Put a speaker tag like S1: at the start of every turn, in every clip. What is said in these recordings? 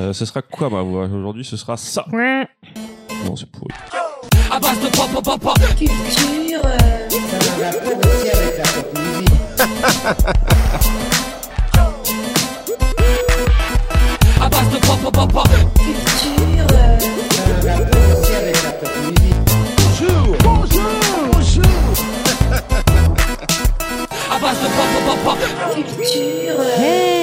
S1: Euh, ce sera quoi ma voix Aujourd'hui, ce sera ça. Non, c'est pourri.
S2: À base de pop pop pop.
S3: Culture.
S2: À base pop pop pop.
S3: Culture.
S2: À base pop pop pop.
S3: Culture.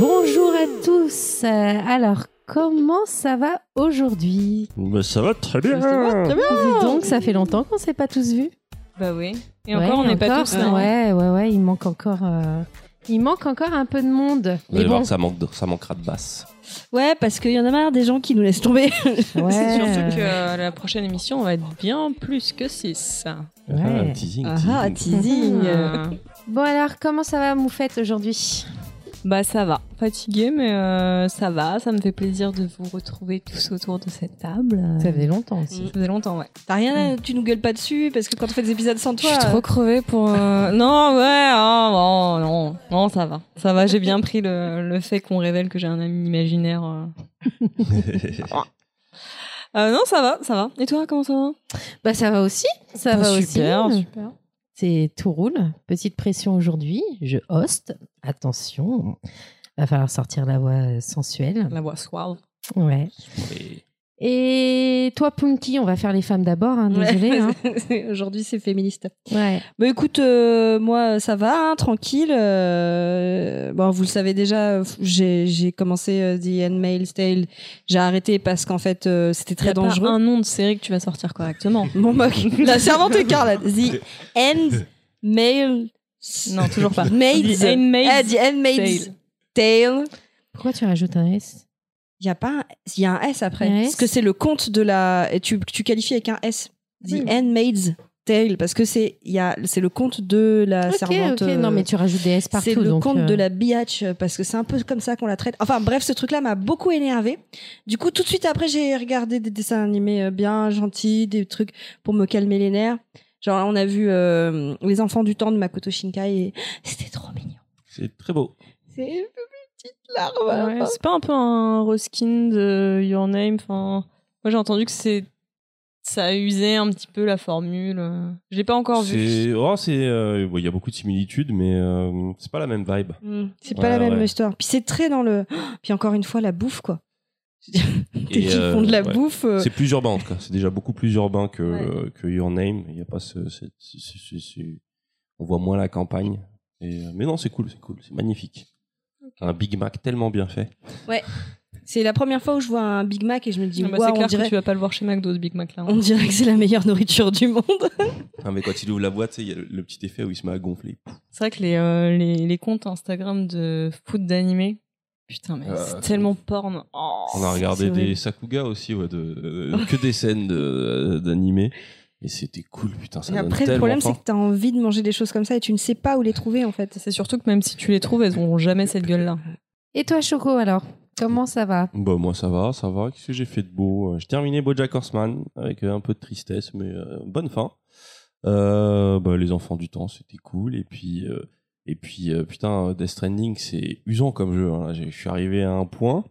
S4: Bonjour à tous. Alors, comment ça va aujourd'hui?
S1: Mais ça va très bien.
S4: Dis donc, ça fait longtemps qu'on s'est pas tous vus.
S5: Bah oui. Et
S4: Ouais,
S5: encore, on n'est pas tous là.
S4: Ouais, ouais, ouais, il manque encore. euh, Il manque encore un peu de monde.
S1: Vous allez
S4: Mais
S1: voir
S4: bon,
S1: que ça, manque de- ça manquera de basse.
S6: Ouais, parce qu'il y en a marre des gens qui nous laissent tomber.
S4: ouais.
S5: C'est surtout que euh, la prochaine émission, on va être bien plus que 6.
S4: Ouais.
S1: Ah, teasing,
S6: Ah,
S1: teasing.
S6: teasing.
S4: Bon alors, comment ça va, Moufette, aujourd'hui?
S5: Bah ça va. Fatigué, mais euh, ça va. Ça me fait plaisir de vous retrouver tous autour de cette table.
S4: Ça faisait longtemps aussi.
S5: Ça faisait longtemps, ouais.
S6: T'as rien, à- tu nous gueules pas dessus parce que quand on fait des épisodes sans
S5: Je
S6: toi.
S5: suis trop crevée pour... euh, non, ouais, oh, non, non, non, ça va. Ça va, j'ai bien pris le, le fait qu'on révèle que j'ai un ami imaginaire. euh. Euh, non, ça va, ça va. Et toi, comment ça va?
S4: Bah ça va aussi, ça
S5: Bah,
S4: va
S5: super,
S4: aussi.
S5: super.
S4: C'est tout roule. Petite pression aujourd'hui. Je hoste. Attention, va falloir sortir la voix sensuelle.
S5: La voix suave.
S4: Ouais.
S1: Et-
S4: Et toi, Punky, on va faire les femmes d'abord. Hein, désolé. hein.
S6: Aujourd'hui, c'est féministe.
S4: Ouais.
S6: Bah écoute, euh, moi ça va, hein, tranquille. euh, bon, vous le savez déjà, j'ai commencé euh, The Handmaid's Tale. J'ai arrêté parce qu'en fait euh, c'était très
S5: T'as pas
S6: dangereux.
S5: un nom de série que tu vas sortir correctement.
S6: Mon moque. La servante Carla. The Handmaid's.
S5: Non, toujours pas.
S6: Maids.
S5: The Handmaid's
S6: Ah, The Handmaid's Tale.
S4: Pourquoi tu rajoutes un S?
S6: Il y a pas, il y a un S après. Parce que c'est le compte de la. Et tu, tu qualifies avec un S. The
S4: Oui.
S6: Handmaid's Tale, parce que c'est, il y a, c'est le compte de la
S4: Ok,
S6: servante.
S4: ok.
S6: euh,
S4: Non, mais tu rajoutes des S partout.
S6: C'est le
S4: donc,
S6: compte
S4: euh,
S6: de la biatch parce que c'est un peu comme ça qu'on la traite. Enfin bref, ce truc-là m'a beaucoup énervé. Du coup, tout de suite après, j'ai regardé des dessins animés euh, bien gentils, des trucs pour me calmer les nerfs. Genre, on a vu euh, Les Enfants du Temps de Makoto Shinkai et c'était trop mignon.
S1: C'est très beau.
S6: C'est petite larve.
S5: Ouais, c'est pas un peu un reskin de Your Name enfin, Moi j'ai entendu que c'est ça a usé un petit peu la formule. Je l'ai pas encore vu.
S1: C'est, oh, c'est, euh, bon, il y a beaucoup de similitudes, mais euh, c'est pas la même vibe.
S6: Mm, C'est pas
S1: Ouais,
S6: la même
S1: ouais.
S6: histoire. Puis c'est très dans le. Puis encore une fois, la bouffe, quoi. Dès
S1: euh,
S6: font de la
S1: ouais.
S6: bouffe. euh,
S1: C'est plus urbain en tout cas. C'est déjà beaucoup plus urbain que,
S6: Ouais.
S1: que Your Name. Il y a pas ce, on voit moins la campagne. Et, euh, mais non, c'est cool, c'est cool, c'est magnifique. Un Big Mac tellement bien fait.
S6: C'est la première fois où je vois un Big Mac et je me dis,
S5: Ah bah, c'est
S6: on,
S5: clair
S6: dirait,
S5: que tu vas pas le voir chez McDo ce Big Mac là. hein.
S6: on dirait que c'est la meilleure nourriture du monde.
S1: Ah, mais quand il ouvre la boîte, il y a le, le petit effet où il se met à gonfler.
S5: C'est vrai que les, euh, les, les comptes Instagram de foot d'animé, putain mais
S1: Euh,
S5: c'est tellement porn. Oh,
S1: On a regardé des. Sakuga aussi, ouais, de, euh, que des scènes de- d'animé. Et c'était cool, putain. Ça
S6: Et
S1: donne
S6: après, le problème, c'est que t'as envie de manger des choses comme ça et tu ne sais pas où les trouver, en fait.
S5: C'est surtout que même si tu les trouves, elles auront jamais cette gueule là.
S4: Et toi, Choco, alors Comment ça va?
S1: Bah, moi, ça va, ça va. Qu'est-ce que j'ai fait de beau? J'ai terminé Bojack Horseman avec euh, un peu de tristesse, mais euh, bonne fin. Euh, bah, les enfants du temps, c'était cool. Et puis, euh, et puis euh, putain, Death Stranding, c'est usant comme jeu. hein. Je suis arrivé à un point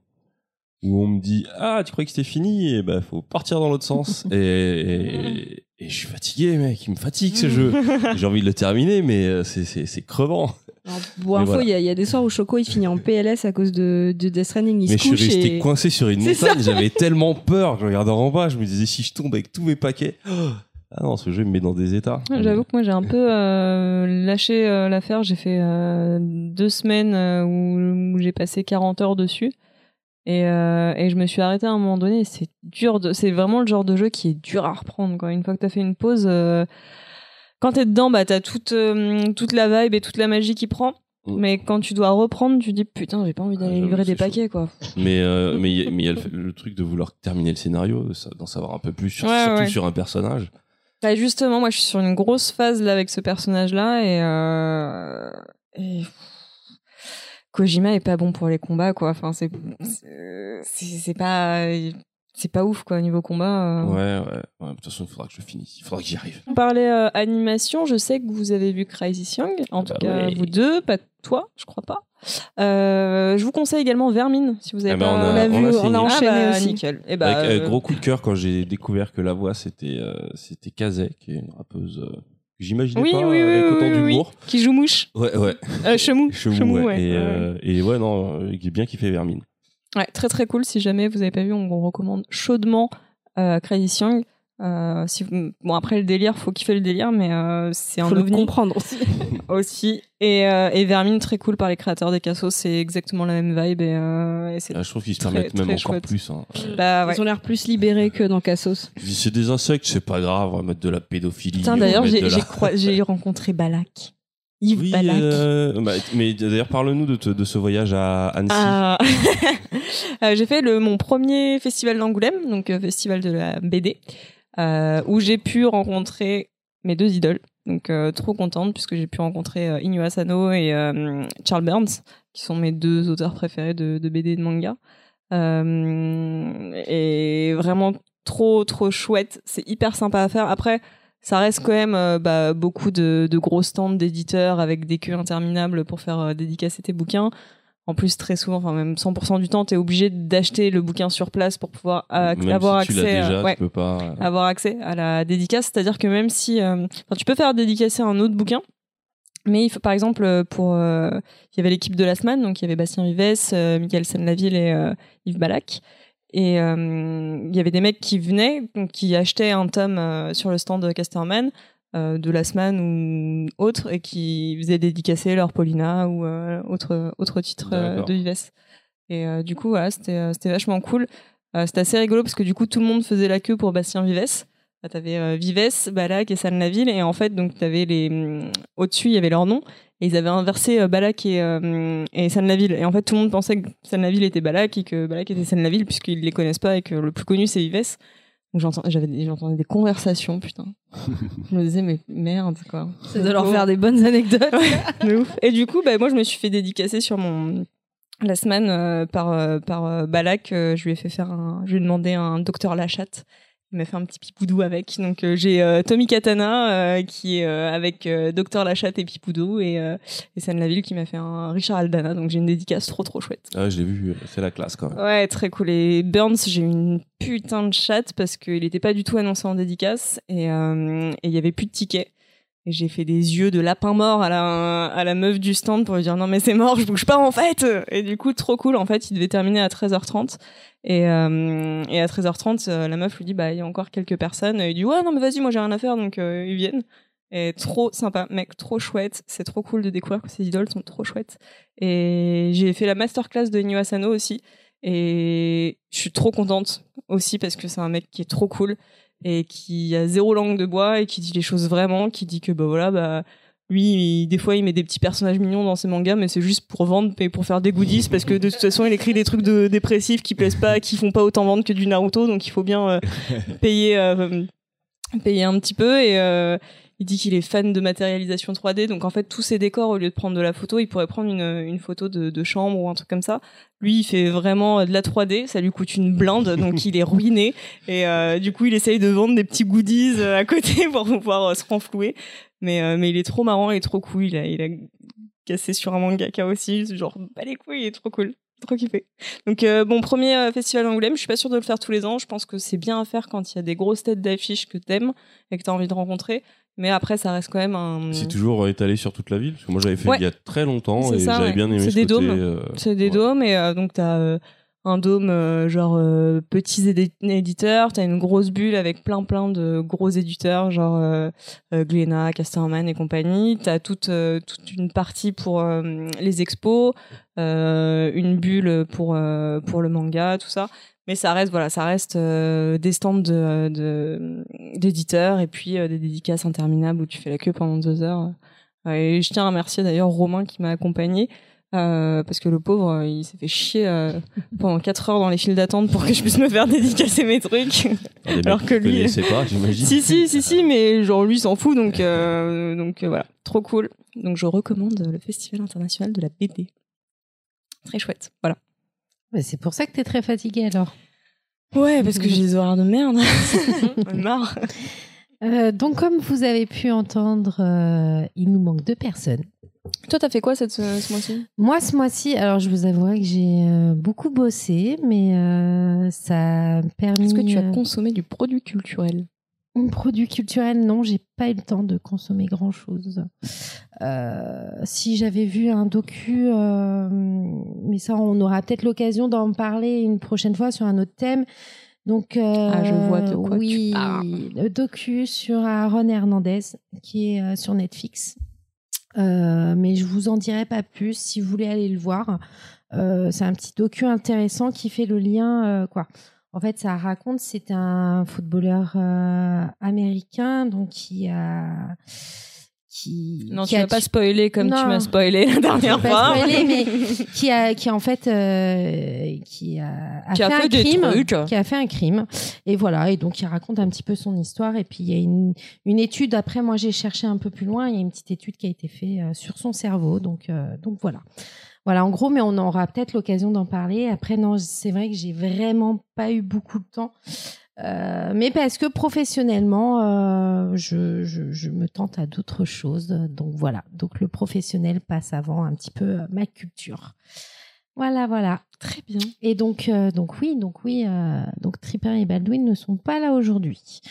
S1: où on me dit Ah, tu croyais que c'était fini Et bah, faut partir dans l'autre sens. et, et, et je suis fatigué, mec. Il me fatigue ce jeu. J'ai envie de le terminer, mais euh, c'est- crevant. Mais
S6: info, il
S1: voilà.
S6: y, a- il y a des soirs où Choco, il finit en PLS à cause de, de Death Stranding. Il
S1: mais
S6: se
S1: je suis resté
S6: et...
S1: coincé sur une montagne, j'avais tellement peur. Je regardais en bas, je me disais si je tombe avec tous mes paquets. Ah non, ce jeu me met dans des états.
S5: J'avoue que moi j'ai un peu euh, lâché euh, l'affaire. J'ai fait euh, deux semaines où, où j'ai passé 40 heures dessus. Et, euh, et je me suis arrêtée à un moment donné. C'est dur de, c'est vraiment le genre de jeu qui est dur à reprendre. Quoi. Une fois que t'as fait une pause, euh, quand t'es dedans, bah t'as toute euh, toute la vibe et toute la magie qui prend.
S1: Mm.
S5: Mais quand tu dois reprendre, tu dis putain, j'ai pas envie d'aller
S1: Ah,
S5: livrer des
S1: chaud.
S5: paquets quoi.
S1: Mais euh, mais il y a- mais il y a le, le truc de vouloir terminer le scénario, d'en savoir un peu plus, sur-
S5: Ouais,
S1: surtout
S5: ouais.
S1: sur un personnage.
S5: Bah justement, moi je suis sur une grosse phase là avec ce personnage-là et, euh, et Kojima est pas bon pour les combats quoi. Enfin c'est c'est c'est pas c'est pas ouf quoi niveau combat. euh.
S1: Ouais, ouais. Ouais, De toute façon, il faudra que je finisse. Il faudra que j'y arrive.
S5: On parlait euh, animation, je sais que vous avez vu Crisis Young, en tout
S1: bah
S5: cas
S1: ouais.
S5: vous deux, pas toi, je crois pas. Euh, je vous conseille également Vermine, si vous avez
S1: Eh ben,
S5: pas.
S1: on a-
S6: On l'a
S1: on
S6: vu,
S1: a
S6: on a
S5: Ah
S6: enchaîné
S5: bah,
S6: aussi.
S5: nickel. Et bah,
S1: Avec euh,
S5: euh,
S1: gros coup de cœur quand j'ai découvert que la voix c'était euh, c'était Kazé, qui est une rappeuse euh, j'imaginais
S5: Oui,
S1: pas
S5: oui, oui,
S1: avec autant d'humour.
S5: qui joue mouche,
S1: Ouais, ouais.
S5: euh, chemou,
S1: Chemou,
S5: Chemou,
S1: ouais.
S5: ouais.
S1: Et,
S5: Ouais.
S1: euh, et ouais, non, euh, j'ai bien kiffé Vermine.
S5: Ouais, très très cool. Si jamais vous avez pas vu, on vous recommande chaudement euh, Crisis Young. Euh, si vous- Bon, après le délire, faut kiffer le délire, mais euh, c'est un
S6: Faut le
S5: ovni
S6: comprendre aussi.
S5: aussi. Et, euh, et Vermine, très cool par les créateurs des cassos, c'est exactement la même vibe. Et, euh, et c'est
S1: Ah, je trouve qu'ils se
S5: Très,
S1: permettent même
S5: très
S1: encore
S5: chouette.
S1: plus. hein.
S5: bah, ouais.
S6: Ils ont l'air plus libérés que dans Cassos.
S1: C'est des insectes, c'est pas grave, on va mettre de la pédophilie.
S5: D'ailleurs, j'ai
S1: la-
S5: j'ai croi- j'ai rencontré Balak. Yves
S1: Oui,
S5: Balak.
S1: euh, bah, mais d'ailleurs, parle-nous de, te- de ce voyage à Annecy.
S5: Ah. J'ai fait le, mon premier festival d'Angoulême, donc festival de la BD, euh, où j'ai pu rencontrer mes deux idoles. Donc euh, trop contente puisque j'ai pu rencontrer euh, Inu Asano et euh, Charles Burns, qui sont mes deux auteurs préférés de, de BD et de manga. Euh, et vraiment trop trop chouette. C'est hyper sympa à faire. Après, ça reste quand même euh, bah, beaucoup de, de gros stands d'éditeurs avec des queues interminables pour faire euh, dédicacer tes bouquins. En plus, très souvent, enfin même 100% du temps, tu es obligé d'acheter le bouquin sur place pour pouvoir euh,
S1: Même
S5: avoir
S1: si
S5: accès.
S1: l'as déjà,
S5: ouais,
S1: tu peux pas.
S5: avoir accès à la dédicace. C'est-à-dire que même si, euh, tu peux faire dédicacer un autre bouquin, mais il faut, par exemple, euh, pour, euh, il y avait l'équipe de la semaine, donc il y avait Bastien Vives, euh, Michael Senlaville et euh, Yves Balak. Et il y avait des mecs qui venaient, donc qui achetaient un tome sur le stand de Casterman de la semaine ou autre, et qui faisaient dédicacer leur Paulina ou euh, autre, autre titre euh, de Vives. Et euh, du coup, voilà, c'était euh, c'était vachement cool. Euh, c'était assez rigolo parce que du coup, tout le monde faisait la queue pour Bastien Vives. Bah, T'avais euh, Vives, Balak et Salnaville. Et en fait, donc, t'avais les. hum, Au-dessus, il y avait leur nom. Et ils avaient inversé euh, Balak et, euh, et Salnaville. Et en fait, tout le monde pensait que Salnaville était Balak et que Balak était Salnaville, puisqu'ils les connaissent pas et que le plus connu, c'est Vives. J'entendais des conversations, putain. je me disais, mais merde, quoi.
S6: C'est de leur faire des bonnes anecdotes.
S5: De ouf. Et du coup, bah, moi, je me suis fait dédicacer sur mon la semaine euh, par euh, par euh, Balak. euh, je lui ai fait faire un, je lui ai demandé un docteur Lachatte. Il m'a fait un petit pipoudou avec. Donc euh, j'ai euh, Tommy Katana euh, qui est euh, avec euh, docteur Lachatte et pipoudou et euh, et San Laville qui m'a fait un Richard Aldana. Donc j'ai une dédicace trop trop chouette.
S1: Ah, je l'ai vu, c'est la classe quand même.
S5: Ouais, très cool. Et Burns, j'ai eu une putain de chatte parce qu'il n'était pas du tout annoncé en dédicace et euh, et il y avait plus de tickets. Et j'ai fait des yeux de lapin mort à la, à la meuf du stand pour lui dire non mais c'est mort, je bouge pas en fait. Et du coup, trop cool. En fait, il devait terminer à 13h30. Et, euh, et à 13h30, euh, la meuf lui dit bah il y a encore quelques personnes. Et il dit ouais non mais vas-y, moi j'ai rien à faire donc euh, ils viennent. Et trop sympa, mec, trop chouette. C'est trop cool de découvrir que ces idoles sont trop chouettes. Et j'ai fait la masterclass de Nyo Asano aussi. Et je suis trop contente aussi parce que c'est un mec qui est trop cool et qui a zéro langue de bois et qui dit les choses vraiment, qui dit que bah voilà, bah lui, il- des fois, il met des petits personnages mignons dans ses mangas, mais c'est juste pour vendre et pour faire des goodies, parce que de toute façon, il écrit des trucs de dépressifs qui plaisent pas, qui font pas autant vendre que du Naruto, donc il faut bien euh, payer, euh, payer un petit peu. Et euh, il dit qu'il est fan de matérialisation 3D, donc en fait, tous ses décors, au lieu de prendre de la photo, il pourrait prendre une, une photo de, de chambre ou un truc comme ça. Lui, il fait vraiment de la 3D, ça lui coûte une blinde, donc il est ruiné. Et euh, du coup, il essaye de vendre des petits goodies euh, à côté pour pouvoir euh, se renflouer. Mais, euh, mais il est trop marrant, il est trop cool. Il a, il a cassé sur un mangaka aussi. Genre, bah les couilles, il est trop cool. Trop kiffé. Donc, euh, bon, premier euh, festival d'Angoulême. Je suis pas sûre de le faire tous les ans. Je pense que c'est bien à faire quand il y a des grosses têtes d'affiches que t'aimes et que t'as envie de rencontrer. Mais après, ça reste quand même un.
S1: C'est toujours étalé sur toute la ville Parce que moi j'avais fait
S5: Ouais.
S1: il y a très longtemps et j'avais
S5: ouais.
S1: bien aimé
S5: C'est
S1: ce
S5: des
S1: côté,
S5: dômes.
S1: euh,
S5: C'est des
S1: ouais.
S5: dômes et euh, donc t'as euh, un dôme euh, genre euh, petits édi- éditeurs, t'as une grosse bulle avec plein plein de gros éditeurs genre euh, euh, Glénat, Casterman et compagnie. T'as toute euh, toute une partie pour euh, les expos, euh, une bulle pour euh, pour le manga, tout ça. Mais ça reste voilà, ça reste euh, des stands de d'éditeurs et puis euh, des dédicaces interminables où tu fais la queue pendant deux heures. Et je tiens à remercier d'ailleurs Romain qui m'a accompagné. Euh, parce que le pauvre, il s'est fait chier euh, pendant 4 heures dans les files d'attente pour que je puisse me faire dédicacer mes trucs.
S1: Mecs
S5: Alors que lui-
S1: pas, j'imagine.
S5: si, si, si, si, mais genre lui s'en fout, donc, euh, donc voilà, trop cool. Donc je recommande le Festival international de la BD. Très chouette, voilà.
S4: Mais c'est pour ça que t'es très fatigué alors.
S5: Ouais, parce que j'ai des horaires de merde. Marre.
S4: Euh, donc, comme vous avez pu entendre, euh, il nous manque deux personnes.
S5: Toi, t'as fait quoi cette, ce, ce mois-ci?
S4: Moi, ce mois-ci, alors je vous avouerai que j'ai euh, beaucoup bossé, mais euh, ça a permis.
S5: Est-ce que tu as
S4: euh,
S5: consommé du produit culturel?
S4: Un produit culturel, non, j'ai pas eu le temps de consommer grand chose. si j'avais vu un docu, euh, mais ça, on aura peut-être l'occasion d'en parler une prochaine fois sur un autre thème. Donc, euh,
S5: Ah, je vois de quoi tu
S4: oui,
S5: parles.
S4: le docu sur Aaron Hernandez qui est euh, sur Netflix. Euh, mais je vous en dirai pas plus si vous voulez aller le voir. Euh, c'est un petit docu intéressant qui fait le lien, euh, quoi. En fait, ça raconte, c'est un footballeur euh, américain donc qui a qui
S5: Non,
S4: qui
S5: tu
S4: a
S5: vas pas spoiler comme
S4: Non.
S5: tu m'as spoilé la dernière
S4: pas
S5: fois.
S4: spoiler, mais qui a qui en fait euh, qui a, a
S5: Qui a
S4: fait, un
S5: des
S4: crime.
S5: trucs.
S4: qui a fait un crime. Et voilà. Et donc il raconte un petit peu son histoire. Et puis il y a une, une étude. Après moi j'ai cherché un peu plus loin. Il y a une petite étude qui a été faite euh, sur son cerveau. Donc euh, donc voilà voilà en gros mais on aura peut-être l'occasion d'en parler après non c'est vrai que j'ai vraiment pas eu beaucoup de temps euh, mais parce que professionnellement, euh, je, je, me tente à d'autres choses. Donc voilà. Donc le professionnel passe avant un petit peu ma culture. Voilà, voilà.
S5: Très bien.
S4: Et donc, euh, donc oui, donc oui, euh, donc Tripper et Baldwin ne sont pas là aujourd'hui.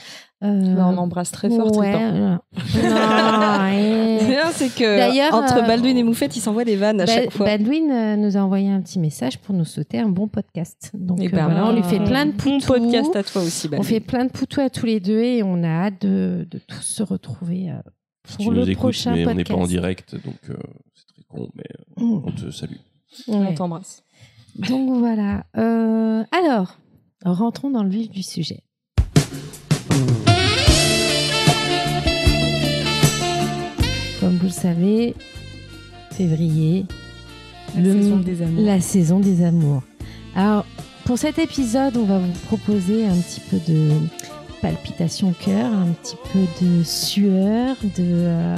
S4: Euh,
S5: Bah, on embrasse très fort
S4: ouais,
S5: Tripper.
S4: non, et-
S6: C'est bien, c'est que
S4: D'ailleurs,
S6: entre Baldwin et Moufette, ils s'envoient des vannes à
S4: Ba-
S6: chaque fois.
S4: Baldwin euh, nous a envoyé un petit message pour nous souhaiter un bon podcast. Donc
S5: Eh
S4: euh,
S5: ben,
S4: voilà, on lui fait plein de
S5: bon
S4: poutous.
S5: podcast à toi aussi.
S4: On
S5: Baldwin.
S4: fait plein de poutous à tous les deux et on a hâte de, de tous se retrouver euh,
S1: Si
S4: pour
S1: tu
S4: le
S1: nous écoutes,
S4: prochain
S1: mais on n'est pas en direct, donc euh, c'est très con, mais euh,
S4: Mm.
S1: on te salue.
S5: On
S4: Ouais.
S5: t'embrasse.
S4: Donc voilà. Euh, alors, rentrons dans le vif du sujet. Comme vous le savez, février,
S5: La
S4: le-
S5: saison des amours.
S4: la saison des amours. Alors, pour cet épisode, on va vous proposer un petit peu de palpitation au cœur, un petit peu de sueur, de, euh,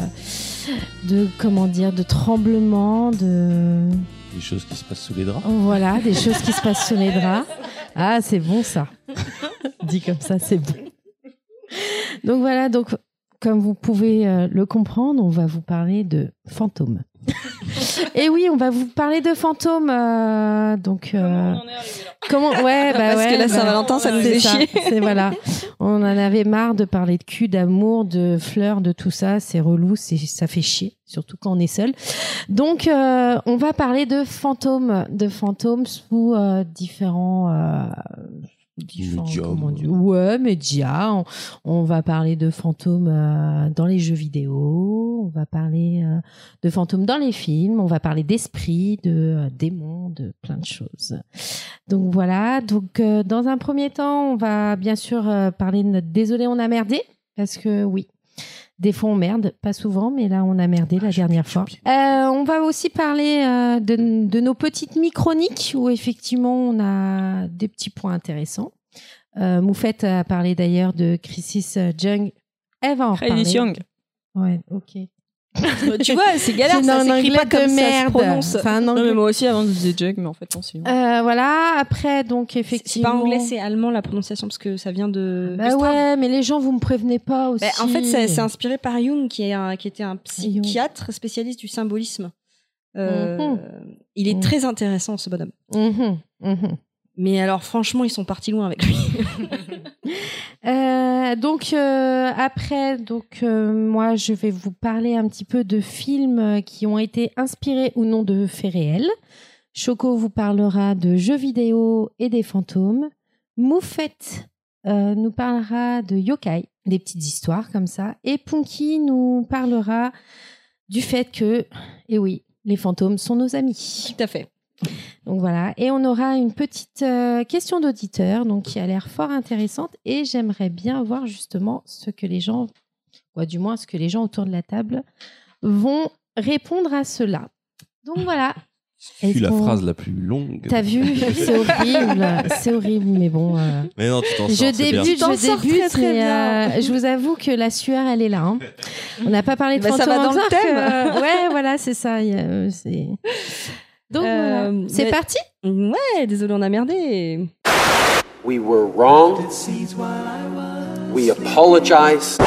S4: de comment dire, de tremblement, de
S1: Des choses qui se passent sous les draps.
S4: voilà, des choses qui se passent sur les draps. Ah, c'est bon ça. Dit comme ça, c'est bon. Donc voilà, donc comme vous pouvez euh, le comprendre, on va vous parler de fantômes. Et oui, on va vous parler de fantômes. euh, donc euh, comment Ouais, bah
S6: Parce
S4: ouais,
S6: que la
S4: bah,
S6: Saint-Valentin, ça nous
S4: c'est
S6: fait
S4: ça,
S6: chier.
S4: C'est voilà. On en avait marre de parler de cul, d'amour, de fleurs, de tout ça. C'est relou, c'est ça fait chier, surtout quand on est seul. Donc, euh, on va parler de fantômes, de fantômes sous euh, différents. euh, ouais, médias. On, on va parler de fantômes euh, dans les jeux vidéo. On va parler euh, de fantômes dans les films. On va parler d'esprits, de euh, démons, de plein de choses. Donc voilà. Donc dans un premier temps, on va bien sûr parler de notre désolé, on a merdé parce que oui. Des fois on merde, pas souvent, mais là on a merdé la dernière fois. Euh, on va aussi parler euh, de, de nos petites microniques où effectivement on a des petits points intéressants. Euh, Moufette a parlé d'ailleurs de Crisis Jung. Elle va en.
S5: Young.
S4: Ouais, ok.
S6: tu vois, c'est galère,
S4: C'est
S6: ça s'écrit pas comme
S4: de
S6: ça se
S4: merde.
S6: prononce.
S4: C'est un
S5: Non,
S4: anglais.
S5: mais moi aussi avant je disais Jug, mais en fait non, c'est
S4: Euh, voilà. Après, donc
S6: C'est
S4: effectivement.
S6: pas anglais, c'est allemand la prononciation parce que ça vient de.
S4: Bah ouais, mais les gens, vous me prévenez pas aussi.
S6: Bah, en fait, c'est c'est inspiré par Jung, qui, est un- qui était un psychiatre spécialiste du symbolisme. Euh,
S4: Mhm.
S6: Il est
S4: Mhm.
S6: très intéressant, ce bonhomme.
S4: Mhm.
S6: Mais alors, franchement, ils sont partis loin avec lui.
S4: Euh, donc euh, après, donc euh, moi, je vais vous parler un petit peu de films qui ont été inspirés ou non de faits réels. Choco vous parlera de jeux vidéo et des fantômes. Moufette nous parlera de yokai, des petites histoires comme ça. Et Punky nous parlera du fait que, et oui, les fantômes sont nos amis.
S6: Tout à fait.
S4: Donc voilà, et on aura une petite euh, question d'auditeur, donc qui a l'air fort intéressante, et j'aimerais bien voir justement ce que les gens, ou du moins ce que les gens autour de la table vont répondre à cela. Donc voilà.
S1: C'est la phrase la plus longue.
S4: T'as vu, c'est horrible, c'est horrible, mais bon. euh,
S1: Mais non, tu t'en
S4: je
S1: sors, c'est bien.
S4: débute, je débute,
S6: très, très
S4: mais euh, je vous avoue que la sueur, elle est là. hein. On n'a pas parlé de
S6: Bah, ça va dans le thème.
S4: que- Ouais, voilà, c'est ça. y a, euh, Donc
S6: Euh,
S4: voilà. C'est
S6: mais-
S4: parti?
S6: Ouais, désolé, on a merdé.
S7: We were wrong. We apologize.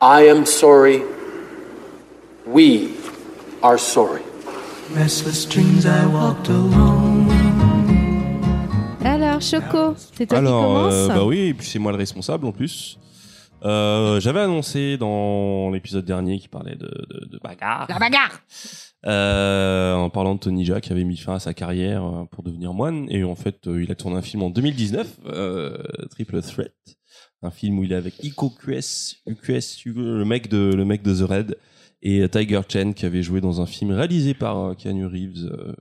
S7: I am sorry. We are sorry.
S4: Alors, Choco, c'est toi
S1: Alors,
S4: qui commence?
S1: euh, bah oui, et puis c'est moi le responsable en plus. Euh, J'avais annoncé dans l'épisode dernier qui parlait de, de, de bagarre.
S4: La bagarre.
S1: Euh, en parlant de Tony Jaa qui avait mis fin à sa carrière euh, pour devenir moine. Et en fait euh, il a tourné un film en 2019 euh, Triple Threat. Un film où il est avec Iko QS, UQS le mec de le mec de The Red et Tiger Chen qui avait joué dans un film réalisé par euh, Keanu Reeves euh,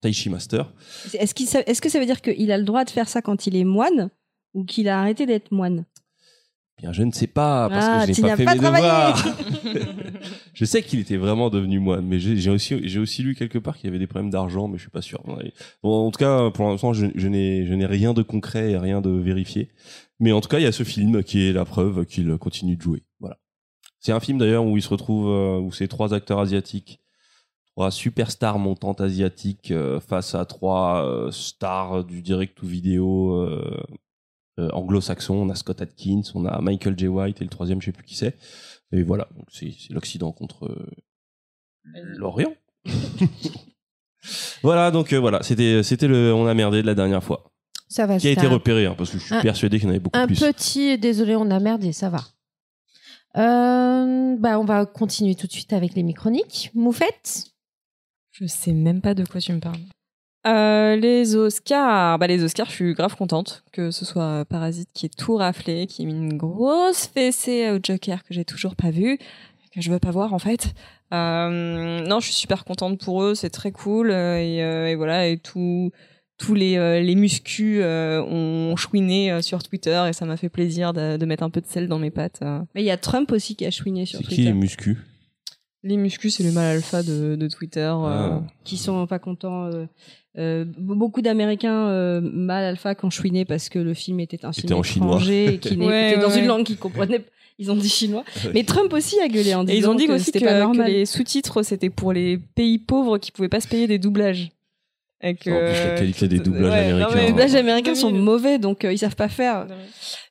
S1: Taishi Master.
S6: Est-ce qu'il sa- est-ce que ça veut dire qu'il a le droit de faire ça quand il est moine ou qu'il a arrêté d'être moine?
S1: Bien, je ne sais pas parce
S6: Ah,
S1: que je
S6: tu
S1: n'ai pas fait
S6: pas
S1: mes devoirs. je sais qu'il était vraiment devenu moine, mais j'ai aussi j'ai aussi lu quelque part qu'il y avait des problèmes d'argent, mais je suis pas sûr. Bon, en tout cas, pour l'instant, je, je n'ai je rien de concret et rien de vérifié. Mais en tout cas, il y a ce film qui est la preuve qu'il continue de jouer. Voilà. C'est un film d'ailleurs où il se retrouve euh, où c'est trois acteurs asiatiques, trois superstars montantes asiatiques euh, face à trois euh, stars du direct ou vidéo euh, euh, anglo-saxon. On a Scott Atkins, on a Michael J. White et le troisième, je sais plus qui c'est. Et voilà, c'est l'Occident contre l'Orient. voilà, donc euh, voilà, c'était c'était le on a merdé de la dernière fois,
S4: Ça va,
S1: qui a été
S4: un-
S1: repéré, hein, parce que je suis
S4: un-
S1: persuadé qu'il y en avait beaucoup
S4: Un
S1: plus.
S4: petit, désolé, on a merdé, ça va. Euh, bah, on va continuer tout de suite avec les microniques. Moufette?
S5: Je sais même pas de quoi tu me parles. Euh, les Oscars, bah les Oscars, je suis grave contente que ce soit Parasite qui ait tout raflé, qui ait mis une grosse fessée au Joker que j'ai toujours pas vu, que je veux pas voir en fait. Euh, non, je suis super contente pour eux, c'est très cool euh, et, euh, et voilà et tout, tous les euh, les muscus euh, ont chouiné euh, sur Twitter et ça m'a fait plaisir de, de mettre un peu de sel dans mes pattes. euh.
S6: Mais il y a Trump aussi qui a chouiné sur
S1: C'est qui
S6: Twitter.
S1: les muscus?
S5: Les muscus, c'est le mal alpha de, de Twitter. euh.
S1: Ah.
S6: qui sont pas contents. euh, euh, beaucoup d'Américains euh, mal alpha qui ont chouiné parce que le film était un film
S1: Était en chinois.
S6: étranger et qui
S5: Ouais,
S6: était dans
S5: ouais,
S6: une langue qu'ils comprenaient. Ils ont dit chinois. Mais Trump aussi a gueulé en disant
S5: Et ils ont dit
S6: que
S5: aussi
S6: c'était
S5: que,
S6: pas
S5: que
S6: normal.
S5: les sous-titres c'était pour les pays pauvres qui pouvaient pas se payer des doublages. Et que-
S1: En plus, la qualité des doublages
S5: Ouais, non,
S1: américains,
S5: mais-
S6: Les
S1: hein.
S6: doublages américains sont
S5: 2000.
S6: mauvais, donc euh, ils savent pas faire.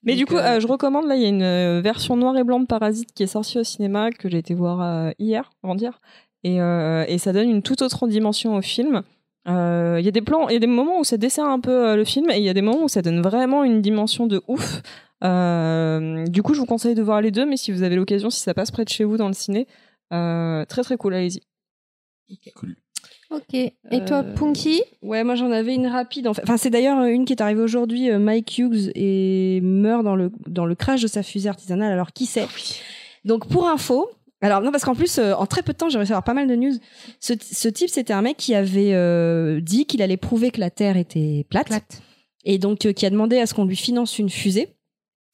S5: Mais du coup,
S6: euh,
S5: euh, je recommande là, il y a une version noir et blanc de Parasite qui est sortie au cinéma que j'ai été voir euh, hier, avant dire, et, euh, et ça donne une toute autre dimension au film. Euh, Il y a des plans, il y a des moments où ça dessert un peu euh, le film, et il y a des moments où ça donne vraiment une dimension de ouf. Euh, du coup, je vous conseille de voir les deux, mais si vous avez l'occasion, si ça passe près de chez vous dans le ciné, euh, très très cool, allez-y.
S1: Cool.
S4: Ok. Et toi,
S6: Euh,
S4: Punky?
S6: Ouais, moi j'en avais une rapide. En fait. Enfin, c'est d'ailleurs une qui est arrivée aujourd'hui. Mike Hughes et meurt dans le dans le crash de sa fusée artisanale. Alors qui c'est Donc pour info. Alors non parce qu'en plus euh, en très peu de temps j'ai réussi à avoir pas mal de news. Ce, ce type c'était un mec qui avait euh, dit qu'il allait prouver que la Terre était plate,
S4: Plate.
S6: et donc euh, qui a demandé à ce qu'on lui finance une fusée.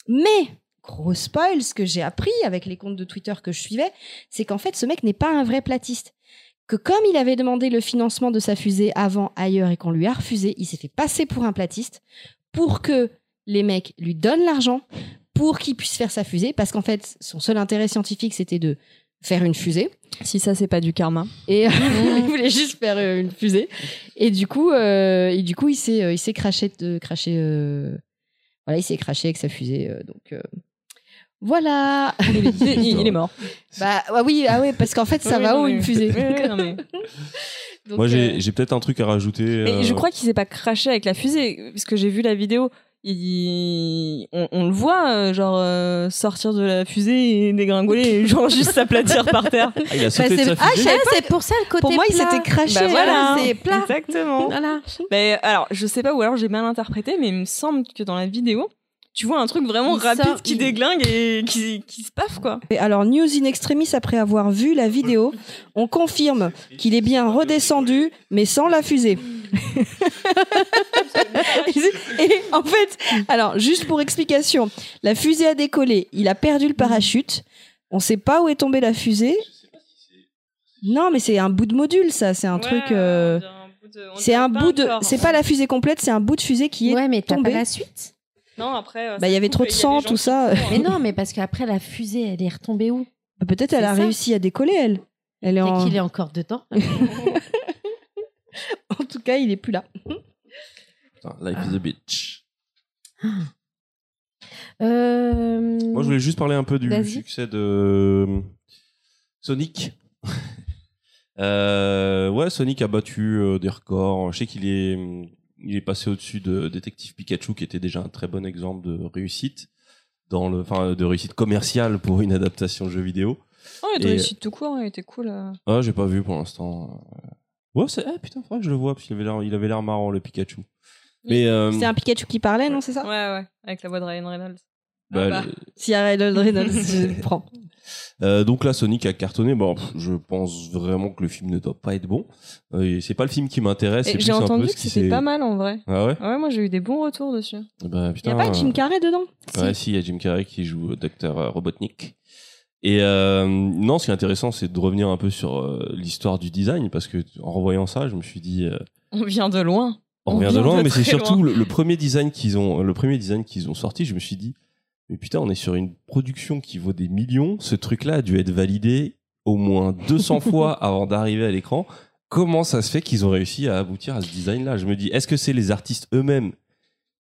S6: Mais gros spoil, ce que j'ai appris avec les comptes de Twitter que je suivais, c'est qu'en fait ce mec n'est pas un vrai platiste que comme il avait demandé le financement de sa fusée avant ailleurs et qu'on lui a refusé, il s'est fait passer pour un platiste pour que les mecs lui donnent l'argent pour qu'il puisse faire sa fusée parce qu'en fait son seul intérêt scientifique c'était de faire une fusée
S5: Si ça, c'est pas du karma.
S6: et il voulait juste faire euh, une fusée et du coup euh, et du coup il s'est euh, il s'est craché de craché euh, voilà il s'est craché avec sa fusée euh, donc euh, voilà
S5: Il est, il- il est mort.
S6: bah ah oui ah ouais parce qu'en fait ça
S5: Oui,
S6: va
S5: non,
S6: haut
S5: mais-
S6: une fusée?
S5: Oui, oui, non, mais-
S6: Donc,
S1: Moi,
S6: euh,
S1: j'ai j'ai peut-être un truc à rajouter.
S5: Mais
S1: euh,
S5: je crois qu'il s'est pas craché avec la fusée, parce que j'ai vu la vidéo. Il... On, on le voit, euh, genre, euh, sortir de la fusée et dégringoler et genre juste s'aplatir par terre.
S1: Ah, il a
S4: Bah,
S1: sauté de
S4: c'est
S1: sa fusée.
S4: pour ça le côté
S6: pour moi il
S4: plat.
S6: s'était craché
S5: Bah voilà.
S4: c'est plat.
S5: Exactement.
S4: Voilà.
S5: Mais alors, je sais pas, ou alors j'ai mal interprété, mais il me semble que dans la vidéo, tu vois un truc vraiment
S4: Il
S5: rapide
S4: sort-
S5: qui
S4: il-
S5: déglingue et qui, qui se paffe, quoi.
S6: Et Alors, news in extremis, après avoir vu la vidéo, on confirme qu'il est bien redescendu, mais sans la fusée. Et en fait, alors, juste pour explication, la fusée a décollé, il a perdu le parachute, on sait pas où est tombée la fusée. Non, mais c'est un bout de module, ça, c'est un truc. euh, C'est un bout de. C'est pas la fusée complète, c'est un bout de fusée qui est.
S4: Ouais, mais t'as
S6: tombé.
S4: pas la suite.
S5: Non, après. euh,
S6: Bah, il y avait trop de sang, tout ça.
S5: courent.
S4: Mais non, mais parce qu'après la fusée, elle est retombée où?
S6: Peut-être elle a
S4: ça.
S6: réussi à décoller, elle. Elle est en.
S4: qu'il est encore dedans.
S6: En tout cas, il est plus là.
S1: Putain, Life is a bitch.
S4: Euh,
S1: Moi, je voulais juste parler un peu du
S4: Vas-y.
S1: succès de Sonic. Euh, ouais, Sonic a battu euh, des records. Je sais qu'il est, il est passé au-dessus de Détective Pikachu, qui était déjà un très bon exemple de réussite dans le, enfin, de réussite commerciale pour une adaptation de jeu vidéo.
S5: Oh, il
S1: Et-
S5: a réussi tout court, il était cool. euh.
S1: Ah, j'ai pas vu pour l'instant. Ouais, c'est, ah, putain, faudrait que je le vois parce qu'il avait l'air, il avait l'air marrant le Pikachu. Mais euh,
S6: C'est un Pikachu qui parlait, non, c'est ça?
S5: Ouais, ouais, avec la voix de Ryan Reynolds.
S1: bah,
S5: Ah bah.
S1: le-
S6: S'il y a Ryan Reynolds, je prends.
S1: Euh, donc là, Sonic a cartonné. Bon, pff, je pense vraiment que le film ne doit pas être bon. Euh, c'est pas le film qui m'intéresse.
S5: J'ai
S1: un
S5: entendu
S1: peu
S5: que c'était pas mal en vrai.
S1: Ah ouais?
S5: Ouais, moi j'ai eu des bons retours dessus.
S1: Bah
S6: Il y a pas Jim
S1: euh,
S6: Carrey dedans?
S1: Ouais, si, il y a Jim Carrey qui joue Docteur euh, Robotnik. Et euh, non, ce qui est intéressant, c'est de revenir un peu sur l'histoire du design, parce que en revoyant ça, je me suis dit,
S5: On vient de loin.
S1: on
S5: On
S1: revient de
S5: vient
S1: loin,
S5: de
S1: mais c'est surtout le premier design qu'ils ont, le premier design qu'ils ont sorti. Je me suis dit, mais putain, on est sur une production qui vaut des millions. Ce truc-là a dû être validé au moins 200 fois avant d'arriver à l'écran. Comment ça se fait qu'ils ont réussi à aboutir à ce design-là? Je me dis, est-ce que c'est les artistes eux-mêmes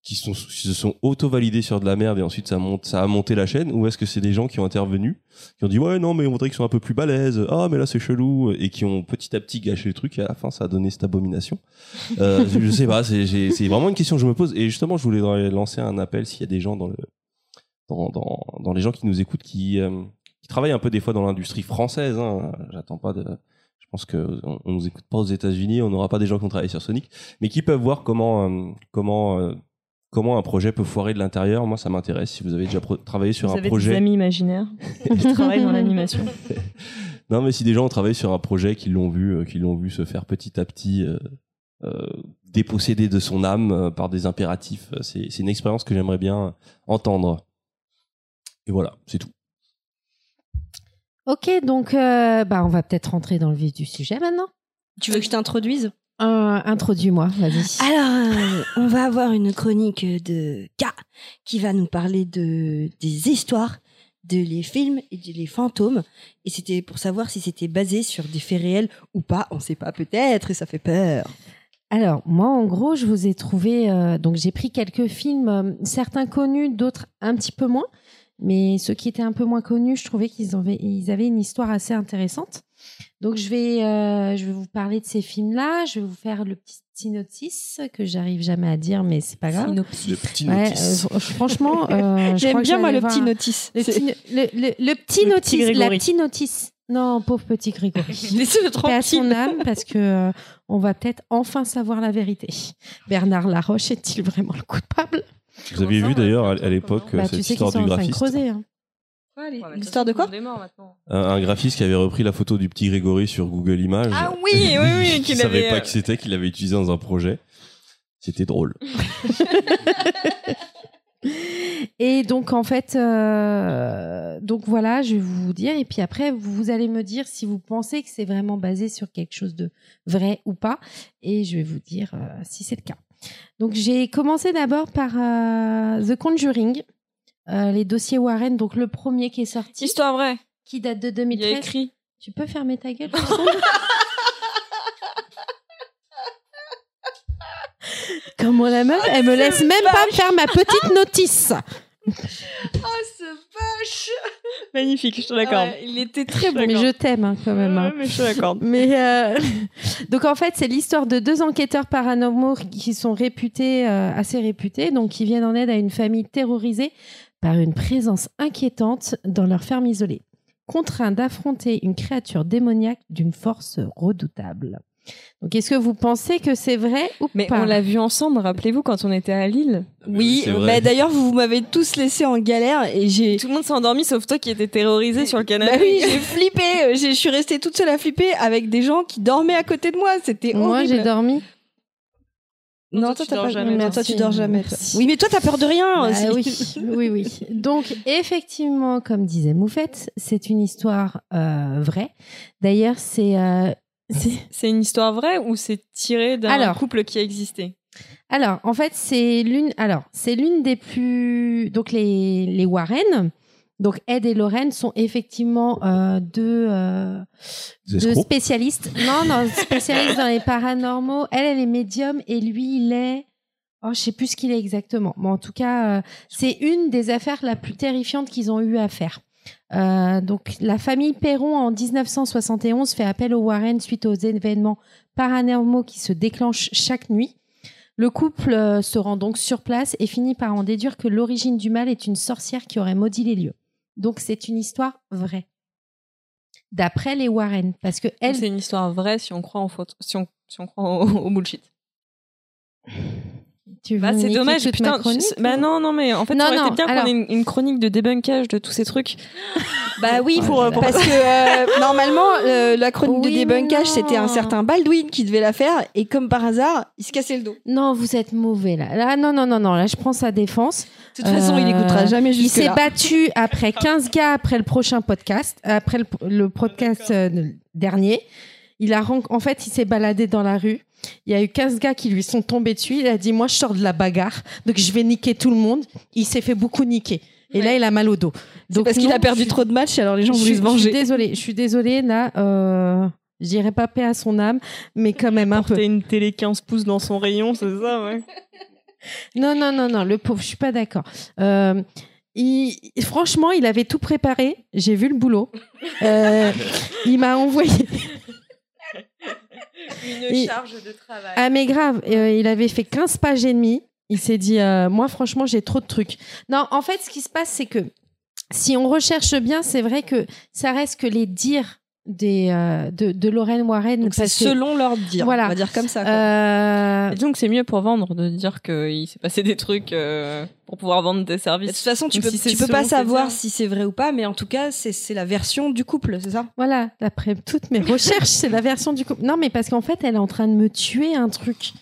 S1: qui, sont, qui se sont auto-validés sur de la merde et ensuite ça, monte, ça a monté la chaîne? Ou est-ce que c'est des gens qui ont intervenu, qui ont dit, ouais, non, mais on voudrait qu'ils soient un peu plus balèzes, ah, mais là c'est chelou, et qui ont petit à petit gâché le truc et à la fin ça a donné cette abomination euh, je sais pas, c'est vraiment une question que je me pose. Et justement, je voulais lancer un appel s'il y a des gens dans le dans, dans, dans les gens qui nous écoutent qui, euh, qui travaillent un peu des fois dans l'industrie française. Hein. J'attends pas de. Je pense que on, nous écoute pas aux États-Unis, on n'aura pas des gens qui ont travaillé sur Sonic, mais qui peuvent voir comment euh, comment euh, comment un projet peut foirer de l'intérieur. Moi, ça m'intéresse. Si vous avez déjà travaillé sur
S5: Vous
S1: un
S5: avez
S1: projet,
S5: des amis imaginaires qui travaillent dans l'animation.
S1: non, mais si des gens ont travaillé sur un projet, qui l'ont vu, euh, qui l'ont vu se faire petit à petit euh, euh, déposséder de son âme euh, par des impératifs, c'est c'est une expérience que j'aimerais bien entendre. Et voilà, c'est tout.
S4: Ok, donc euh, bah, on va peut-être rentrer dans le vif du sujet maintenant.
S6: Tu veux que je t'introduise?
S4: Euh, Introduis-moi, vas-y.
S6: Alors, euh, on va avoir une chronique de K qui va nous parler de des histoires, de les films et de les fantômes. Et c'était pour savoir si c'était basé sur des faits réels ou pas. On sait pas peut-être et ça fait peur.
S4: Alors, moi, en gros, je vous ai trouvé. euh, donc, j'ai pris quelques films, euh, certains connus, d'autres un petit peu moins. Mais ceux qui étaient un peu moins connus, je trouvais qu'ils avaient, ils avaient une histoire assez intéressante. Donc, je vais, euh, je vais vous parler de ces films-là. Je vais vous faire le petit synopsis que j'arrive jamais à dire, mais c'est pas grave.
S1: Le petit
S4: Ouais,
S1: notice.
S4: euh, fr- franchement, euh,
S6: J'aime bien moi le petit notice.
S4: Le petit, le, le- le petit
S5: Le petit
S4: notice, la petite notice. Non, pauvre petit Grégory.
S6: Laissez-le
S4: Paix à son
S6: tranquille.
S4: âme parce que euh, on va peut-être enfin savoir la vérité. Bernard Laroche est-il vraiment le coupable?
S1: Vous aviez vu d'ailleurs à, à l'époque euh,
S4: Bah,
S1: cette
S4: Tu sais qu'ils
S1: histoire du graphiste,
S4: creuser. hein.
S6: L'histoire de quoi
S1: un, un graphiste qui avait repris la photo du petit Grégory sur Google Images.
S5: Ah oui, oui, oui,
S1: qui savait
S5: avait.
S1: pas
S5: euh,
S1: qui c'était, qu'il avait utilisé dans un projet. C'était drôle.
S4: Et donc en fait, euh, donc voilà, je vais vous dire. Et puis après, vous allez me dire si vous pensez que c'est vraiment basé sur quelque chose de vrai ou pas. Et je vais vous dire euh, si c'est le cas. Donc j'ai commencé d'abord par euh, The Conjuring, euh, les dossiers Warren. Donc le premier qui est sorti,
S5: Histoire vraie.
S4: qui date de
S5: Il y a
S4: 2013.
S5: écrit.
S4: Tu peux fermer ta gueule Comment la meuf, elle me laisse même pas faire ma petite notice.
S6: Oh, ce vache
S5: Magnifique, je te l'accorde.
S6: Il était très bon.
S4: Mais je t'aime hein, quand même. hein.
S5: Ouais, mais je te l'accorde.
S4: Mais euh, donc en fait, c'est l'histoire de deux enquêteurs paranormaux qui sont réputés, euh, assez réputés, donc qui viennent en aide à une famille terrorisée par une présence inquiétante dans leur ferme isolée, contraints d'affronter une créature démoniaque d'une force redoutable. Donc, est-ce que vous pensez que c'est vrai ou
S5: Mais
S4: pas
S5: on l'a vu ensemble, rappelez-vous, quand on était à Lille.
S6: Oui,
S1: vrai.
S6: bah, d'ailleurs, vous m'avez tous laissé en galère et j'ai.
S5: Tout le monde s'est endormi sauf toi qui étais terrorisé sur le canapé.
S6: Bah oui, j'ai flippé. euh, Je suis restée toute seule à flipper avec des gens qui dormaient à côté de moi. C'était
S4: Moi,
S6: horrible.
S4: j'ai dormi.
S6: Non,
S5: Toi,
S6: toi,
S5: tu dors
S6: pas
S5: jamais,
S6: Mais
S5: toi.
S6: tu dors jamais. toi. Oui, mais toi, t'as peur de rien.
S4: Bah oui, oui, oui. Donc, effectivement, comme disait Moufette, c'est une histoire euh, vraie. D'ailleurs, c'est. euh, c'est-
S5: C'est une histoire vraie ou c'est tiré d'un couple qui a existé?
S4: Alors, en fait, c'est l'une. Alors, c'est l'une des plus. Donc, les, les Warren. Donc, Ed et Lorraine sont effectivement euh, deux, euh, deux spécialistes. Non, non, spécialistes dans les paranormaux. Elle, elle est médium et lui, il est. Oh, je sais plus ce qu'il est exactement. Mais en tout cas, euh, c'est une des affaires la plus terrifiante qu'ils ont eu à faire. Euh, donc, la famille Perron, en 1971, fait appel aux Warren suite aux événements paranormaux qui se déclenchent chaque nuit. Le couple euh, se rend donc sur place et finit par en déduire que l'origine du mal est une sorcière qui aurait maudit les lieux. Donc, c'est une histoire vraie. D'après les Warren. Parce que elle,
S5: C'est une histoire vraie si on croit en photo, si on, si on croit au, au bullshit.
S4: tu veux
S5: Bah, c'est dommage,
S4: toute ma
S5: putain.
S4: chronique,
S5: je- bah non, non, mais en fait,
S4: Non,
S5: ça aurait
S4: non,
S5: été bien
S4: alors-
S5: qu'on ait une, une chronique de débunkage de tous ces trucs.
S6: Bah oui,
S4: Oh
S6: pour, parce que euh, normalement, euh, la chronique
S4: Oui,
S6: de débunkage, c'était un certain Baldwin qui devait la faire, et comme par hasard, il se cassait le dos.
S4: Non, vous êtes mauvais là. Là, non, non, non, non. Là, je prends sa défense.
S6: De toute façon, il
S4: Euh,
S6: écoutera jamais
S4: Il s'est battu après 15 gars après le prochain podcast, après le, le podcast euh, dernier. Il a en fait, il s'est baladé dans la rue. Il y a eu 15 gars qui lui sont tombés dessus. Il a dit Moi, je sors de la bagarre, donc je vais niquer tout le monde. Il s'est fait beaucoup niquer. Et là, il a mal au dos. Donc,
S6: parce qu'il a perdu trop de matchs, alors les gens voulaient se
S4: je suis
S6: venger.
S4: désolée. Je suis désolée, là. Euh, je dirais pas paix à son âme, mais quand même un peu.
S5: Porter une télé 15 pouces dans son rayon, c'est ça, ouais.
S4: Non, non, non, non, le pauvre, je suis pas d'accord. Euh, il- franchement, il avait tout préparé. J'ai vu le boulot. Euh, il m'a envoyé.
S5: Une charge de travail.
S4: Ah, mais grave, euh, il avait fait 15 pages et demie. Il s'est dit, euh, moi, franchement, j'ai trop de trucs. Non, en fait, ce qui se passe, c'est que si on recherche bien, c'est vrai que ça reste que les dires des, euh, de, de Lorraine Warren.
S6: C'est
S4: parce que-
S6: selon leur dire,
S4: Voilà.
S6: on va dire comme ça. quoi.
S4: Euh,
S5: Et donc c'est mieux pour vendre de dire qu'il s'est passé des trucs euh, pour pouvoir vendre des
S6: De
S5: services.
S6: toute façon, tu peux,
S5: si
S6: tu peux pas savoir si c'est vrai ou pas, mais en tout cas, c'est c'est la version du couple, c'est ça?
S4: Voilà, d'après toutes mes recherches, c'est la version du couple. Non, mais parce qu'en fait, elle est en train de me tuer un truc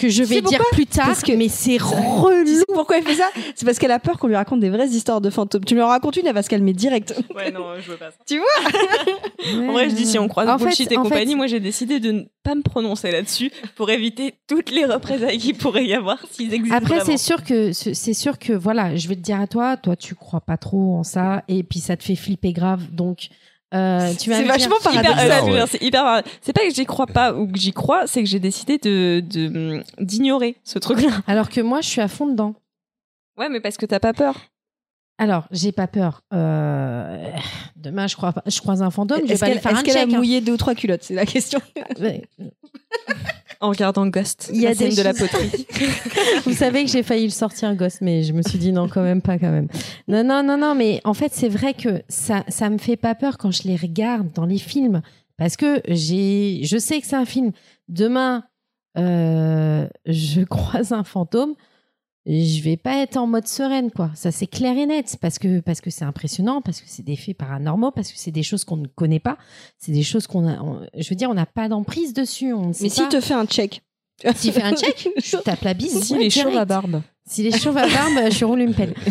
S4: que je vais dire plus tard,
S6: Parce que-
S4: mais c'est
S6: Tu
S4: relou.
S6: sais pourquoi elle fait ça C'est parce qu'elle a peur qu'on lui raconte des vraies histoires de fantômes. Tu lui en racontes une, elle va se calmer direct.
S5: Ouais, non, je veux pas ça.
S6: Tu vois
S5: En vrai, je dis si on croise
S4: En fait-
S5: bullshit et
S4: fait-
S5: compagnie, moi j'ai décidé de ne pas me prononcer là-dessus pour éviter toutes les représailles qu'il pourrait y avoir s'ils existent
S4: Après, c'est sûr que c'est sûr que voilà, je vais te dire à toi, toi, tu crois pas trop en ça, et puis ça te fait flipper grave, donc euh, tu
S6: C'est vachement
S5: Hyper-
S6: paradoxal.
S5: euh,
S1: ouais.
S5: dire, c'est hyper C'est pas que j'y crois pas ou que j'y crois, c'est que j'ai décidé de de- d'ignorer ce truc-là.
S4: Alors que moi, je suis à fond dedans.
S5: Ouais, mais parce que t'as pas peur.
S4: Alors, j'ai pas peur. Euh, Demain, je crois, pas- je croise un fantôme, je vais
S6: Est-ce
S4: pas
S6: qu'elle
S4: lui faire
S6: est-ce
S4: un
S6: qu'elle a
S4: hein.
S6: mouillé deux ou trois culottes? C'est la question.
S4: Ouais.
S5: En regardant Ghost,
S4: Il y a
S5: la scène
S4: des
S5: de la poterie.
S4: Vous savez que j'ai failli le sortir gosse, mais je me suis dit non, quand même pas, quand même. Non, non, non, non, mais en fait, c'est vrai que ça, ça me fait pas peur quand je les regarde dans les films, parce que j'ai, je sais que c'est un film. Demain, euh, je croise un fantôme, je vais pas être en mode sereine, quoi. Ça, c'est clair et net, parce que parce que c'est impressionnant, parce que c'est des faits paranormaux, parce que c'est des choses qu'on ne connaît pas, c'est des choses qu'on a. on- je veux dire, on n'a pas d'emprise dessus. On ne sait
S6: Mais s'il te fait un check.
S4: S'il fait un check, je tape la bise.
S5: S'il
S4: ouais,
S5: est chauve
S4: direct.
S5: à barbe.
S4: S'il est chauve à barbe, je roule une pelle.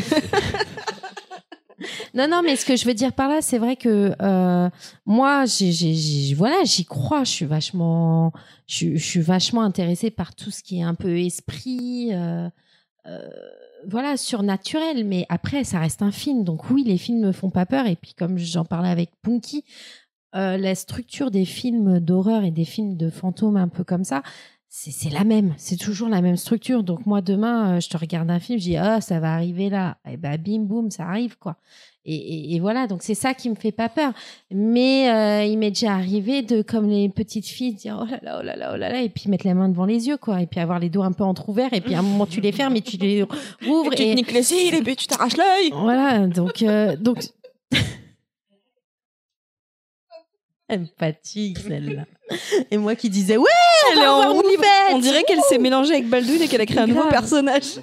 S4: non, non, mais ce que je veux dire par là, c'est vrai que euh, moi, j'ai, j'ai- j'ai- voilà, j'y crois. Je suis vachement, je, suis- je suis vachement intéressée par tout ce qui est un peu esprit, euh, euh, voilà, surnaturel. Mais après, ça reste un film, donc oui, les films me font pas peur. Et puis, comme j'en parlais avec Punky, euh, la structure des films d'horreur et des films de fantômes un peu comme ça, c'est la même, c'est toujours la même structure. Donc moi demain, euh, je te regarde un film, je dis ah ça va arriver là, et ben bim boum, ça arrive quoi. Et, et- et voilà, donc c'est ça qui me fait pas peur. Mais euh, il m'est déjà arrivé de comme les petites filles dire oh là là oh là là oh là là et puis mettre la main devant les yeux quoi, et puis avoir les dos un peu entrouverts et puis à un moment tu les fermes et tu les rouvres
S5: Et tu te
S4: et
S5: niques les cils et puis tu t'arraches l'œil.
S4: voilà, donc euh, donc elle me fatigue celle-là. Et moi qui disais ouais,
S6: Elle est en roue libre.
S4: fête
S6: On dirait qu'elle s'est mélangée avec Baldwin et qu'elle a créé un nouveau personnage.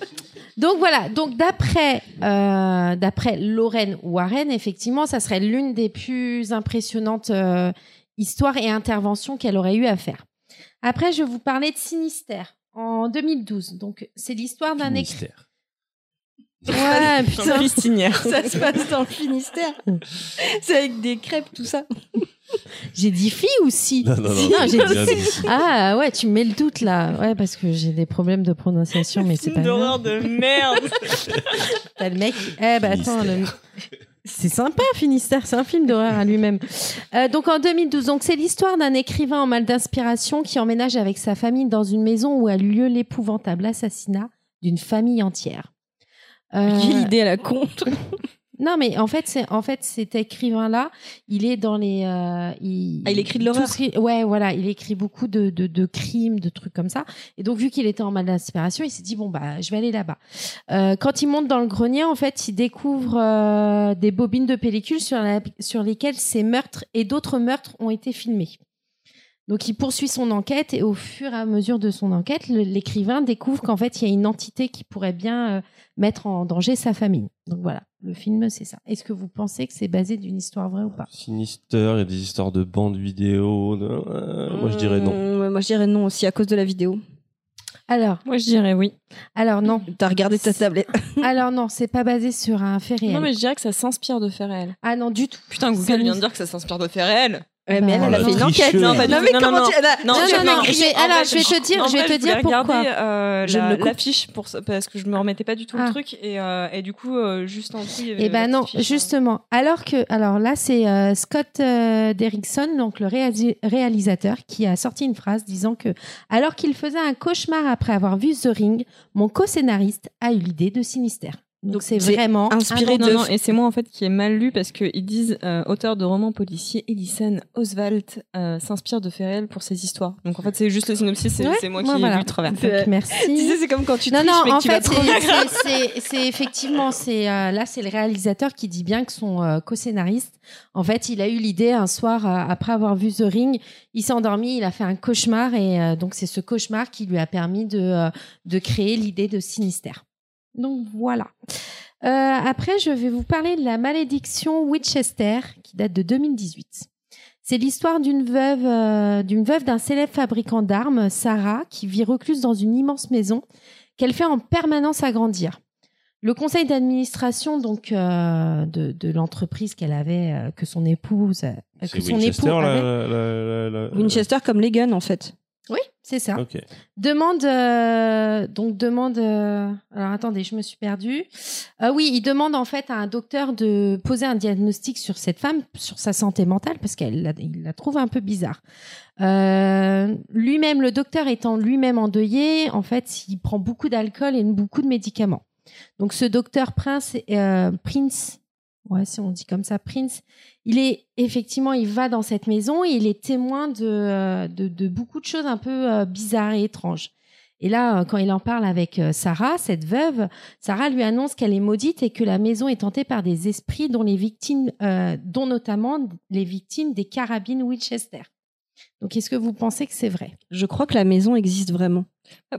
S4: Donc voilà, donc d'après euh, d'après Lorraine Warren, effectivement, ça serait l'une des plus impressionnantes euh, histoires et interventions qu'elle aurait eu à faire. Après, je vais vous parler de Sinistère en 2012. Donc c'est l'histoire d'un écrit. Ouais, putain.
S6: Ça se passe dans le Finistère. C'est avec des crêpes, tout ça.
S4: J'ai dit fille ou si?
S1: Non, non, non.
S4: Non, j'ai
S1: Bien
S4: dit.
S1: dit.
S4: Ah ouais, tu me mets le doute là. Ouais, parce que j'ai des problèmes de prononciation, mais c'est pas
S5: Film d'horreur de merde.
S4: T'as le mec. Eh ben attends, le... C'est sympa, Finistère, c'est un film d'horreur à lui-même. Euh, donc en 2012, donc c'est l'histoire d'un écrivain en mal d'inspiration qui emménage avec sa famille dans une maison où a eu lieu l'épouvantable assassinat d'une famille entière. Euh,
S6: Quelle idée à la con.
S4: Non, mais en fait, c'est en fait cet écrivain-là, il est dans les. euh, il,
S6: Ah, il écrit de l'horreur?
S4: Ouais, voilà, il écrit beaucoup de, de, de crimes, de trucs comme ça. Et donc, vu qu'il était en mal d'inspiration, il s'est dit bon bah, je vais aller là-bas. Euh, quand il monte dans le grenier, en fait, il découvre euh, des bobines de pellicule sur, la- sur lesquelles ces meurtres et d'autres meurtres ont été filmés. Donc, il poursuit son enquête et au fur et à mesure de son enquête, l'écrivain découvre qu'en fait, il y a une entité qui pourrait bien euh, mettre en danger sa famille. Donc voilà, le film, c'est ça. Est-ce que vous pensez que c'est basé d'une histoire vraie ou pas?
S1: Sinister, il y a des histoires de bandes vidéo. de- euh, moi, je dirais non.
S6: Mmh, ouais, moi, je dirais non aussi à cause de la vidéo.
S4: Alors,
S5: Moi, je dirais oui.
S4: alors non,
S6: T'as regardé ta tablette.
S4: alors non, c'est pas basé sur un fait réel.
S5: Non, mais je dirais que ça s'inspire de faits réels.
S4: Ah non, du tout.
S5: Putain, Google vient de dire que ça s'inspire de faits réels.
S6: Ouais, mais elle, elle a
S4: Bah,
S6: fait une enquête. Non, mais comment
S5: Non,
S6: tu.
S4: Non,
S5: je-
S4: non, non,
S5: en
S4: je vais-
S5: vrai,
S4: alors, je vais te dire- je vais te dire pourquoi.
S5: euh,
S6: Je
S5: l'affiche pour parce que je me remettais pas du tout
S4: Ah.
S5: le truc et, euh, et du coup euh, juste en dessous il y avait
S4: Eh ben non,
S5: fiche,
S4: justement. Alors que, alors là, c'est Scott Derrickson, donc le réalisateur, qui a sorti une phrase disant que, alors qu'il faisait un cauchemar après avoir vu The Ring, mon co-scénariste a eu l'idée de Sinister. Donc c'est vraiment
S6: inspiré de-
S5: non, et c'est moi en fait qui ai mal lu parce qu'ils disent euh, auteur de romans policiers, Edison Oswald euh, s'inspire de faits réels pour ses histoires. Donc en fait, c'est juste le synopsis, c'est
S4: Ouais,
S5: moi
S4: moi,
S5: qui ai
S4: voilà.
S5: lu le travers.
S4: Donc,
S6: Tu sais,
S4: merci.
S6: c'est comme quand tu
S4: Non,
S6: triches,
S4: non,
S6: mais
S4: en fait, c'est- effectivement, c'est euh, là, c'est le réalisateur qui dit bien que son euh, co-scénariste, en fait, il a eu l'idée un soir euh, après avoir vu The Ring, il s'est endormi, il a fait un cauchemar et euh, donc c'est ce cauchemar qui lui a permis de euh, de créer l'idée de Sinister. Donc voilà. Euh, après, je vais vous parler de la malédiction Winchester qui date de 2018. C'est l'histoire d'une veuve, euh, d'une veuve d'un célèbre fabricant d'armes, Sarah, qui vit recluse dans une immense maison qu'elle fait en permanence agrandir. Le conseil d'administration donc euh, de, de l'entreprise qu'elle avait, euh, que son épouse, euh, que
S1: C'est
S4: son
S1: Winchester,
S4: époux
S1: la,
S4: avait.
S1: la- la- la-
S6: Winchester comme les guns, en fait.
S4: Oui, c'est ça. Demande euh, donc demande. euh, alors attendez, je me suis perdue. Euh, oui, il demande en fait à un docteur de poser un diagnostic sur cette femme, sur sa santé mentale, parce qu'il la, il la trouve un peu bizarre. Lui-même, le docteur étant lui-même endeuillé, en fait, il prend beaucoup d'alcool et beaucoup de médicaments. Donc ce docteur Prince, Prince, ouais, si on dit comme ça, Prince, il est effectivement, il va dans cette maison et il est témoin de, euh, de, de beaucoup de choses un peu euh, bizarres et étranges. Et là, euh, quand il en parle avec Sarah, cette veuve, Sarah lui annonce qu'elle est maudite et que la maison est hantée par des esprits dont les victimes, euh, dont notamment les victimes des carabines Winchester. Donc, est-ce que vous pensez que c'est vrai?
S6: Je crois que la maison existe vraiment.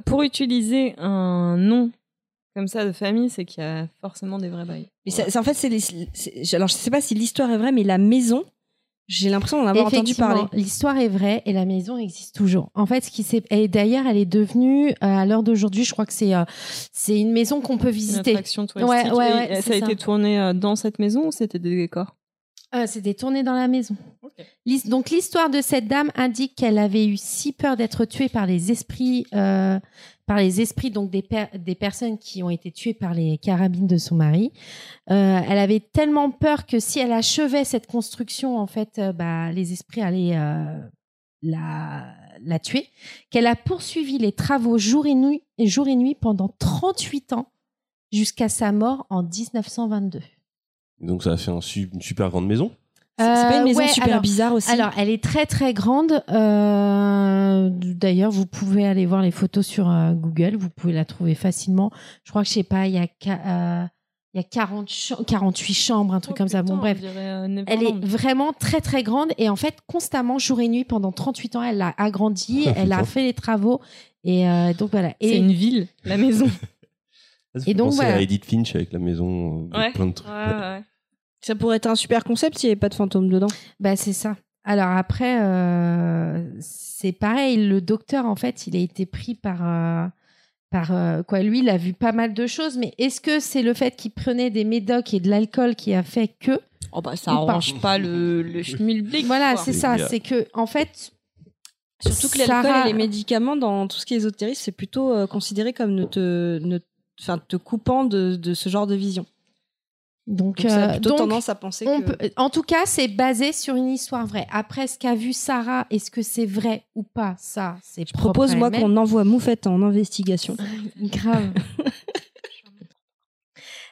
S5: Pour utiliser un nom comme ça de famille, c'est qu'il y a forcément des vrais bails.
S6: Mais ça- en fait, c'est alors je sais pas si l'histoire est vraie, mais la maison, j'ai l'impression d'en avoir entendu parler.
S4: L'histoire est vraie et la maison existe toujours. En fait, ce qui s'est et d'ailleurs, elle est devenue euh, à l'heure d'aujourd'hui, je crois que c'est euh, c'est une maison qu'on peut
S5: Une
S4: visiter.
S5: attraction touristique.
S4: Ouais, ouais,
S5: ça a
S4: ça.
S5: été tourné euh, dans cette maison ou c'était des décors?
S4: Euh, C'était tourné dans la maison. Donc l'histoire de cette dame indique qu'elle avait eu si peur d'être tuée par les esprits, euh, par les esprits donc des, des personnes qui ont été tuées par les carabines de son mari. Euh, elle avait tellement peur que si elle achevait cette construction, en fait, euh, bah, les esprits allaient euh, la, tuer. Qu'elle a poursuivi les travaux jour et nuit, jour et nuit pendant 38 ans jusqu'à sa mort en 1922.
S1: Donc ça a fait une super grande maison.
S6: C'est pas une
S4: Euh,
S6: maison
S4: ouais,
S6: super
S4: alors-
S6: bizarre aussi.
S4: Alors, elle est très très grande. Euh, D'ailleurs, vous pouvez aller voir les photos sur euh, Google. Vous pouvez la trouver facilement. Je crois que je sais pas, il y a euh, il y a 40 cha- 48 chambres, un truc comme ça. Bon, bref. Elle est vraiment très très grande et en fait constamment jour et nuit pendant 38 ans elle l'a agrandi,
S1: Oh,
S4: elle a fait les travaux et euh, donc voilà.
S5: C'est une ville, la maison.
S4: Et donc, voilà.
S1: à Edith Finch avec la maison,
S5: Ouais.
S1: plein de trucs.
S6: Ça pourrait être un super concept s'il n'y avait pas de fantôme dedans.
S4: Bah, c'est ça. Alors après, euh, c'est pareil. Le docteur, en fait, il a été pris par, euh, par euh, quoi Lui, il a vu pas mal de choses. Mais est-ce que c'est le fait qu'il prenait des médocs et de l'alcool qui a fait que
S5: Oh bah ça
S4: Ou pas.
S5: arrange pas le, le schmilblick.
S4: Voilà, c'est ça. C'est que en fait,
S6: Surtout que l'alcool
S4: Sarah-
S6: et les médicaments dans tout ce qui est ésotérisme, c'est plutôt euh, considéré comme ne te, ne, enfin, te coupant de, de ce genre de vision.
S4: Donc,
S6: Donc, ça a
S4: euh,
S6: plutôt
S4: donc,
S6: tendance à penser
S4: on
S6: que.
S4: peut- en tout cas, c'est basé sur une histoire vraie. Après, ce qu'a vu Sarah, est-ce que c'est vrai ou pas? Ça, c'est
S6: Je propose, moi, qu'on envoie Moufette en investigation.
S4: Grave.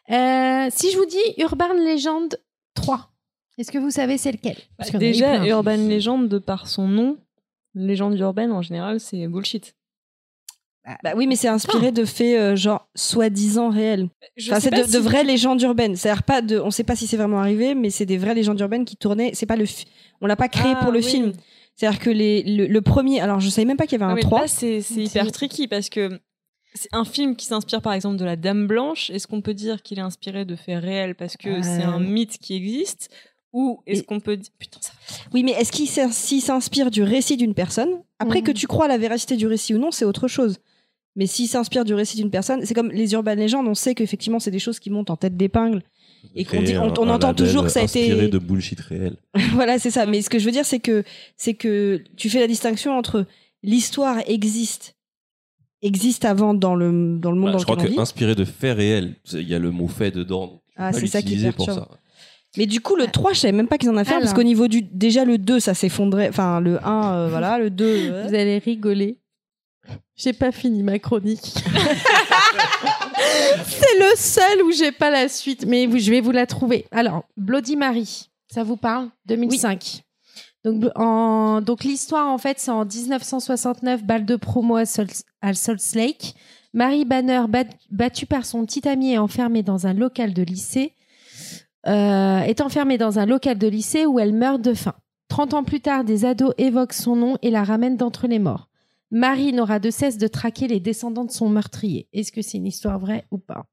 S4: Euh, si je vous dis Urban Legend 3, est-ce que vous savez c'est lequel? Parce eu
S5: Déjà. Urban Legend, de par son nom, légende urbaine en général, c'est bullshit.
S6: Bah oui, mais c'est inspiré de faits, euh, genre, soi-disant réels.
S5: Je
S6: Enfin, c'est de,
S5: si
S6: de
S5: tu-
S6: vraies légendes urbaines. C'est-à-dire pas de, on sait pas si c'est vraiment arrivé, mais c'est des vraies légendes urbaines qui tournaient. C'est pas le, fi- on l'a pas créé
S5: Ah,
S6: pour le
S5: oui.
S6: film. C'est-à-dire que les, le, le premier, alors je savais même pas qu'il y avait
S5: Non,
S6: un
S5: mais
S6: 3.
S5: là, c'est hyper tricky parce que c'est un film qui s'inspire par exemple de la Dame Blanche. Est-ce qu'on peut dire qu'il est inspiré de faits réels parce que
S6: Euh.
S5: c'est un mythe qui existe? Ou est-ce
S6: Et-
S5: qu'on peut dire. Putain, ça.
S6: Oui, mais est-ce qu'il s'inspire du récit d'une personne? Après
S4: Mhm.
S6: que tu crois à la véracité du récit ou non, c'est autre chose. Mais s'il s'inspire du récit d'une personne, c'est comme les urban légendes, on sait qu'effectivement c'est des choses qui montent en tête d'épingle. Et qu'on dit- on- entend toujours que ça a été-
S1: inspiré de bullshit réel.
S6: voilà, c'est ça. Mais ce que je veux dire, c'est que c'est que tu fais la distinction entre l'histoire existe existe avant dans le dans le monde
S1: Bah,
S6: dans
S1: je crois
S6: lequel on
S1: que
S6: vit.
S1: inspiré de faits réels, il y a le mot fait dedans. donc
S6: Ah, c'est ça qui
S1: l'utiliser pour ça.
S6: Mais du coup, le 3, je savais même pas qu'ils en avaient fait parce qu'au niveau du déjà le 2, ça s'effondrait. Enfin, le 1, euh, voilà, le 2. euh,
S4: Vous allez rigoler. J'ai pas fini ma chronique. c'est le seul où j'ai pas la suite, mais je vais vous la trouver. Alors, Bloody Mary, ça vous parle? 2005. Donc, en- donc l'histoire, en fait, c'est en 1969, balle de promo à, Sol- à Salt Lake. Mary Banner, bat- battue par son petit ami et enfermée dans un local de lycée, euh, est enfermée dans un local de lycée où elle meurt de faim. 30 ans plus tard, des ados évoquent son nom et la ramènent d'entre les morts. Marie n'aura de cesse de traquer les descendants de son meurtrier. Est-ce que c'est une histoire vraie ou pas?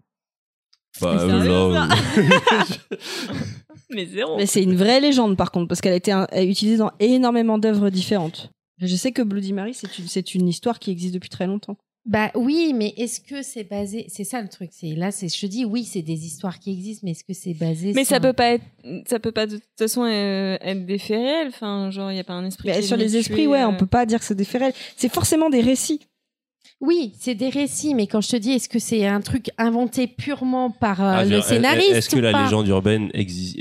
S1: Bah,
S5: sérieux,
S1: là, euh,
S5: Mais zéro.
S6: Mais c'est une vraie légende, par contre, parce qu'elle a été un- utilisée dans énormément d'œuvres différentes. Je sais que Bloody Mary, c'est une, c'est une histoire qui existe depuis très longtemps.
S4: Bah oui, mais est-ce que c'est basé C'est ça le truc. C'est là, c'est je te dis oui, c'est des histoires qui existent, mais est-ce que c'est basé
S5: Mais
S4: sur
S5: ça
S4: un-
S5: peut pas être, ça peut pas de toute façon euh, être des faits réels. Enfin, genre, il y a pas un esprit. Est
S6: sur les esprits, ouais,
S5: euh,
S6: on peut pas dire que c'est des faits réels. C'est forcément des récits.
S4: Oui, c'est des récits, mais quand je te dis, est-ce que c'est un truc inventé purement par euh,
S1: ah,
S4: le
S1: dire,
S4: scénariste
S1: Est-ce que la
S4: pas
S1: légende urbaine a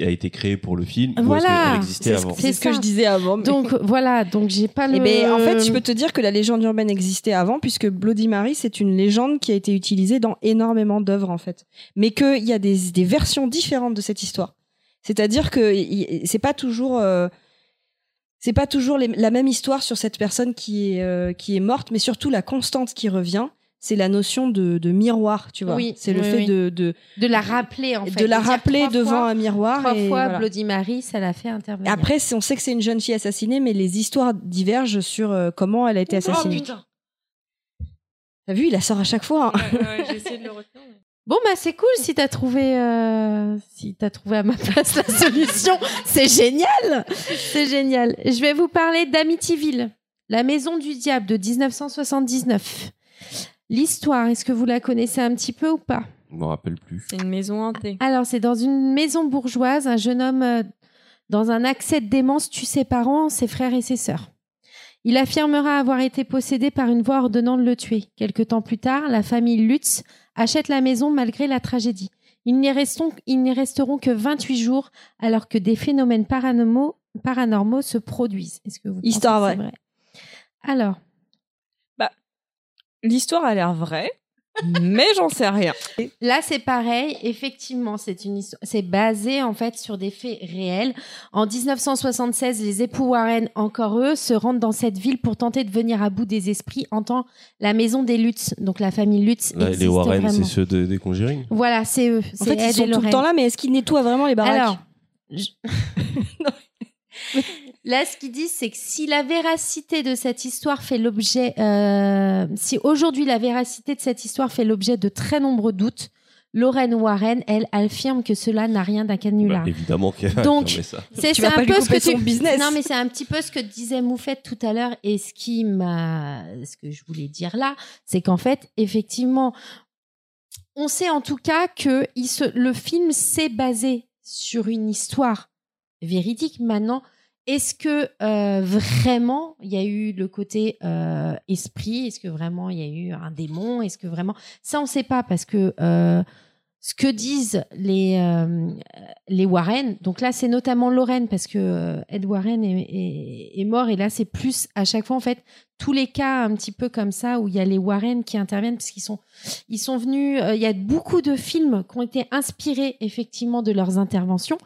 S1: été créée pour le film
S4: Voilà,
S6: C'est ce, que je disais avant. mais-
S4: Donc voilà, donc j'ai pas le.
S6: Eh ben, en fait, je peux te dire que la légende urbaine existait avant, puisque Bloody Mary, c'est une légende qui a été utilisée dans énormément d'œuvres, en fait. Mais qu'il y a des, des versions différentes de cette histoire. C'est-à-dire que c'est pas toujours. euh, c'est pas toujours les- la même histoire sur cette personne qui est, euh, qui est morte, mais surtout la constante qui revient, c'est la notion de, de miroir, tu vois.
S4: Oui,
S6: c'est le
S4: oui,
S6: fait
S4: oui.
S6: de, de,
S4: de la rappeler en fait,
S6: de la rappeler devant
S4: fois-
S6: un miroir.
S4: Trois
S6: et
S4: fois
S6: voilà.
S4: Bloody Mary, ça l'a fait intervenir.
S6: Après, on sait que c'est une jeune fille assassinée, mais les histoires divergent sur euh, comment elle a été assassinée.
S5: Oh putain.
S6: T'as vu, il la sort à chaque fois. hein.
S5: Ouais, ouais, J'ai essayé de le retenir. mais-
S4: Bon bah c'est cool si t'as trouvé euh, si t'as trouvé à ma place la solution, c'est génial, c'est génial. Je vais vous parler d'Amityville, la maison du diable de 1979. L'histoire, est-ce que vous la connaissez un petit peu ou pas?
S1: Je me rappelle plus.
S5: C'est une maison hantée.
S4: Alors c'est dans une maison bourgeoise, un jeune homme euh, dans un accès de démence tue ses parents, ses frères et ses sœurs. Il affirmera avoir été possédé par une voix ordonnant de le tuer. Quelque temps plus tard, la famille Lutz achète la maison malgré la tragédie. Ils n'y resteront, resteront que 28 jours alors que des phénomènes paranormaux, paranormaux se produisent. Est-ce que vous
S6: Histoire vraie.
S4: vrai? Alors,
S5: L'histoire a l'air vraie, mais j'en sais rien.
S4: Là, c'est pareil. Effectivement, c'est une histoire. C'est basé en fait sur des faits réels. En 1976, les époux Warren, encore eux, se rendent dans cette ville pour tenter de venir à bout des esprits en tant la maison des Lutz. Donc la famille Lutz
S1: Là, les Warren, c'est ceux de, des Conjuring.
S4: Voilà, c'est eux.
S6: En
S4: C'est
S6: fait, ils sont tout le temps là, mais est-ce qu'ils nettoient vraiment les baraques?
S4: Alors, je- là, ce qu'ils disent, c'est que si la véracité de cette histoire fait l'objet, euh, si aujourd'hui la véracité de cette histoire fait l'objet de très nombreux doutes, Lorraine Warren, elle, affirme que cela n'a rien d'un canular.
S1: Bah, évidemment qu'elle a
S4: Donc. C'est un
S6: lui
S4: peu ce
S6: couper
S4: que tu...
S6: son business.
S4: Non, mais c'est un petit peu ce que disait Moufette tout à l'heure et ce qui m'a, ce que je voulais dire là, c'est qu'en fait, effectivement, on sait en tout cas que il se... le film s'est basé sur une histoire véridique. Maintenant, est-ce que euh, vraiment il y a eu le côté euh, esprit? Est-ce que vraiment il y a eu un démon? Est-ce que vraiment ça on ne sait pas parce que euh, ce que disent les, Warren. Donc là, c'est notamment Lorraine parce que Ed Warren est, mort et là, c'est plus à chaque fois en fait tous les cas un petit peu comme ça où il y a les Warren qui interviennent parce qu'ils sont ils sont venus. Il y a beaucoup de films qui ont été inspirés effectivement de leurs interventions.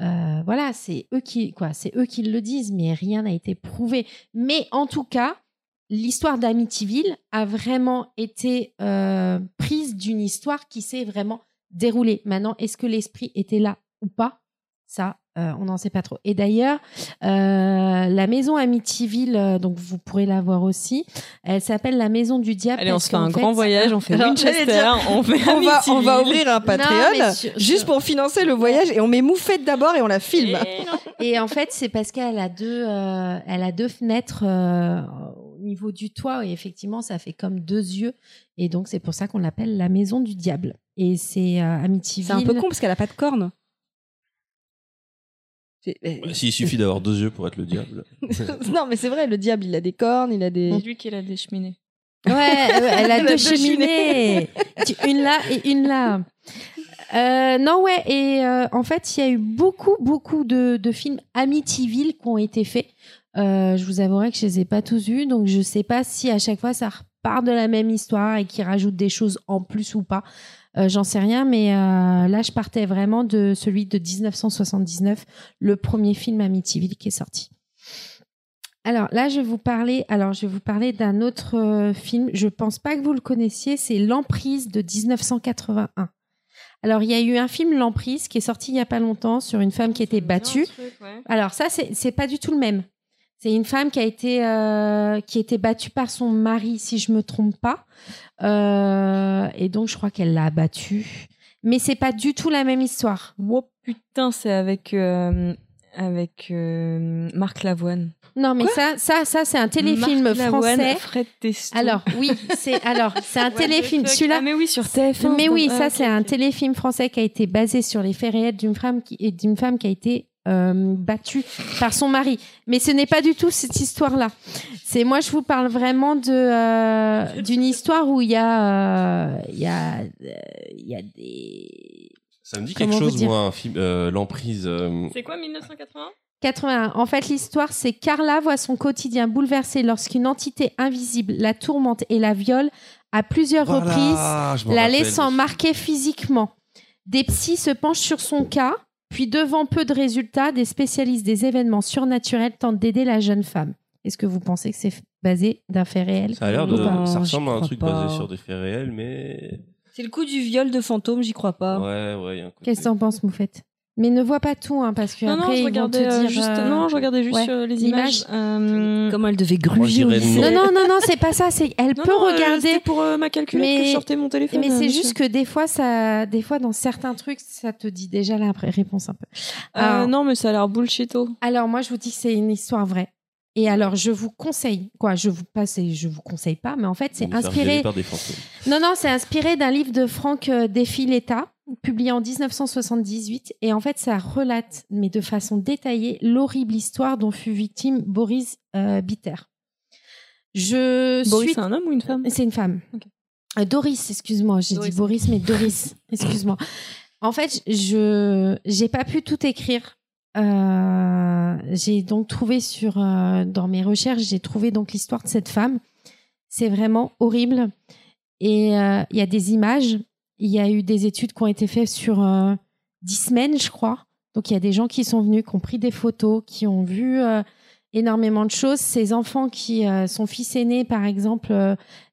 S4: Euh, voilà, c'est eux qui quoi, c'est eux qui le disent, mais rien n'a été prouvé. Mais en tout cas, l'histoire d'Amityville a vraiment été euh, prise d'une histoire qui s'est vraiment déroulée. Maintenant, est-ce que l'esprit était là ou pas? Ça, euh, on n'en sait pas trop. Et d'ailleurs, euh, la maison Amityville, euh, donc vous pourrez la voir aussi, elle s'appelle la maison du diable.
S5: Allez, on se fait un grand voyage, on fait
S6: Alors,
S5: Winchester,
S6: dire,
S5: on fait
S6: on va, on va
S5: Amityville.
S6: ouvrir un Patreon
S4: sur-
S6: juste
S4: sur-
S6: pour financer le voyage et on met Moufette d'abord et on la filme.
S4: Et en fait, c'est parce qu'elle a deux, euh, elle a deux fenêtres euh, au niveau du toit et effectivement, ça fait comme deux yeux. Et donc, c'est pour ça qu'on l'appelle la maison du diable. Et c'est euh, Amityville.
S6: C'est un peu con parce qu'elle a pas de cornes. Eh,
S1: Bah, S'il suffit d'avoir deux yeux pour être le diable.
S6: non, mais c'est vrai, le diable, il a des cornes, il a des.
S5: C'est lui qui l'a des cheminées.
S4: Ouais, ouais, elle a
S6: Elle a
S4: deux
S6: deux
S4: cheminées. Tu- une là et une là. Euh, non, ouais, et euh, en fait, il y a eu beaucoup, beaucoup de, de films Amityville qui ont été faits. Euh, je vous avouerai que je les ai pas tous vus, donc je sais pas si à chaque fois ça repart de la même histoire et qu'ils rajoutent des choses en plus ou pas. Euh, J'en sais rien, mais euh, là, je partais vraiment de celui de 1979, le premier film Amityville qui est sorti. Alors là, je vais vous parler. Alors, je vais vous parler d'un autre euh, film. Je pense pas que vous le connaissiez. C'est L'emprise de 1981. Alors, il y a eu un film L'emprise qui est sorti il y a pas longtemps sur une femme qui était battue. Alors ça, c'est pas du tout le même. C'est une femme qui a été euh, qui a été battue par son mari, si je me trompe pas. Euh, et donc, je crois qu'elle l'a abattue. Mais c'est pas du tout la même histoire.
S5: Oh putain, c'est avec, euh, avec euh, Marc Lavoine.
S4: Non, mais ça, ça, ça, c'est un téléfilm
S5: Marc Lavoine,
S4: français.
S5: Fred Testo.
S4: Alors oui, c'est alors c'est un téléfilm. Celui-là,
S5: Ah, mais oui, sur TF1.
S4: Mais oui,
S5: Ah,
S4: ça
S5: ok,
S4: c'est un téléfilm français qui a été basé sur les faits réels d'une femme qui d'une femme qui a été euh, battue par son mari. Mais ce n'est pas du tout cette histoire-là. C'est moi je vous parle vraiment de euh, d'une histoire où il y a euh, il y a euh, il y a des
S1: Ça me dit
S4: Comment
S1: quelque chose, moi, un film, euh, l'emprise. euh,
S5: C'est quoi 1981
S4: 81. En fait, l'histoire, c'est Carla voit son quotidien bouleversé lorsqu'une entité invisible la tourmente et la viole à plusieurs
S1: voilà,
S4: reprises la
S1: rappelle.
S4: laissant marquer physiquement. Des psys se penchent sur son cas, puis devant peu de résultats, des spécialistes des événements surnaturels tentent d'aider la jeune femme. Est-ce que vous pensez que c'est basé d'un fait réel
S1: Ça a l'air de.
S6: Non,
S1: ça ressemble à un truc
S6: pas.
S1: basé sur des faits réels, mais.
S6: C'est le coup du viol de fantôme, j'y crois pas.
S1: Ouais, ouais, il y a un côté-
S4: Qu'est-ce que t'en penses, Moufette? Mais ne vois pas tout, hein, parce que
S5: non,
S4: après
S5: non, je
S4: ils vont
S5: regardais,
S4: te dire.
S5: juste,
S4: euh,
S5: non, je regardais juste
S4: ouais,
S5: euh, les images. Euh,
S6: Comment elle devait gruger
S1: non.
S4: Non, non, non, c'est pas ça. C'est elle
S5: non,
S4: peut
S5: non, euh,
S4: regarder.
S5: c'était pour euh, ma calculette
S4: Mais-
S5: que je sortais mon téléphone.
S4: Mais c'est juste que des fois, ça, des fois, dans certains trucs, ça te dit déjà la ré- réponse un peu.
S5: Euh,
S4: Alors,
S5: non, mais ça a l'air bullshito.
S4: alors, moi, je vous dis que c'est une histoire vraie. Et alors, je vous conseille, quoi, je vous passe et je vous conseille pas, mais en fait, c'est inspiré.
S1: par des.
S4: Non, non, c'est inspiré d'un livre de Franck euh, Defiletta, publié en 1978. Et en fait, ça relate, mais de façon détaillée, l'horrible histoire dont fut victime Boris euh, Bitter. Je
S5: Boris,
S4: suis
S5: c'est un homme ou une femme?
S4: C'est une femme. Euh, Doris, excuse-moi, j'ai dit Boris, mais Doris, excuse-moi. En fait, je j'ai pas pu tout écrire. Euh, j'ai donc trouvé sur euh, dans mes recherches, j'ai trouvé donc l'histoire de cette femme. C'est vraiment horrible. Et il y a des images. Il y a eu des études qui ont été faites sur euh, dix semaines, je crois. Donc il y a des gens qui sont venus, qui ont pris des photos, qui ont vu euh, énormément de choses. Ces enfants qui, euh, son fils aîné, par exemple,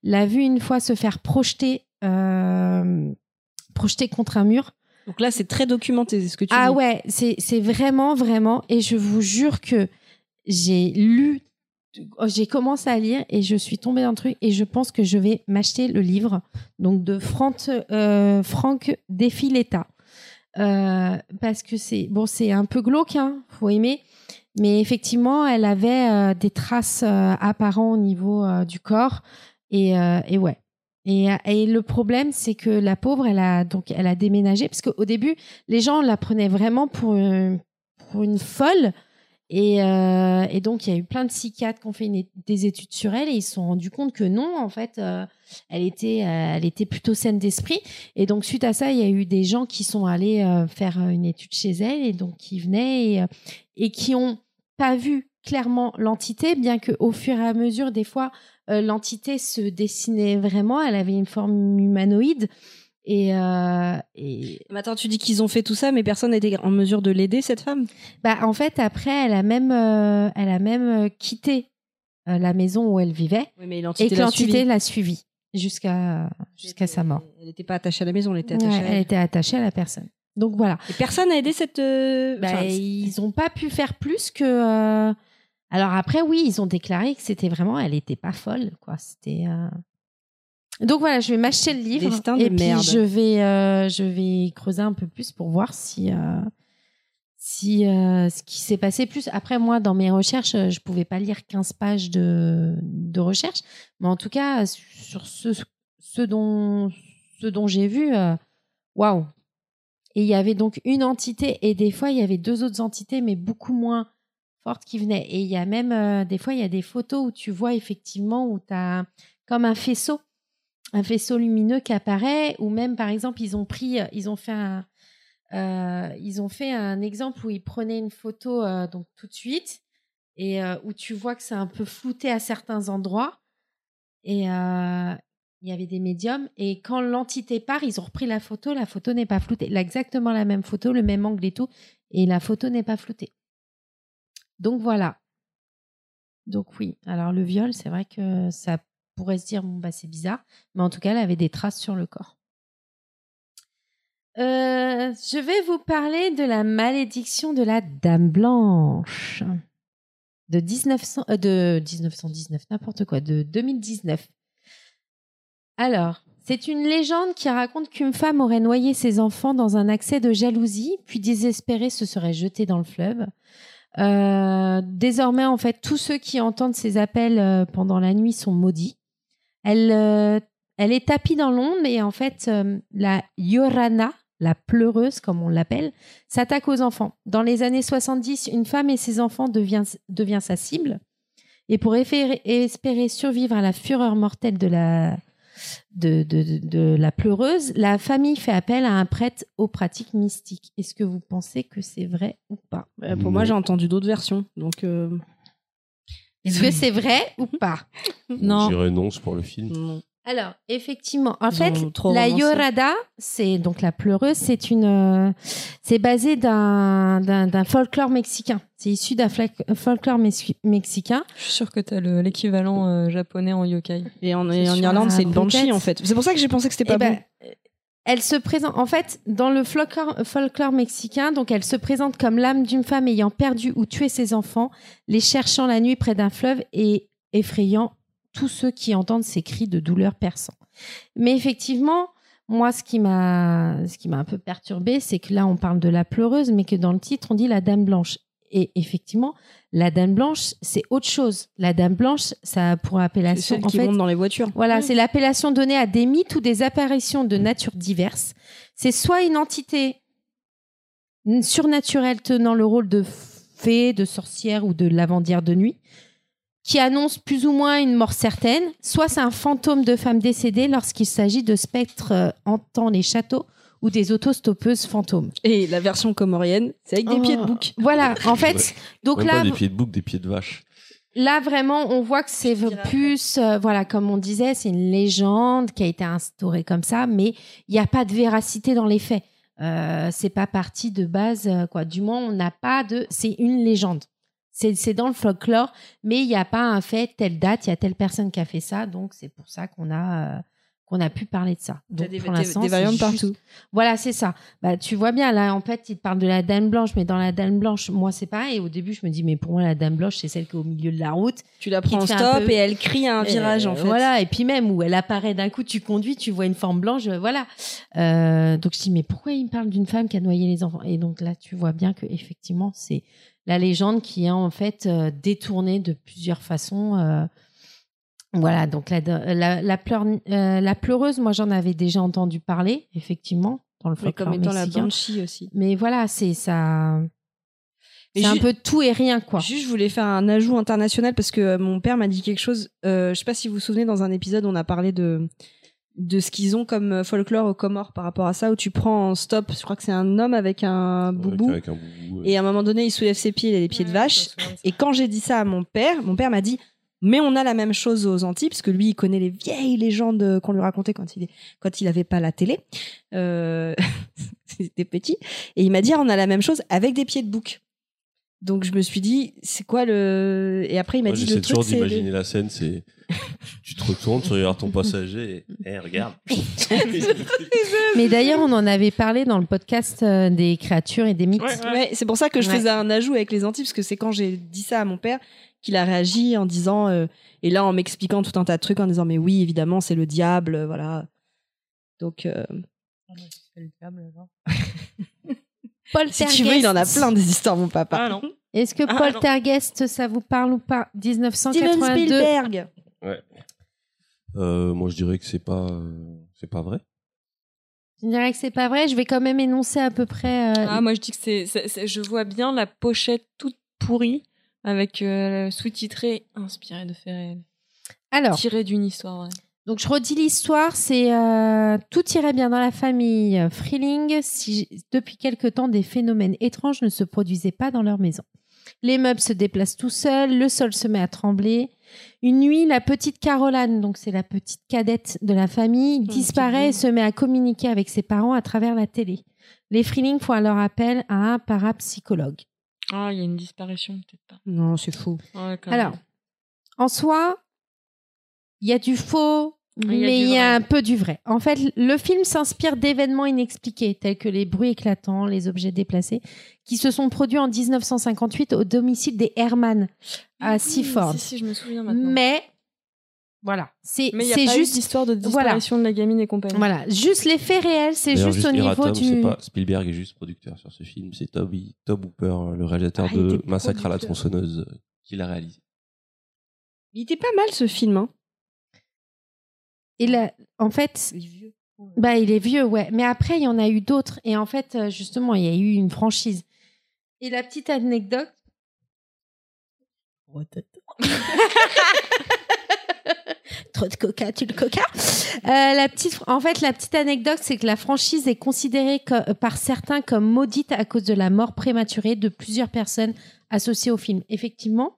S4: l'a vu une fois se faire projeter, projeter contre un mur.
S6: Donc là, c'est très documenté, c'est ce que tu
S4: Ah
S6: dis.
S4: ouais, c'est vraiment, vraiment. Et je vous jure que j'ai lu, j'ai commencé à lire et je suis tombée dans le truc et je pense que je vais m'acheter le livre donc de Franck, euh, Franck. Euh, parce que c'est bon, c'est un peu glauque, hein, faut aimer. Mais effectivement, elle avait euh, des traces euh, apparentes au niveau du corps et, et ouais. Et, et le problème, c'est que la pauvre, elle a donc elle a déménagé parce qu'au début, les gens la prenaient vraiment pour une, pour une folle. Et, euh, et donc, il y a eu plein de psychiatres qui ont fait des études sur elle et ils se sont rendus compte que non, en fait, euh, elle, était, euh, elle était plutôt saine d'esprit. Et donc, suite à ça, il y a eu des gens qui sont allés euh, faire une étude chez elle et donc qui venaient et, qui ont pas vu clairement l'entité, bien que au fur et à mesure, des fois, l'entité se dessinait vraiment. Elle avait une forme humanoïde. Et, euh, et
S6: Mais attends, tu dis qu'ils ont fait tout ça, mais personne n'était en mesure de l'aider, cette femme?
S4: Bah, en fait, après, elle a même, euh, elle a même euh, quitté euh, la maison où elle vivait
S6: Oui, mais
S4: et
S6: l'entité
S4: que
S6: l'a
S4: l'entité
S6: suivie.
S4: l'a suivie jusqu'à jusqu'à sa mort.
S6: Elle n'était pas attachée à la maison, elle était
S4: Ouais,
S6: attachée à
S4: elle
S6: elle.
S4: était attachée à la personne. Donc voilà.
S6: Et personne n'a aidé cette.
S4: Bah,
S6: enfin,
S4: ils n'ont pas pu faire plus que. Alors après, oui, ils ont déclaré que c'était vraiment, elle était pas folle, quoi. C'était. Euh, Donc voilà, je vais m'acheter le livre
S6: Destin de
S4: et puis
S6: merde.
S4: je vais, euh, je vais creuser un peu plus pour voir si. euh, Si euh, ce qui s'est passé plus. Après, moi, dans mes recherches, euh, je pouvais pas lire 15 pages de, de recherche. Mais en tout cas, sur ce, ce dont, ce dont j'ai vu, euh, waouh, et il y avait donc une entité, et des fois, il y avait deux autres entités, mais beaucoup moins fortes qui venaient. Et il y a même, euh, des fois, il y a des photos où tu vois effectivement, où tu as comme un faisceau, un faisceau lumineux qui apparaît, ou même, par exemple, ils ont pris, euh, ils ont fait un, euh, ils ont fait un exemple où ils prenaient une photo euh, donc tout de suite, et où tu vois que c'est un peu flouté à certains endroits. Et il y avait des médiums. Et quand l'entité part, ils ont repris la photo. La photo n'est pas floutée. Exactement la même photo, le même angle et tout. Et la photo n'est pas floutée. Donc voilà. Donc oui. Alors le viol, c'est vrai que ça pourrait se dire, bon, bah, c'est bizarre. Mais en tout cas, elle avait des traces sur le corps. Euh, je vais vous parler de la malédiction de la Dame Blanche de 1900, euh, 1919, n'importe quoi, de 2019. Alors, c'est une légende qui raconte qu'une femme aurait noyé ses enfants dans un accès de jalousie, puis désespérée se serait jetée dans le fleuve. Euh, désormais, en fait, tous ceux qui entendent ces appels pendant la nuit sont maudits. Elle, euh, elle est tapie dans l'ombre et en fait, euh, la Yorana, la pleureuse comme on l'appelle, s'attaque aux enfants. Dans les années 70, une femme et ses enfants devient, sa cible. Et pour espérer survivre à la fureur mortelle de la, pleureuse, la famille fait appel à un prêtre aux pratiques mystiques. Est-ce que vous pensez que c'est vrai ou pas?
S6: Euh, pour moi, j'ai entendu d'autres versions. Donc,
S4: Est-ce que c'est vrai ou pas?
S5: Non.
S1: Je dirais non, c'est pour le film.
S6: non.
S4: Alors, effectivement, en fait, la
S6: romancé.
S4: Yorada, c'est donc la pleureuse, c'est une, euh, c'est basé d'un, folklore mexicain. C'est issu d'un fla- folklore mexi- mexicain.
S5: Je suis sûre que t'as le- l'équivalent euh, japonais en yokai.
S6: Et en, et Irlande, c'est une banshee en fait. C'est pour ça que j'ai pensé que c'était pas
S4: Eh ben,
S6: bon.
S4: euh, elle se présente, en fait, dans le folklore, mexicain, donc elle se présente comme l'âme d'une femme ayant perdu ou tué ses enfants, les cherchant la nuit près d'un fleuve et effrayant tous ceux qui entendent ces cris de douleur perçants. Mais effectivement, moi, ce qui m'a, ce qui m'a un peu perturbée, c'est que là, on parle de la pleureuse, mais que dans le titre, on dit la dame blanche. Et effectivement, la dame blanche, c'est autre chose. La dame blanche, ça a pour appellation,
S6: celle
S4: en
S6: qui
S4: fait,
S6: monte dans les voitures.
S4: voilà, c'est l'appellation donnée à des mythes ou des apparitions de nature diverses. C'est soit une entité surnaturelle tenant le rôle de fée, de sorcière ou de lavandière de nuit, qui annonce plus ou moins une mort certaine, soit c'est un fantôme de femme décédée lorsqu'il s'agit de spectres euh, hantant les châteaux ou des autostoppeuses fantômes.
S6: Et la version comorienne, c'est avec des
S4: Oh.
S6: pieds de bouc.
S4: Voilà, en fait, donc
S1: Même
S4: là,
S1: pas des pieds de bouc, des pieds de vache.
S4: Là, vraiment, on voit que c'est plus, euh, voilà, comme on disait, c'est une légende qui a été instaurée comme ça, mais il n'y a pas de véracité dans les faits. Euh, c'est pas parti de base, euh, quoi. Du moins, on n'a pas de. C'est une légende. C'est c'est dans le folklore, mais il n'y a pas un fait, telle date, il y a telle personne qui a fait ça, donc c'est pour ça qu'on a, euh, qu'on a pu parler de ça. Donc,
S6: des,
S4: pour
S6: des-
S4: l'instant,
S6: des variantes
S4: juste-
S6: partout.
S4: Voilà, c'est ça. Bah, tu vois bien, là, en fait, il te parle de la dame blanche, mais dans la dame blanche, moi, c'est pareil. Au début, je me dis, mais pour moi, la dame blanche, c'est celle qui est au milieu de la route.
S6: Tu la prends en stop
S4: peu-
S6: et elle crie à un virage
S4: Euh,
S6: en fait.
S4: Voilà, et puis même où elle apparaît d'un coup, tu conduis, tu vois une forme blanche, euh, voilà. Euh, donc je dis mais pourquoi il me parle d'une femme qui a noyé les enfants? Et donc là, tu vois bien que effectivement, c'est la légende qui est en fait euh, détournée de plusieurs façons. Voilà, donc la, la, la, pleure- euh, la pleureuse, moi j'en avais déjà entendu parler, effectivement, dans le
S6: Mais
S4: folklore
S6: comme étant la
S4: mexicain.
S6: banshee aussi.
S4: Mais voilà, c'est ça. C'est un peu tout et rien, quoi.
S6: Juste, je voulais faire un ajout international parce que euh, mon père m'a dit quelque chose. euh, je sais pas si vous vous souvenez, dans un épisode, on a parlé de de ce qu'ils ont comme euh, folklore aux Comores par rapport à ça, où tu prends en stop, je crois que c'est un homme avec un boubou,
S1: Avec un boubou. ouais.
S6: et à un moment donné, il soulève ses pieds, il a les pieds de vache. Et quand j'ai dit ça à mon père, mon père m'a dit mais on a la même chose aux Antilles parce que lui il connaît les vieilles légendes qu'on lui racontait quand il quand il avait pas la télé euh, c'était petit et il m'a dit Ah, on a la même chose avec des pieds de bouc donc je me suis dit c'est quoi le et après il m'a dit
S1: j'essaie
S6: le truc
S1: toujours
S6: c'est
S1: d'imaginer
S6: le-
S1: la scène, c'est tu te retournes, tu regardes ton passager et Eh, regarde.
S4: Mais d'ailleurs, on en avait parlé dans le podcast euh, des créatures et des mythes.
S6: Ouais, c'est pour ça que je
S4: Ouais.
S6: faisais un ajout avec les Antilles parce que c'est quand j'ai dit ça à mon père qu'il a réagi en disant euh, et là en m'expliquant tout un tas de trucs en disant mais oui évidemment c'est le diable euh, voilà donc euh,
S4: Paul
S6: si tu veux il en a plein des histoires mon papa
S5: Ah non.
S4: Est-ce que
S5: Ah,
S4: Paul
S5: non.
S4: Terguest, ça vous parle ou pas?
S6: Steven
S4: 1982.
S6: Spielberg
S1: Euh, moi, je dirais que c'est pas, euh, c'est pas vrai.
S4: Je dirais que c'est pas vrai. Je vais quand même énoncer à peu près. euh,
S5: Ah, moi, je dis que c'est, c'est- c'est- je vois bien la pochette toute pourrie avec euh, sous-titré inspiré de faits réels,
S4: Alors,
S5: tiré d'une histoire
S4: donc je redis l'histoire. C'est euh, tout irait bien dans la famille Freeling si depuis quelque temps des phénomènes étranges ne se produisaient pas dans leur maison. Les meubles se déplacent tout seuls, le sol se met à trembler. Une nuit, la petite Caroline, donc c'est la petite cadette de la famille, disparaît et se met à communiquer avec ses parents à travers la télé. Les Freeling font alors appel à un parapsychologue.
S5: Ah, il y a une disparition, peut-être pas.
S6: non c'est
S5: Ouais, quand
S4: Alors,
S5: même.
S4: en soi, il y a du faux,
S5: Il y a
S4: mais il y a un peu du vrai. En fait, le film s'inspire d'événements inexpliqués, tels que les bruits éclatants, les objets déplacés, qui se sont produits en 1958 au domicile des Herman à
S5: Oui,
S4: Seaford.
S5: Si, si, je me souviens maintenant.
S4: Mais, voilà, c'est
S5: Mais il y a pas
S4: juste...
S5: juste d'histoire de disparition de la gamine et compagnie.
S4: Voilà, juste les faits réels, c'est
S1: D'ailleurs,
S4: juste, au niveau du...
S1: c'est pas Spielberg est juste producteur sur ce film, c'est Toby, Tob Hooper, le réalisateur
S6: Ah, il
S1: de Massacre à la tronçonneuse, euh, qui l'a réalisé.
S6: il était pas mal ce film hein.
S4: Et là, en fait, bah, il est vieux, ouais. Mais après, il y en a eu d'autres. Et en fait, euh, justement, il y a eu une franchise. Et la petite anecdote. Trop de coca, tu le coca. Euh, la petite, en fait, la petite anecdote, c'est que la franchise est considérée co- par certains comme maudite à cause de la mort prématurée de plusieurs personnes associées au film. Effectivement,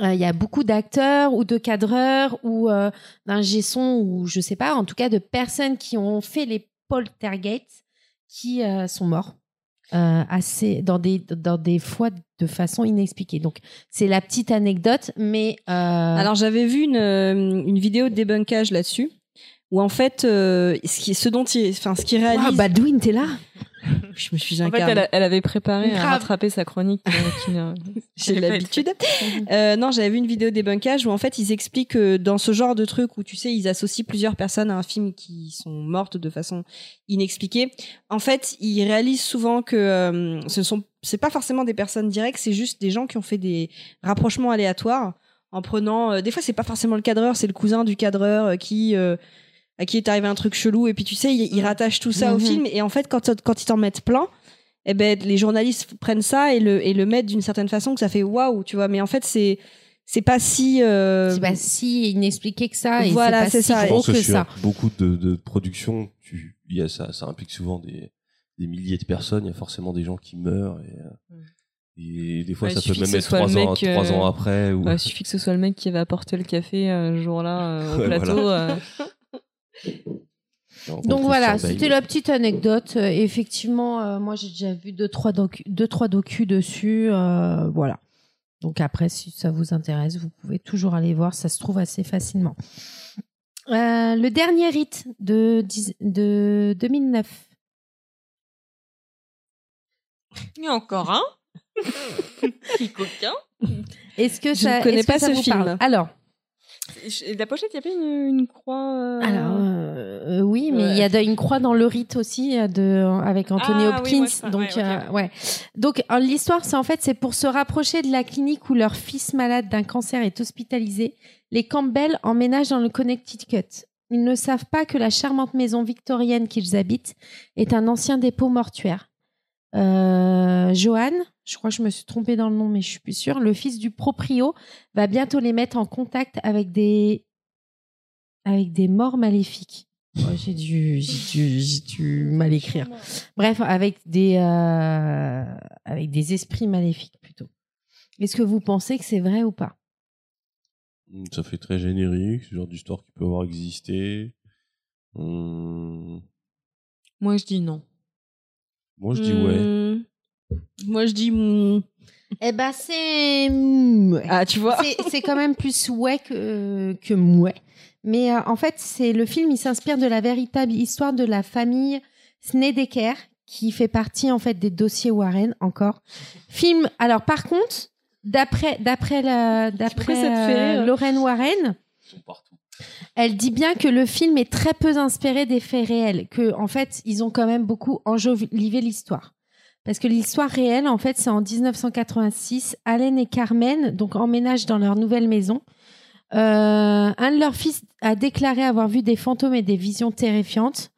S4: euh, il y a beaucoup d'acteurs ou de cadreurs ou euh, d'un son ou je sais pas, en tout cas de personnes qui ont fait les poltergeists qui euh, sont morts euh, assez dans des dans des fois de façon inexpliquée. Donc c'est la petite anecdote, mais euh,
S6: alors j'avais vu une, euh, une vidéo de débunkage là-dessus où en fait euh, ce qui ce dont il enfin ce qu'il réalise
S4: Waouh, Baldwin, t'es là?
S6: Je me suis
S5: En fait,
S6: incarnée.
S5: elle, a- elle avait préparé à
S4: Grave.
S5: rattraper sa chronique. euh,
S6: J'ai l'habitude. Euh, non, j'avais vu une vidéo de débunkage où en fait ils expliquent que dans ce genre de truc où tu sais ils associent plusieurs personnes à un film qui sont mortes de façon inexpliquée. En fait, ils réalisent souvent que euh, ce sont c'est pas forcément des personnes directes, c'est juste des gens qui ont fait des rapprochements aléatoires en prenant. euh, des fois, c'est pas forcément le cadreur, c'est le cousin du cadreur euh, qui euh, à qui est arrivé un truc chelou et puis tu sais ils, ils rattachent tout ça au
S4: Mhm.
S6: film et en fait quand quand ils t'en mettent plein eh ben les journalistes prennent ça et le et le mettent d'une certaine façon que ça fait waouh tu vois mais en fait c'est c'est pas si euh,
S4: c'est pas si inexpliqué que ça et
S6: Voilà,
S4: c'est
S6: ça.
S4: gros
S1: que,
S4: ça.
S1: beaucoup de, de productions, tu, il y a ça, ça implique souvent des, des milliers de personnes. Il y a forcément des gens qui meurent et, euh, et des fois
S5: Ouais,
S1: ça peut même être trois ans,
S5: mec, euh,
S1: ans après. Ou...
S5: Ouais, il suffit que ce soit le mec qui avait apporté le café euh, ce jour-là euh, au
S1: Ouais,
S5: plateau.
S1: voilà. On
S4: Donc voilà, c'était la petite anecdote. Effectivement, euh, moi j'ai déjà vu deux trois docu, deux trois docus dessus. euh, voilà. Donc après, si ça vous intéresse, vous pouvez toujours aller voir. Ça se trouve assez facilement. Euh, le dernier rite de, dix- de 2009.
S5: Il y a encore un. Qui coquin.
S4: Est-ce que
S6: Je
S4: ça
S6: ne connais
S4: est-ce que
S6: pas
S4: ça
S6: ce
S4: vous
S6: film.
S4: parle? Alors,
S5: Et La pochette, il n'y a pas une, une croix. euh,
S4: alors euh, euh, oui, mais
S5: Ouais.
S4: il y a une croix dans le rite aussi de avec Anthony
S5: Ah,
S4: Hopkins.
S5: ça-
S4: donc
S5: ouais.
S4: Donc l'histoire, c'est en fait c'est pour se rapprocher de la clinique où leur fils malade d'un cancer est hospitalisé. Les Campbell emménagent dans le Connecticut. Ils ne savent pas que la charmante maison victorienne qu'ils habitent est un ancien dépôt mortuaire. Euh, Johan, je crois que je me suis trompée dans le nom, mais je suis plus sûre, le fils du proprio, va bientôt les mettre en contact avec des, avec des morts maléfiques. Ouais, j'ai dû, j'ai dû, j'ai dû mal écrire. Bref, avec des, euh, avec des esprits maléfiques plutôt. Est-ce que vous pensez que c'est vrai ou pas?
S1: Ça fait très générique, ce genre d'histoire qui peut avoir existé. Hum,
S5: Moi, je dis non.
S1: Moi, je dis ouais.
S6: Hmm. Moi, je dis. hmm.
S4: Eh ben, c'est. mouais.
S6: Ah, tu vois.
S4: C'est- C'est quand même plus ouais que, que mouais. Mais euh, en fait, c'est le film, il s'inspire de la véritable histoire de la famille Snedeker, qui fait partie en fait des dossiers Warren encore. Film. Alors, par contre, d'après d'après la d'après
S5: ça te fait
S4: euh,
S5: rire
S4: Lorraine Warren, elle dit bien que le film est très peu inspiré des faits réels, que en fait ils ont quand même beaucoup enjolivé l'histoire. Parce que l'histoire réelle, en fait, c'est en 1986. Allen et Carmen donc emménagent dans leur nouvelle maison. Euh, un de leurs fils a déclaré avoir vu des fantômes et des visions terrifiantes,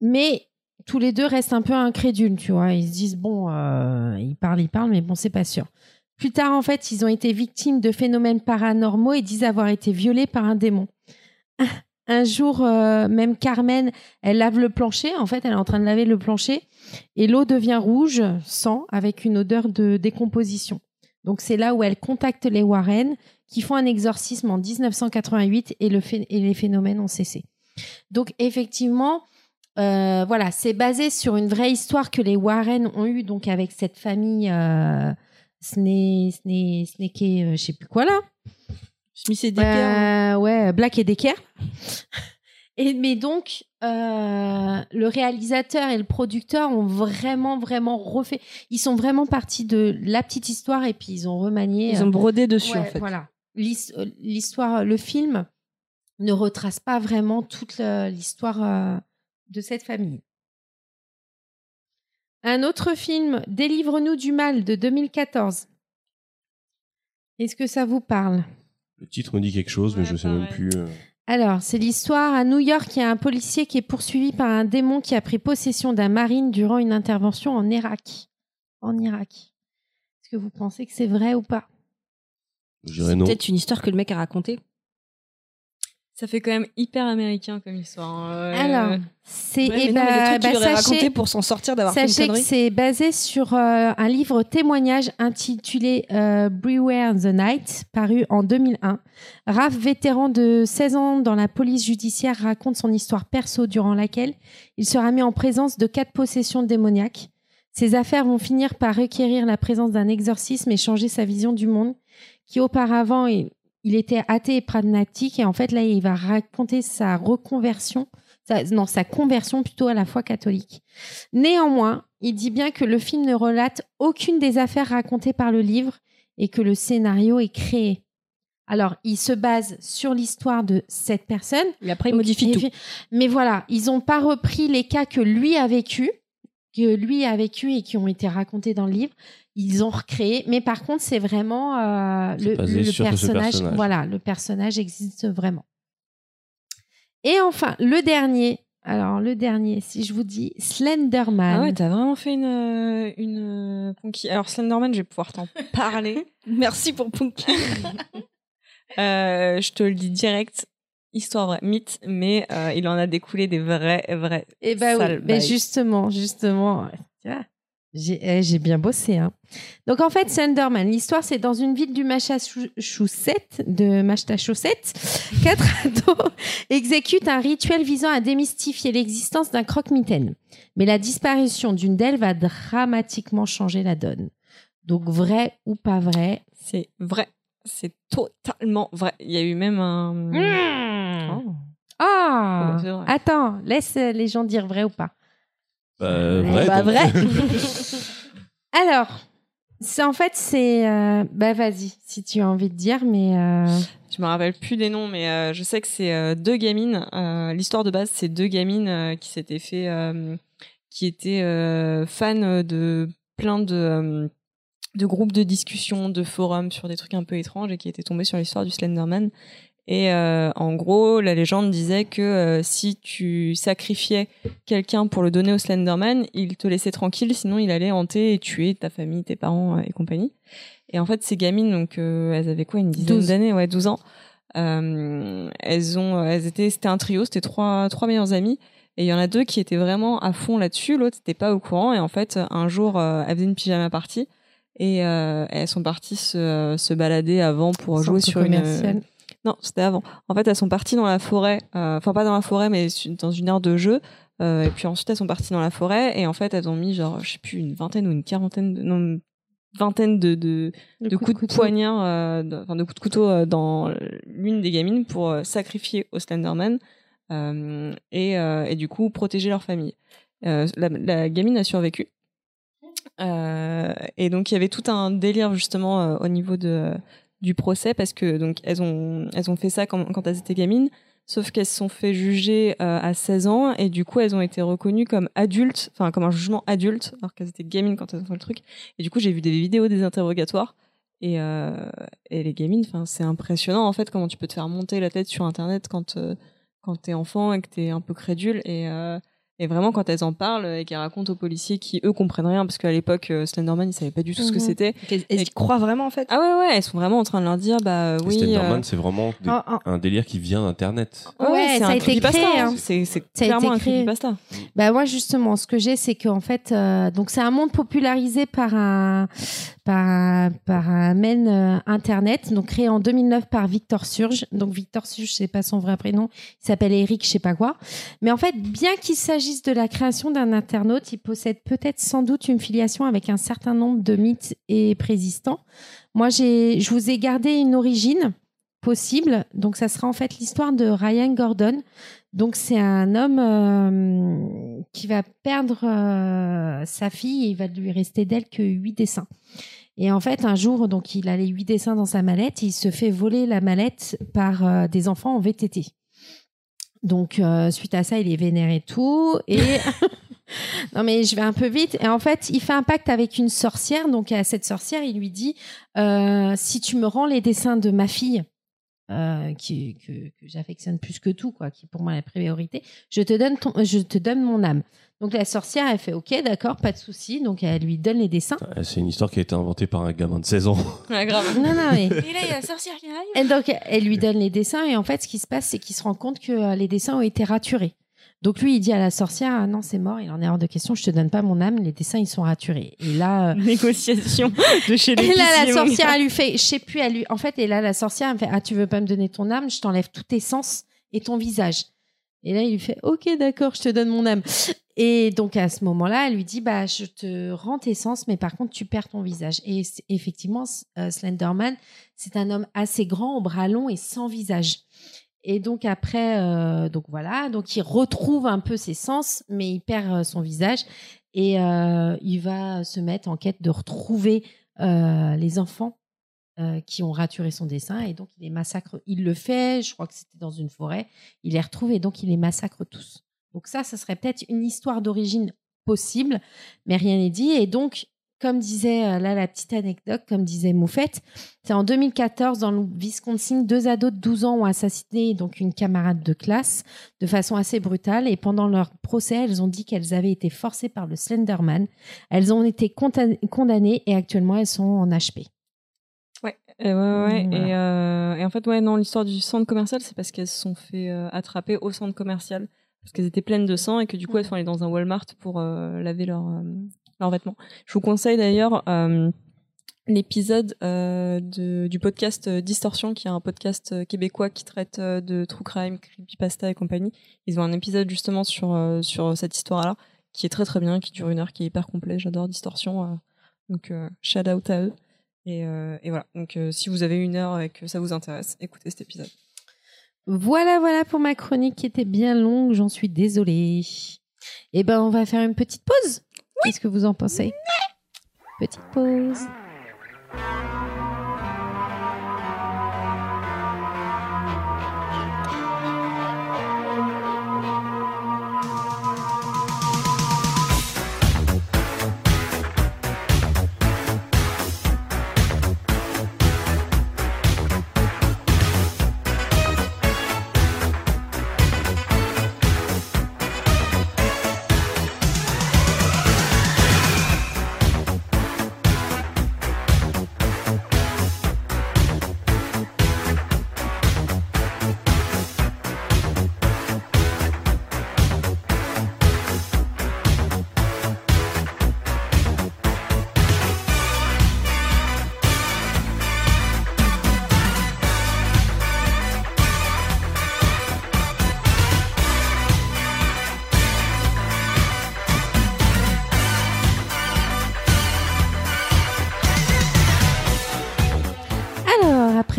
S4: mais tous les deux restent un peu incrédules, tu vois. Ils se disent bon, euh, ils parlent, ils parlent, mais bon, c'est pas sûr. Plus tard, en fait, ils ont été victimes de phénomènes paranormaux et disent avoir été violés par un démon. Un jour, euh, même Carmen, elle lave le plancher. En fait, elle est en train de laver le plancher et l'eau devient rouge, sang, avec une odeur de décomposition. Donc, c'est là où elle contacte les Warren qui font un exorcisme en 1988 et, les phénomènes ont cessé. Donc, effectivement, euh, voilà, c'est basé sur une vraie histoire que les Warren ont eue donc avec cette famille euh, Sne, Sne, Sneke, euh, je sais plus quoi là.
S6: Smith et Decker. hein.
S4: Euh, ouais, Black et Decker. Et, mais donc, euh, le réalisateur et le producteur ont vraiment, vraiment refait. Ils sont vraiment partis de la petite histoire et puis ils ont remanié.
S6: Ils ont brodé dessus,
S4: Ouais,
S6: en fait.
S4: Voilà. Euh, L'histoire, le film ne retrace pas vraiment toute l'histoire euh, de cette famille. Un autre film, Délivre-nous du mal de 2014. Est-ce que ça vous parle?
S1: Le titre me dit quelque chose, mais
S5: Ouais,
S1: je sais même plus. euh.
S4: Alors, c'est l'histoire à New York, il y a un policier qui est poursuivi par un démon qui a pris possession d'un marine durant une intervention en Irak. En Irak. Est-ce que vous pensez que c'est vrai ou pas?
S1: Je dirais
S6: C'est
S1: non.
S6: peut-être une histoire que le mec a racontée.
S5: Ça fait quand même hyper américain comme histoire. Euh,
S4: Alors, c'est
S6: Ouais,
S4: eh bah,
S6: aurait
S4: sachez-
S6: pour s'en sortir d'avoir fait
S4: Sachez que c'est basé sur euh, un livre témoignage intitulé euh, Beware the Night, paru en 2001. Raph, vétéran de 16 ans dans la police judiciaire, raconte son histoire perso durant laquelle il sera mis en présence de quatre possessions démoniaques. Ces affaires vont finir par requérir la présence d'un exorcisme et changer sa vision du monde, qui auparavant, il, était athée et pragmatique, et en fait là, il va raconter sa reconversion, sa- non, sa conversion plutôt à la foi catholique. Néanmoins, il dit bien que le film ne relate aucune des affaires racontées par le livre et que le scénario est créé. Alors, il se base sur l'histoire de cette personne.
S6: Et après, il modifie tout.
S4: Mais voilà, ils n'ont pas repris les cas que lui a vécu, que lui a vécu et qui ont été racontés dans le livre. Ils ont recréé, mais par contre, c'est vraiment euh, le, personnage.
S1: personnage.
S4: Voilà, le personnage existe vraiment. Et enfin, le dernier. Alors, le dernier, si je vous dis Slenderman.
S5: Ah ouais, t'as vraiment fait une, euh, une euh. Alors, Slenderman, je vais pouvoir t'en parler.
S6: Merci pour Punky.
S5: Euh, je te le dis direct. Histoire vraie, mythe, mais euh, il en a découlé des vrais, vrais.
S4: Eh ben oui, mais
S5: bails.
S4: justement, justement, j'ai eh, j'ai bien bossé. Hein. Donc en fait, Slenderman, l'histoire c'est dans une ville du Massachusetts, de Massachusetts, quatre ados exécutent un rituel visant à démystifier l'existence d'un croque-mitaine. Mais la disparition d'une d'elles va dramatiquement changer la donne. Donc vrai ou pas vrai
S5: C'est vrai. C'est totalement vrai. Il y a eu même un. Oh.
S4: Ah
S5: Oh, vrai.
S4: Attends, laisse euh, les gens dire vrai ou pas.
S1: Bah, vrai.
S6: bah, vrai.
S4: Alors, c'est en fait c'est euh, bah vas-y si tu as envie de dire mais euh,
S5: Je me rappelle plus des noms, mais euh, je sais que c'est euh, deux gamines. euh, L'histoire de base, c'est deux gamines euh, qui s'étaient fait, euh, qui étaient euh, fans de plein de euh, de groupes de discussion, de forums sur des trucs un peu étranges et qui étaient tombées sur l'histoire du Slenderman. Et euh, en gros, la légende disait que euh, si tu sacrifiais quelqu'un pour le donner au Slenderman, il te laissait tranquille, sinon il allait hanter et tuer ta famille, tes parents euh, et compagnie. Et en fait, ces gamines, donc euh, elles avaient quoi, une dizaine
S4: 12.
S5: d'années, ouais, 12 ans. Elles ont, elles étaient, c'était un trio, c'était trois, trois meilleures amies. Et il y en a deux qui étaient vraiment à fond là-dessus, l'autre n'était pas au courant. Et en fait, un jour, elles faisaient une pyjama party et euh, elles sont parties se, se balader avant pour jouer sur une.
S4: commercial.
S5: Non, c'était avant. En fait, elles sont parties dans la forêt, euh, enfin pas dans la forêt, mais dans une aire de jeu. Euh, et puis ensuite, elles sont parties dans la forêt et en fait, elles ont mis genre, je sais plus, une vingtaine ou une quarantaine, de, non, une vingtaine de, de, de coups de, poignard, euh, enfin de coups de couteau euh, dans l'une des gamines pour euh, sacrifier au Slenderman euh, et, euh, et du coup protéger leur famille. Euh, la, la gamine a survécu. Euh, et donc il y avait tout un délire justement euh, au niveau de du procès parce que donc elles ont elles ont fait ça quand, quand elles étaient gamines sauf qu'elles se sont fait juger euh, à 16 ans et du coup elles ont été reconnues comme adultes enfin comme un jugement adulte alors qu'elles étaient gamines quand elles ont fait le truc. Et du coup j'ai vu des vidéos des interrogatoires et, euh, et les gamines enfin c'est impressionnant en fait comment tu peux te faire monter la tête sur internet quand euh, quand t'es enfant et que t'es un peu crédule et euh, et vraiment, quand elles en parlent et qu'elles racontent aux policiers qui, eux, comprennent rien, parce qu'à l'époque, euh, Slenderman, ils savaient pas du tout ce que
S4: Mhm.
S5: c'était.
S6: Elles, elles y croient vraiment en fait.
S5: Ah ouais, ouais, elles sont vraiment en train de leur dire, bah
S1: Et
S5: oui.
S1: Slenderman,
S5: euh,
S1: c'est vraiment des-
S4: Ah, ah.
S1: un délire qui vient d'Internet.
S4: Ouais,
S5: c'est
S4: ça
S5: un
S4: a été créé,
S5: hein.
S4: hein.
S5: C'est c'est
S4: Ça a
S5: clairement
S4: été
S5: un
S4: créé.
S5: creepypasta.
S4: Bah moi justement, ce que j'ai, c'est qu'en fait, euh, donc c'est un monde popularisé par un par un, par euh, internet, donc créé en 2009 par Victor Surge. Donc Victor Surge, c'est pas son vrai prénom, il s'appelle Eric, je sais pas quoi. Mais en fait, bien qu'il s'agisse de la création d'un internaute, il possède peut-être sans doute une filiation avec un certain nombre de mythes et préexistants. Moi, j'ai, je vous ai gardé une origine possible. Donc ça sera en fait l'histoire de Ryan Gordon. Donc c'est un homme euh, qui va perdre euh, sa fille et il va lui rester d'elle que huit dessins. Et en fait, un jour, donc il a les huit dessins dans sa mallette, il se fait voler la mallette par euh, des enfants en VTT. Donc euh, suite à ça, il est vénère et tout. Et non mais je vais un peu vite. Et en fait, il fait un pacte avec une sorcière. Donc à cette sorcière, il lui dit euh, si tu me rends les dessins de ma fille, euh, qui, que, que j'affectionne plus que tout, quoi, qui pour moi est la priorité, je te donne ton, je te donne mon âme. Donc la sorcière, elle fait ok, d'accord, pas de souci. Donc elle lui donne les dessins.
S1: C'est une histoire qui a été inventée par un gamin de 16 ans.
S5: Ouais, grave.
S4: Non, non, mais
S5: Et là, il y a la sorcière qui arrive.
S4: et donc, elle lui donne les dessins et en fait, ce qui se passe, c'est qu'il se rend compte que euh, les dessins ont été raturés. Donc lui, il dit à la sorcière, ah non, c'est mort, il en est hors de question, je te donne pas mon âme, les dessins, ils sont raturés. Et là, euh,
S5: Négociation de chez les
S4: et là, la sorcière, elle lui fait, je sais plus, elle lui, en fait, et là, la sorcière, elle me fait, ah, tu veux pas me donner ton âme, je t'enlève tous tes sens et ton visage. Et là, il lui fait, ok, d'accord, je te donne mon âme. Et donc, à ce moment-là, elle lui dit, bah, je te rends tes sens, mais par contre, tu perds ton visage. Et effectivement, euh, Slenderman, c'est un homme assez grand, aux bras longs et sans visage. Et donc après, euh, donc voilà, donc il retrouve un peu ses sens, mais il perd euh, son visage et il va se mettre en quête de retrouver les enfants euh, qui ont raturé son dessin et donc il les massacre. Il le fait, je crois que c'était dans une forêt, il les retrouve et donc il les massacre tous. Donc ça, ça serait peut-être une histoire d'origine possible, mais rien n'est dit. Et donc, comme disait euh, là la petite anecdote, comme disait Moufette, c'est en 2014 dans le Wisconsin, deux ados de 12 ans ont assassiné donc une camarade de classe de façon assez brutale et pendant leur procès, elles ont dit qu'elles avaient été forcées par le Slenderman. Elles ont été condamnées et actuellement elles sont en HP.
S5: Et ouais, ouais.
S4: Voilà.
S5: Et, euh, et en fait, ouais, non, l'histoire du centre commercial, c'est parce qu'elles se sont fait euh, attraper au centre commercial parce qu'elles étaient pleines de sang et que du coup, elles sont allées dans un Walmart pour euh, laver leurs euh, leurs vêtements. Je vous conseille d'ailleurs euh, l'épisode euh, de- du podcast Distorsion, qui est un podcast québécois qui traite de true crime, creepypasta et compagnie. Ils ont un épisode justement sur euh, sur cette histoire-là qui est très très bien, qui dure une heure, qui est hyper complet. J'adore Distorsion, donc euh, shout out à eux. Et, euh, et voilà. Donc, euh, si vous avez une heure et que ça vous intéresse, écoutez cet épisode.
S4: Voilà, voilà pour ma chronique qui était bien longue, j'en suis désolée. Eh ben, on va faire une petite pause. Qu'est-ce que vous en pensez? Petite pause.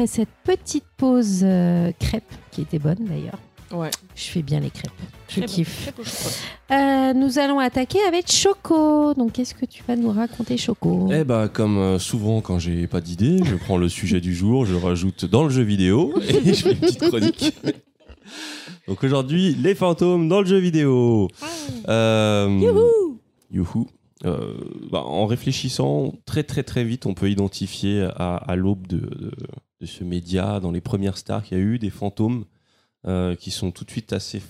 S4: Après cette petite pause euh, crêpe, qui était bonne d'ailleurs.
S5: Ouais.
S4: Je fais bien les crêpes. Je kiffe. Euh, nous allons attaquer avec Choco. Donc, qu'est-ce que tu vas nous raconter, Choco?
S1: Eh bah, comme euh, souvent quand j'ai pas d'idée, je prends le sujet du jour, je le rajoute dans le jeu vidéo et je fais une petite chronique. Donc aujourd'hui, les fantômes dans le jeu vidéo. Euh,
S6: Youhou
S1: Youhou. Euh, bah, en réfléchissant très très très vite, on peut identifier à, à l'aube de, de- de ce média, dans les premières stars qu'il y a eu, des fantômes euh, qui sont tout de suite assez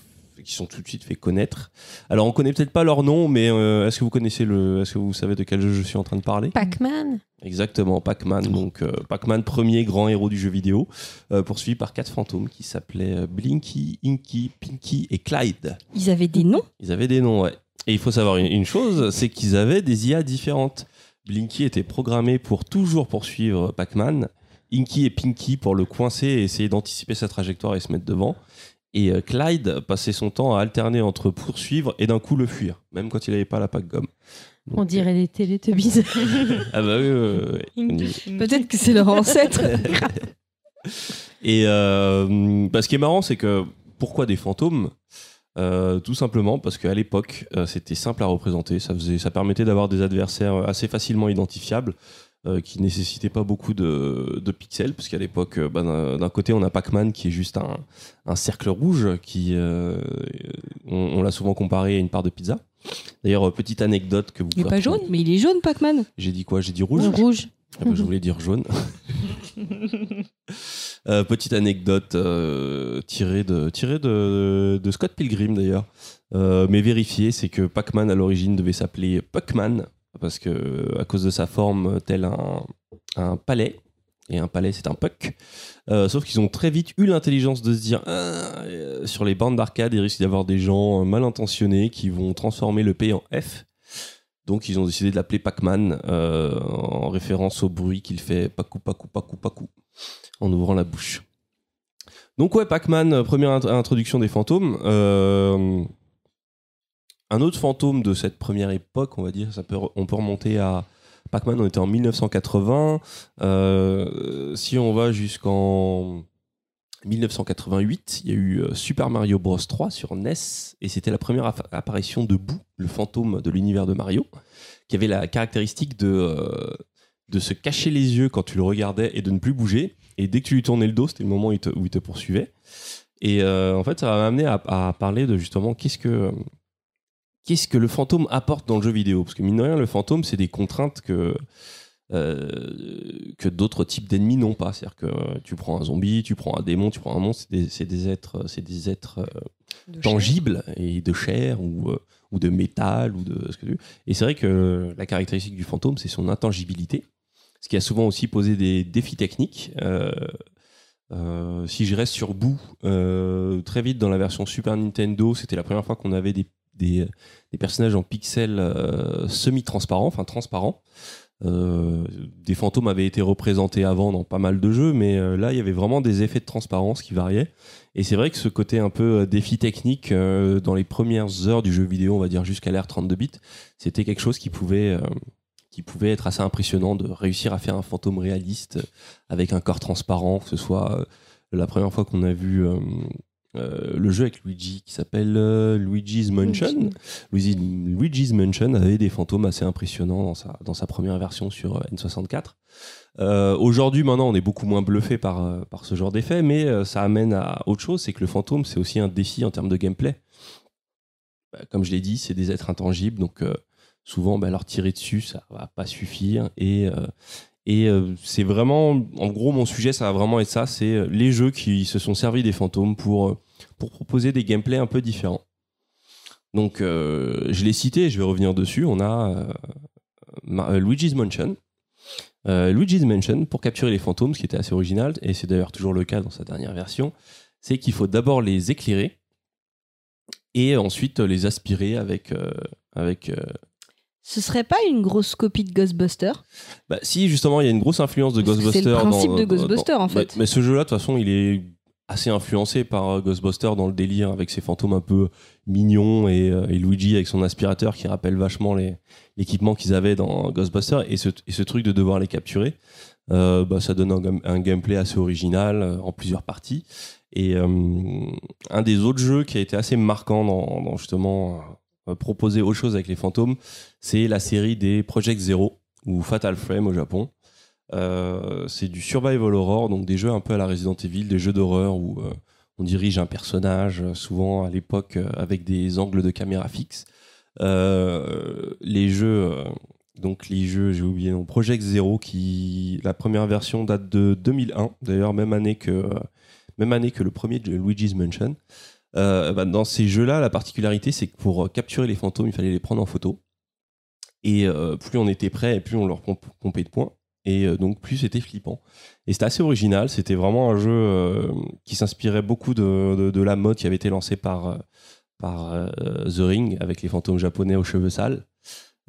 S1: qui sont tout de suite fait connaître. Alors on connaît peut-être pas leur nom, mais euh, est-ce que vous connaissez le, est-ce que vous savez de quel jeu je suis en train de parler?
S4: Pac-Man
S1: Exactement, Pac-Man. Donc euh, Pac-Man, premier grand héros du jeu vidéo, euh, poursuivi par quatre fantômes qui s'appelaient Blinky, Inky, Pinky et Clyde.
S6: Ils avaient des noms?
S1: Ils avaient des noms, ouais. Et il faut savoir une, une chose, c'est qu'ils avaient des IA différentes. Blinky était programmé pour toujours poursuivre Pac-Man. Inky et Pinky pour le coincer et essayer d'anticiper sa trajectoire et se mettre devant. Et euh, Clyde passait son temps à alterner entre poursuivre et d'un coup le fuir, même quand il n'avait pas la Pac-Gomme. Donc,
S4: On dirait des Teletubbies.
S1: Ah bah oui.
S6: Peut-être que c'est leur ancêtre.
S1: Et euh, bah, ce qui est marrant, c'est que pourquoi des fantômes? Euh, Tout simplement parce qu'à l'époque, euh, c'était simple à représenter. Ça, faisait, ça permettait d'avoir des adversaires assez facilement identifiables. Euh, qui nécessitaient pas beaucoup de, de pixels, parce qu'à l'époque, euh, bah, d'un côté, on a Pac-Man qui est juste un, un cercle rouge, qui euh, on, on l'a souvent comparé à une part de pizza. D'ailleurs, euh, petite anecdote que vous
S6: Il est
S1: pouvez
S6: pas jaune Mais il est jaune, Pac-Man.
S1: J'ai dit quoi? J'ai dit rouge?
S4: Rouge.
S1: ah bah, je voulais dire jaune. Euh, petite anecdote euh, tirée, de, tirée de, de Scott Pilgrim d'ailleurs, Euh, mais vérifiée, c'est que Pac-Man à l'origine devait s'appeler Puckman parce que à cause de sa forme tel un, un palais. Et un palais, c'est un puck. Euh, sauf qu'ils ont très vite eu l'intelligence de se dire Ah, euh, sur les bandes d'arcade, il risque d'y avoir des gens euh, mal intentionnés qui vont transformer le P en F. Donc ils ont décidé de l'appeler Pac-Man en référence au bruit qu'il fait pacou pacou pacou pacou en ouvrant la bouche. Donc ouais, Pac-Man, première int- introduction des fantômes. Un autre fantôme de cette première époque, on va dire, on peut remonter à Pac-Man, on était en 1980. Euh, si on va jusqu'en 1988, il y a eu euh, Super Mario Bros 3 sur NES et c'était la première apparition de Boo, le fantôme de l'univers de Mario, qui avait la caractéristique de, euh, de se cacher les yeux quand tu le regardais et de ne plus bouger. Et dès que tu lui tournais le dos, c'était le moment où il te, poursuivait. Et en fait, ça m'a amené à parler de justement qu'est-ce que qu'est-ce que le fantôme apporte dans le jeu vidéo? Parce que mine de rien, le fantôme, c'est des contraintes que euh, que d'autres types d'ennemis n'ont pas. C'est-à-dire que euh, tu prends un zombie, tu prends un démon, tu prends un monstre, c'est des, êtres, c'est des êtres euh,
S5: De chair.
S1: tangibles et de chair ou, euh, ou de métal ou de ce que tu veux. Et c'est vrai que la caractéristique du fantôme, c'est son intangibilité, ce qui a souvent aussi posé des défis techniques. Euh, euh, si je reste sur bout, euh, très vite dans la version Super Nintendo, c'était la première fois qu'on avait des, des, des personnages en pixels euh, semi-transparents, enfin transparents. Euh, des fantômes avaient été représentés avant dans pas mal de jeux, mais euh, là il y avait vraiment des effets de transparence qui variaient. Et c'est vrai que ce côté un peu euh, défi technique euh, dans les premières heures du jeu vidéo, on va dire jusqu'à l'ère 32 bits, c'était quelque chose qui pouvait, euh, qui pouvait être assez impressionnant de réussir à faire un fantôme réaliste euh, avec un corps transparent, que ce soit euh, la première fois qu'on a vu euh, le jeu avec Luigi qui s'appelle euh, Luigi's Mansion. Luigi- Luigi's Mansion avait des fantômes assez impressionnants dans sa, dans sa première version sur euh, N64. Euh, Aujourd'hui, maintenant, on est beaucoup moins bluffé par, par ce genre d'effet, mais ça amène à autre chose, c'est que le fantôme, c'est aussi un défi en termes de gameplay. Bah, comme je l'ai dit, c'est des êtres intangibles, donc souvent, bah, leur tirer dessus, ça va pas suffire. Et, et euh, c'est vraiment, en gros, mon sujet, ça va vraiment être ça, c'est euh, les jeux qui se sont servis des fantômes pour, euh, pour proposer des gameplays un peu différents. Donc, je l'ai cité, je vais revenir dessus. On a Luigi's Mansion. Luigi's Mansion, pour capturer les fantômes, ce qui était assez original, et c'est d'ailleurs toujours le cas dans sa dernière version, c'est qu'il faut d'abord les éclairer et ensuite les aspirer avec. avec
S6: Ce serait pas une grosse copie de Ghostbuster?
S1: Bah, si, justement, il y a une grosse influence de
S6: que c'est le principe
S1: dans-
S6: de
S1: dans-
S6: Ghostbusters, en fait.
S1: Mais, ce jeu-là, de toute façon, il est assez influencé par euh, Ghostbusters dans le délire avec ses fantômes un peu mignons et, euh, et Luigi avec son aspirateur qui rappelle vachement l'équipement qu'ils avaient dans Ghostbusters et ce, et ce truc de devoir les capturer. euh, bah, ça donne un, gam- un gameplay assez original en plusieurs parties. Et euh, un des autres jeux qui a été assez marquant dans, dans justement proposer autre chose avec les fantômes, c'est la série des Project Zero ou Fatal Frame au Japon. Euh, c'est du survival horror, donc des jeux un peu à la Resident Evil, des jeux d'horreur où euh, on dirige un personnage, euh, souvent à l'époque euh, avec des angles de caméra fixes. Euh, les jeux, euh, donc les jeux, j'ai oublié, non, Project Zero, qui la première version date de 2001, d'ailleurs même année que euh, même année que le premier de Luigi's Mansion. Euh, bah, dans ces jeux-là, la particularité, c'est que pour euh, capturer les fantômes, il fallait les prendre en photo. Et euh, plus on était prêt, plus on leur pomp- pompait de points. Et donc, plus c'était flippant. Et c'était assez original. C'était vraiment un jeu qui s'inspirait beaucoup de, la mode qui avait été lancée par, par The Ring, avec les fantômes japonais aux cheveux sales.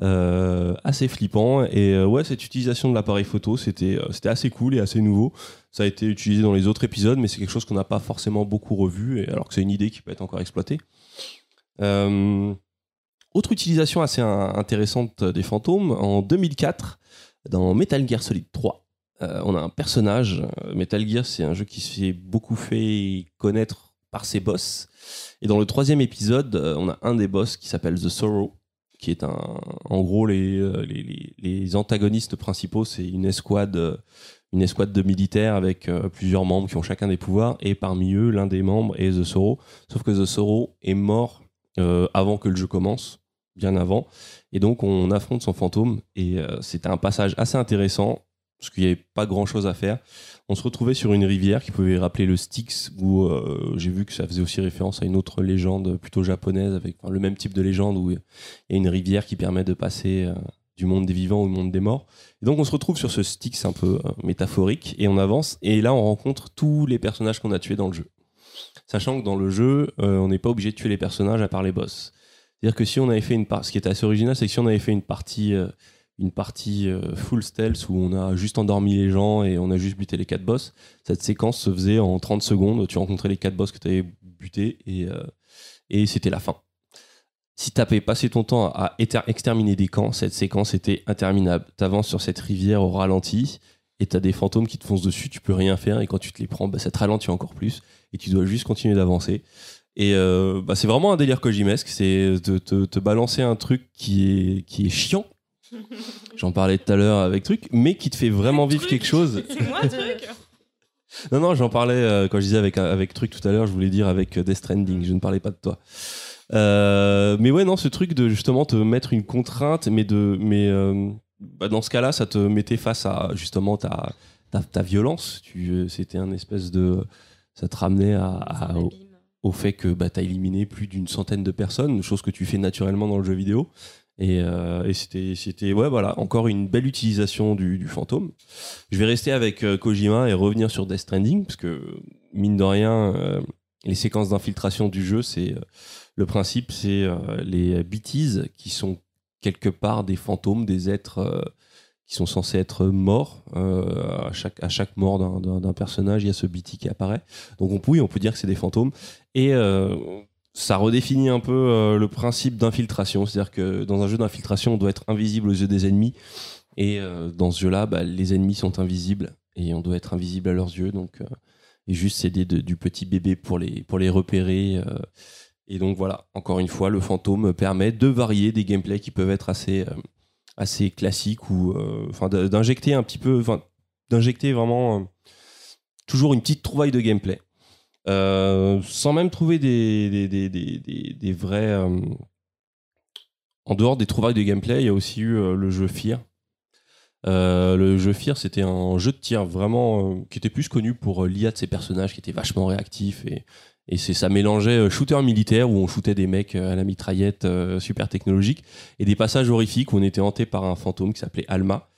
S1: Assez flippant. Et ouais, cette utilisation de l'appareil photo, c'était assez cool et assez nouveau. Ça a été utilisé dans les autres épisodes, mais c'est quelque chose qu'on n'a pas forcément beaucoup revu, alors que c'est une idée qui peut être encore exploitée. Euh, autre utilisation assez in- intéressante des fantômes, en 2004, dans Metal Gear Solid 3, euh, on a un personnage. euh, Metal Gear, c'est un jeu qui s'est beaucoup fait connaître par ses boss. Et dans le troisième épisode, on a un des boss qui s'appelle The Sorrow, qui est un, en gros les, les, les- antagonistes principaux, c'est une escouade, une escouade de militaires avec euh, plusieurs membres qui ont chacun des pouvoirs, et parmi eux, l'un des membres est The Sorrow. Sauf que The Sorrow est mort euh, avant que le jeu commence, bien avant, et donc on affronte son fantôme, et euh, c'était un passage assez intéressant, parce qu'il n'y avait pas grand chose à faire. On se retrouvait sur une rivière qui pouvait rappeler le Styx, où j'ai vu que ça faisait aussi référence à une autre légende plutôt japonaise, avec le même type de légende où il y a une rivière qui permet de passer du monde des vivants au monde des morts. Et donc on se retrouve sur ce Styx un peu euh, métaphorique, et on avance, et là on rencontre tous les personnages qu'on a tués dans le jeu. Sachant que dans le jeu, euh, on n'est pas obligé de tuer les personnages à part les boss. C'est-à-dire que si on avait fait une partie, ce qui était assez original, c'est que si on avait fait une partie, euh, une partie full stealth où on a juste endormi les gens et on a juste buté les quatre boss, cette séquence se faisait en 30 secondes. Tu rencontrais les quatre boss que tu avais butés et, et c'était la fin. Si tu avais passé ton temps à exterminer des camps, cette séquence était interminable. Tu avances sur cette rivière au ralenti et tu as des fantômes qui te foncent dessus, tu peux rien faire et quand tu te les prends, bah, ça te ralentit encore plus et tu dois juste continuer d'avancer. Et euh, bah, c'est vraiment un délire Kojimesque, c'est de te, te balancer un truc qui est, qui est chiant. J'en parlais tout à l'heure avec truc, mais qui te fait vraiment vivre quelque chose.
S5: C'est moi, truc
S1: Non, non, j'en parlais euh, quand je disais avec, avec truc tout à l'heure, je voulais dire avec euh, Death Stranding, je ne parlais pas de toi. Euh, mais ouais, non, ce truc de justement te mettre une contrainte, mais, de, mais euh, bah, dans ce cas-là, ça te mettait face à justement ta, ta, ta violence. Tu, C'était un espèce de. Ça te ramenait à, à- au, au fait que bah, tu as éliminé plus d'une centaine de personnes, chose que tu fais naturellement dans le jeu vidéo. Et, euh, et c'était, c'était ouais, voilà, encore une belle utilisation du, du fantôme. Je vais rester avec euh, Kojima et revenir sur Death Stranding, parce que, mine de rien, euh, les séquences d'infiltration du jeu, c'est le principe, c'est euh, les BTs qui sont quelque part des fantômes, des êtres euh, qui sont censés être morts. Euh, à, chaque, mort d'un, personnage, il y a ce BT qui apparaît. Donc on peut, on peut dire que c'est des fantômes. Et ça redéfinit un peu le principe d'infiltration. C'est-à-dire que dans un jeu d'infiltration, on doit être invisible aux yeux des ennemis. Et dans ce jeu-là, bah, les ennemis sont invisibles et on doit être invisible à leurs yeux. Donc, et juste de- du petit bébé pour les repérer. Et donc voilà, encore une fois, le fantôme permet de varier des gameplays qui peuvent être assez, euh, assez classiques ou euh, d'injecter un petit peu, d'injecter vraiment euh, toujours une petite trouvaille de gameplay. Sans même trouver des, des, des, des, des- vrais. en dehors des trouvailles de gameplay, il y a aussi eu le jeu Fear. Le jeu Fear, c'était un jeu de tir vraiment qui était plus connu pour l'IA de ses personnages qui était vachement réactif et, et c'est ça mélangeait euh, shooter militaire où on shootait des mecs euh, à la mitraillette euh, super technologique et des passages horrifiques où on était hanté par un fantôme qui s'appelait Alma.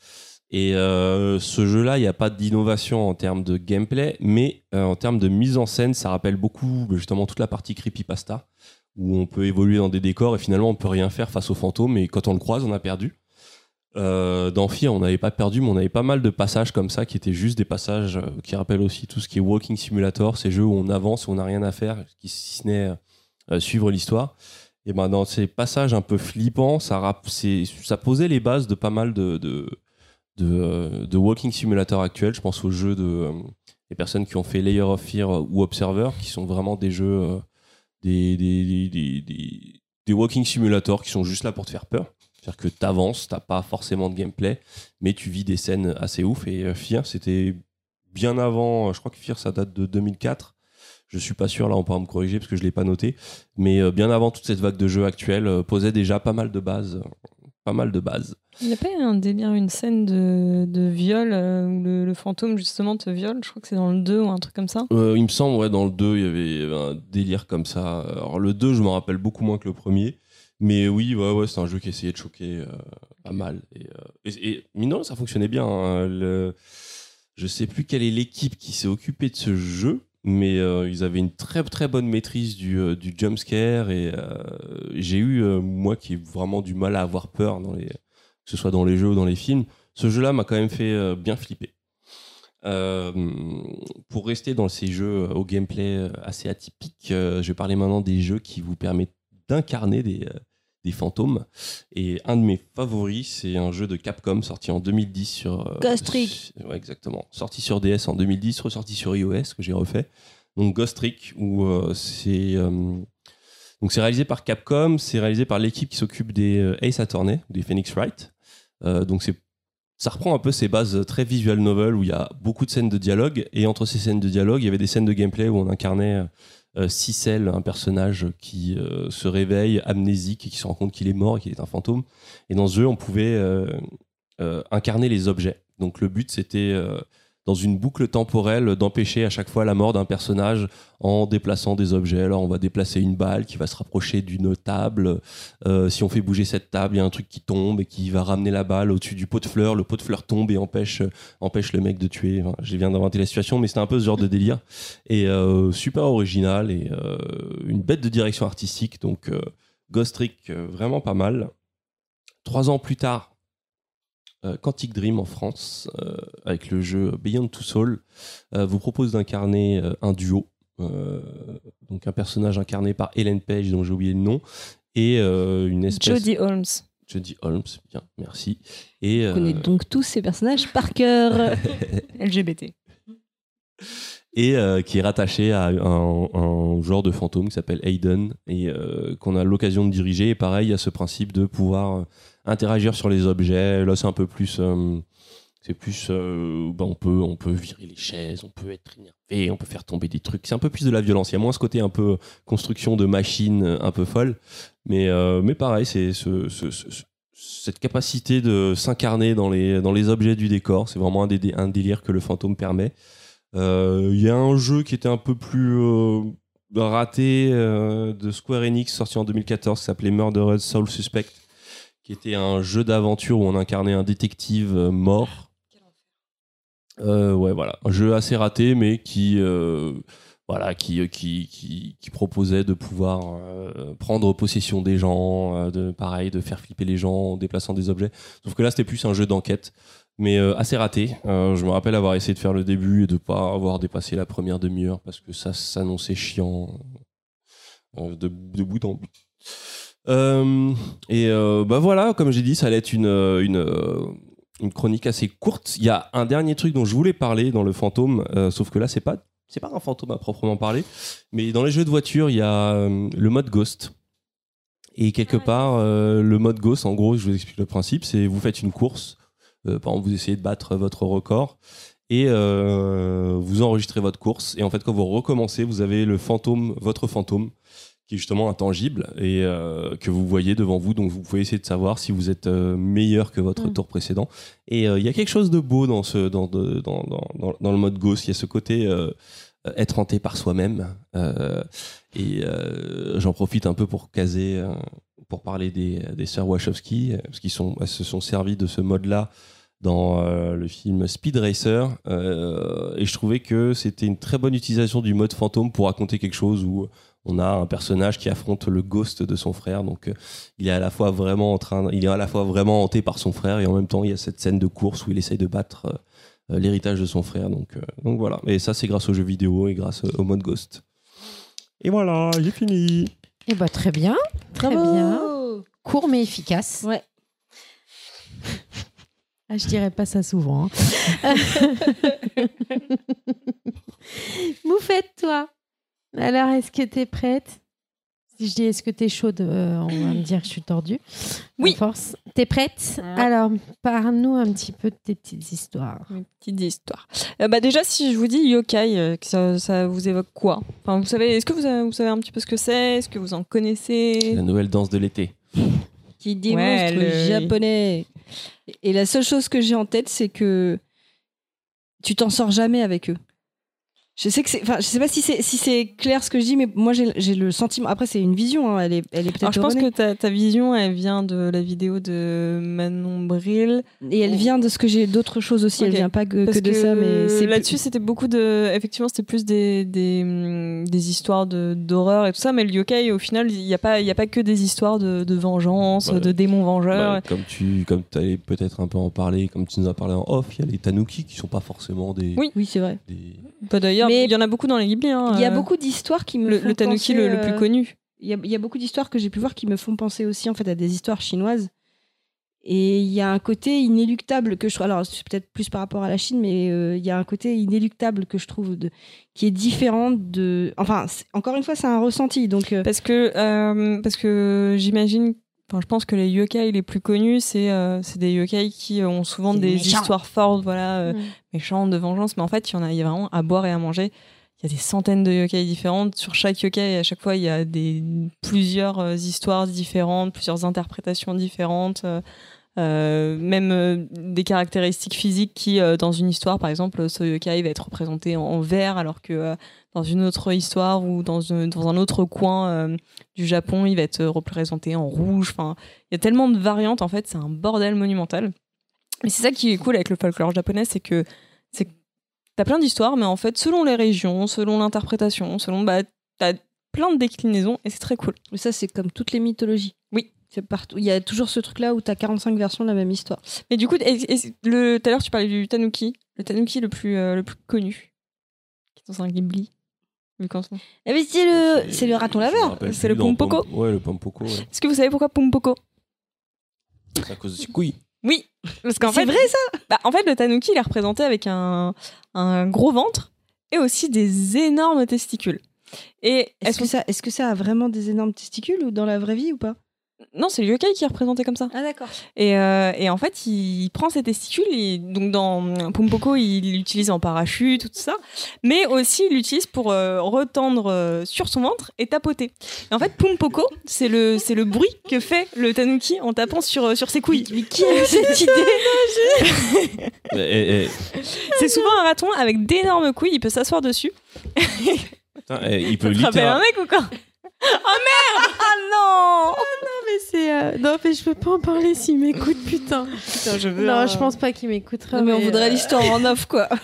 S1: Et ce jeu-là, il n'y a pas d'innovation en termes de gameplay, mais en termes de mise en scène, ça rappelle beaucoup bah, justement toute la partie creepypasta, où on peut évoluer dans des décors et finalement on peut rien faire face aux fantômes, et quand on le croise, on a perdu. Euh, dans Fear, on n'avait pas perdu, mais on avait pas mal de passages comme ça qui étaient juste des passages euh, qui rappellent aussi tout ce qui est Walking Simulator, ces jeux où on avance, où on n'a rien à faire, qui, si ce n'est euh, suivre l'histoire. Et ben dans ces passages un peu flippants, ça, ça posait les bases de pas mal de, de, de, euh, de Walking Simulator actuels. Je pense aux jeux de euh, des personnes qui ont fait Layer of Fear ou Observer, qui sont vraiment des jeux, euh, des, des, des- des Walking Simulator qui sont juste là pour te faire peur. C'est-à-dire que tu avances, t'as pas forcément de gameplay, mais tu vis des scènes assez ouf. Et euh, Fear, c'était bien avant, euh, je crois que Fear, ça date de 2004. Je suis pas sûr, là on pourra me corriger parce que je l'ai pas noté. Mais euh, bien avant toute cette vague de jeux actuels, posait déjà pas mal de bases. Pas mal de bases.
S5: Il n'y a pas un délire, une scène de, de viol euh, où le, le fantôme justement te viole? Je crois que c'est dans le 2 ou un truc comme ça.
S1: Euh, il me semble, ouais, dans le 2, il y avait- un délire comme ça. Alors, le 2, je me rappelle beaucoup moins que le premier. Mais oui, ouais, ouais, c'est un jeu qui essayait de choquer euh, pas mal. Et, euh, et, et rien, ça fonctionnait bien. hein. Le, je sais plus quelle est l'équipe qui s'est occupée de ce jeu, mais euh, ils avaient une très très bonne maîtrise du, du jumpscare. Et j'ai eu, moi qui ai vraiment du mal à avoir peur, dans les, que ce soit dans les jeux ou dans les films, ce jeu-là m'a quand même fait bien flipper. Euh, pour rester dans ces jeux au gameplay assez atypique, euh, je vais parler maintenant des jeux qui vous permettent d'incarner des, euh, des fantômes. Et un de mes favoris, c'est un jeu de Capcom sorti en 2010 sur. euh,
S6: Ghost Trick.
S1: Ouais, exactement. Sorti sur DS en 2010, ressorti sur iOS, que j'ai refait. Donc Ghost Trick, où euh, c'est. euh, donc c'est réalisé par Capcom, c'est réalisé par l'équipe qui s'occupe des euh, Ace Attorney, des Phoenix Wright. Donc c'est ça reprend un peu ces bases très visual novel où il y a beaucoup de scènes de dialogue et entre ces scènes de dialogue il y avait des scènes de gameplay où on incarnait Cicel, un personnage qui euh, se réveille amnésique et qui se rend compte qu'il est mort et qu'il est un fantôme et dans jeu on pouvait euh, euh, incarner les objets. Donc le but c'était euh, dans une boucle temporelle d'empêcher à chaque fois la mort d'un personnage en déplaçant des objets. Alors on va déplacer une balle qui va se rapprocher d'une table. Euh, si on fait bouger cette table, il y a un truc qui tombe et qui va ramener la balle au-dessus du pot de fleurs. Le pot de fleurs tombe et empêche, empêche le mec de tuer. Je viens d'inventer la situation, mais c'était un peu ce genre de délire. Et euh, super original et euh, une bête de direction artistique. Donc Ghost Trick, vraiment pas mal. Trois ans plus tard, Quantic Dream en France, euh, avec le jeu Beyond Two Souls, euh, vous propose d'incarner euh, un duo. Euh, donc un personnage incarné par Ellen Page, dont j'ai oublié le nom, et euh, une espèce...
S5: Jodie Holmes.
S1: Jodie Holmes, bien, merci. Et,
S6: On connaît
S1: euh,
S6: donc tous ces personnages par cœur.
S5: LGBT.
S1: et euh, qui est rattaché à un, un genre de fantôme qui s'appelle Aiden et euh, qu'on a l'occasion de diriger. Et pareil, il y a ce principe de pouvoir euh, interagir sur les objets. Là, c'est un peu plus. euh, c'est plus. euh, bah, on, peut, on peut virer les chaises, on peut être énervé, on peut faire tomber des trucs. C'est un peu plus de la violence. Il y a moins ce côté un peu construction de machines euh, un peu folle. Mais, mais pareil, c'est ce- ce- ce- ce- cette capacité de s'incarner dans les, dans les objets du décor. C'est vraiment un, un délire que le fantôme permet. Il y a un jeu qui était un peu plus raté de Square Enix sorti en 2014 qui s'appelait Murdered Soul Suspect, qui était un jeu d'aventure où on incarnait un détective euh, mort. Euh, ouais, voilà, un jeu assez raté, mais qui, euh, voilà, qui, qui, qui, qui proposait de pouvoir euh, prendre possession des gens, euh, de pareil, de faire flipper les gens en déplaçant des objets. Sauf que là, c'était plus un jeu d'enquête mais euh, assez raté. Euh, je me rappelle avoir essayé de faire le début et de pas avoir dépassé la première demi-heure parce que ça s'annonçait chiant euh, de, de bout en bout. Euh, et euh, bah voilà, comme j'ai dit, ça allait être une, euh, une, une chronique assez courte. Il y a un dernier truc dont je voulais parler dans le fantôme, euh, sauf que là, c'est pas c'est pas un fantôme à proprement parler, mais dans les jeux de voiture, il y a le mode Ghost. Et quelque part, le mode Ghost, en gros, je vous explique le principe, c'est vous faites une course, par exemple, vous essayez de battre votre record et vous enregistrez votre course. Et en fait, quand vous recommencez, vous avez le fantôme, votre fantôme, qui est justement intangible et euh, que vous voyez devant vous. Donc, vous pouvez essayer de savoir si vous êtes euh, meilleur que votre
S5: Mm.
S1: tour précédent. Et euh, il y a quelque chose de beau dans, ce, dans, de- dans, dans, dans, le mode Ghost. Il y a ce côté être hanté par soi-même. Et j'en profite un peu pour caser, pour parler des, des sœurs Wachowski, parce qu'ils sont, elles se sont servis de ce mode-là dans le film Speed Racer. et je trouvais que c'était une très bonne utilisation du mode fantôme pour raconter quelque chose où on a un personnage qui affronte le ghost de son frère. Donc, euh, il est à la fois vraiment en train, il est à la fois vraiment hanté par son frère et en même temps, il y a cette scène de course où il essaye de battre euh, euh, l'héritage de son frère. Donc, euh, donc voilà. Et ça, c'est grâce aux jeux vidéo et grâce au mode ghost. Et voilà, j'ai fini.
S4: Eh ben, très bien, très
S6: Bravo.
S4: bien. Court mais efficace.
S6: Ouais.
S4: Ah, je dirais pas ça souvent. hein. Moufette, toi. Alors, est-ce que tu es prête? Si je dis est-ce que tu es chaude, euh, on va me dire que je suis tordue.
S5: Oui.
S4: À force. T'es prête? Alors, parle-nous un petit peu de tes petites histoires.
S5: Mes petites histoires. Euh, bah déjà, si je vous dis yokai, euh, que ça, ça vous évoque quoi? Enfin, vous savez, est-ce que vous, avez- vous savez un petit peu ce que c'est? Est-ce que vous en connaissez?
S1: La nouvelle danse de l'été.
S6: Qui
S5: Ouais,
S6: monstre
S5: le-
S6: japonais. Et la seule chose que j'ai en tête, c'est que tu t'en sors jamais avec eux. Je sais que c'est, enfin, je sais pas si c'est si c'est clair ce que je dis, mais moi j'ai j'ai le sentiment. Après, c'est une vision. hein, elle est, elle est peut-être.
S5: Alors, je pense
S6: erronée.
S5: que ta, ta vision, elle vient de la vidéo de Manon Bril.
S6: et elle vient de ce que j'ai d'autres choses aussi.
S5: Ok.
S6: Elle vient pas que,
S5: Parce
S6: que de ça, mais c'est
S5: là-dessus, c'était beaucoup de. Effectivement, c'était plus des, des, des histoires de- d'horreur et tout ça, mais le yokai, au final, il n'y a, pas- il y a pas que des histoires de, de vengeance,
S1: Ouais.
S5: de démons vengeurs.
S1: Bah, comme tu comme allais peut-être un peu en parler, comme tu nous as parlé en off, il y a les tanuki qui sont pas forcément des.
S5: Oui.
S6: Oui, c'est vrai.
S1: des-
S5: Bah, D'ailleurs,
S6: Mais-
S5: il y en a beaucoup dans les Ghibli. hein,
S6: Il y a
S5: euh,
S6: beaucoup d'histoires qui me
S5: Le,
S6: font
S5: le tanuki
S6: penser,
S5: le, le plus
S6: euh,
S5: connu.
S6: Il y, a, il y a beaucoup d'histoires que j'ai pu voir qui me font penser aussi en fait à des histoires chinoises. Et il y a un côté inéluctable que je trouve. Alors, c'est peut-être plus par rapport à la Chine, mais euh, il y a un côté inéluctable que je trouve de, qui est différent de. Enfin, encore une fois, c'est un ressenti. Donc, euh,
S5: Parce que, euh, parce que j'imagine, enfin, je pense que les yokai les plus connus, c'est euh, des yokai qui ont souvent des
S6: méchant.
S5: histoires fortes, voilà, euh,
S4: Mm.
S5: méchantes, de vengeance. Mais en fait, il y en a, il y a vraiment à boire et à manger. Il y a des centaines de yokai différentes. Sur chaque yokai, à chaque fois, il y a des, plusieurs euh, histoires différentes, plusieurs interprétations différentes. euh, euh, même euh, des caractéristiques physiques qui, euh, dans une histoire, par exemple, ce yokai va être représenté en, en vert, alors que euh, dans une autre histoire ou dans, un- dans un autre coin euh, du Japon, il va être représenté en rouge. Enfin, il y a tellement de variantes, en fait, c'est un bordel monumental. Mais c'est ça qui est cool avec le folklore japonais, c'est que c'est t'as plein d'histoires, mais en fait, selon les régions, selon l'interprétation, selon bah, t'as plein de déclinaisons et c'est très cool.
S6: mais ça, c'est comme toutes les mythologies.
S5: Oui.
S6: C'est partout. Il y a toujours ce truc-là où tu as 45 versions de la même histoire.
S5: Mais du coup, tout à l'heure tu parlais du tanuki, le tanuki le plus euh, le plus connu, qui est dans un Ghibli. Ce moment-
S6: Eh mais c'est le, c'est le raton laveur.
S5: C'est le Pompoko.
S1: Pom- Ouais, le Pompoko. Ouais.
S5: Est-ce que vous savez pourquoi Pompoko
S1: C'est à cause de ses couilles.
S5: Oui, parce qu'en
S6: C'est
S5: fait,
S6: vrai ça?
S5: bah, en fait, le tanuki il est représenté avec un un gros ventre et aussi des énormes testicules. Et elles
S6: Est-ce
S5: sont
S6: que ça, est-ce que ça a vraiment des énormes testicules ou dans la vraie vie ou pas?
S5: Non, c'est le yokai qui est représenté comme ça.
S6: Ah d'accord.
S5: Et, euh, et en fait, il prend ses testicules et donc dans Pompoko, il l'utilise en parachute, tout ça, mais aussi il l'utilise pour euh, retendre euh, sur son ventre et tapoter. Et en fait, Pompoko, c'est le c'est le bruit que fait le tanuki en tapant sur sur ses couilles.
S6: Mais qui a eu cette idée
S5: C'est souvent un raton avec d'énormes couilles, il peut s'asseoir dessus.
S1: putain, il peut
S5: rappelle un
S1: littéralement.
S5: mec ou quoi? Oh merde Ah non
S4: Mais c'est. euh, Non, mais je peux pas en parler s'il m'écoute, putain.
S5: Putain, je veux
S4: Non,
S5: un-
S4: je pense pas qu'il m'écoutera.
S6: Non, mais on voudrait
S4: euh,
S6: l'histoire en off quoi.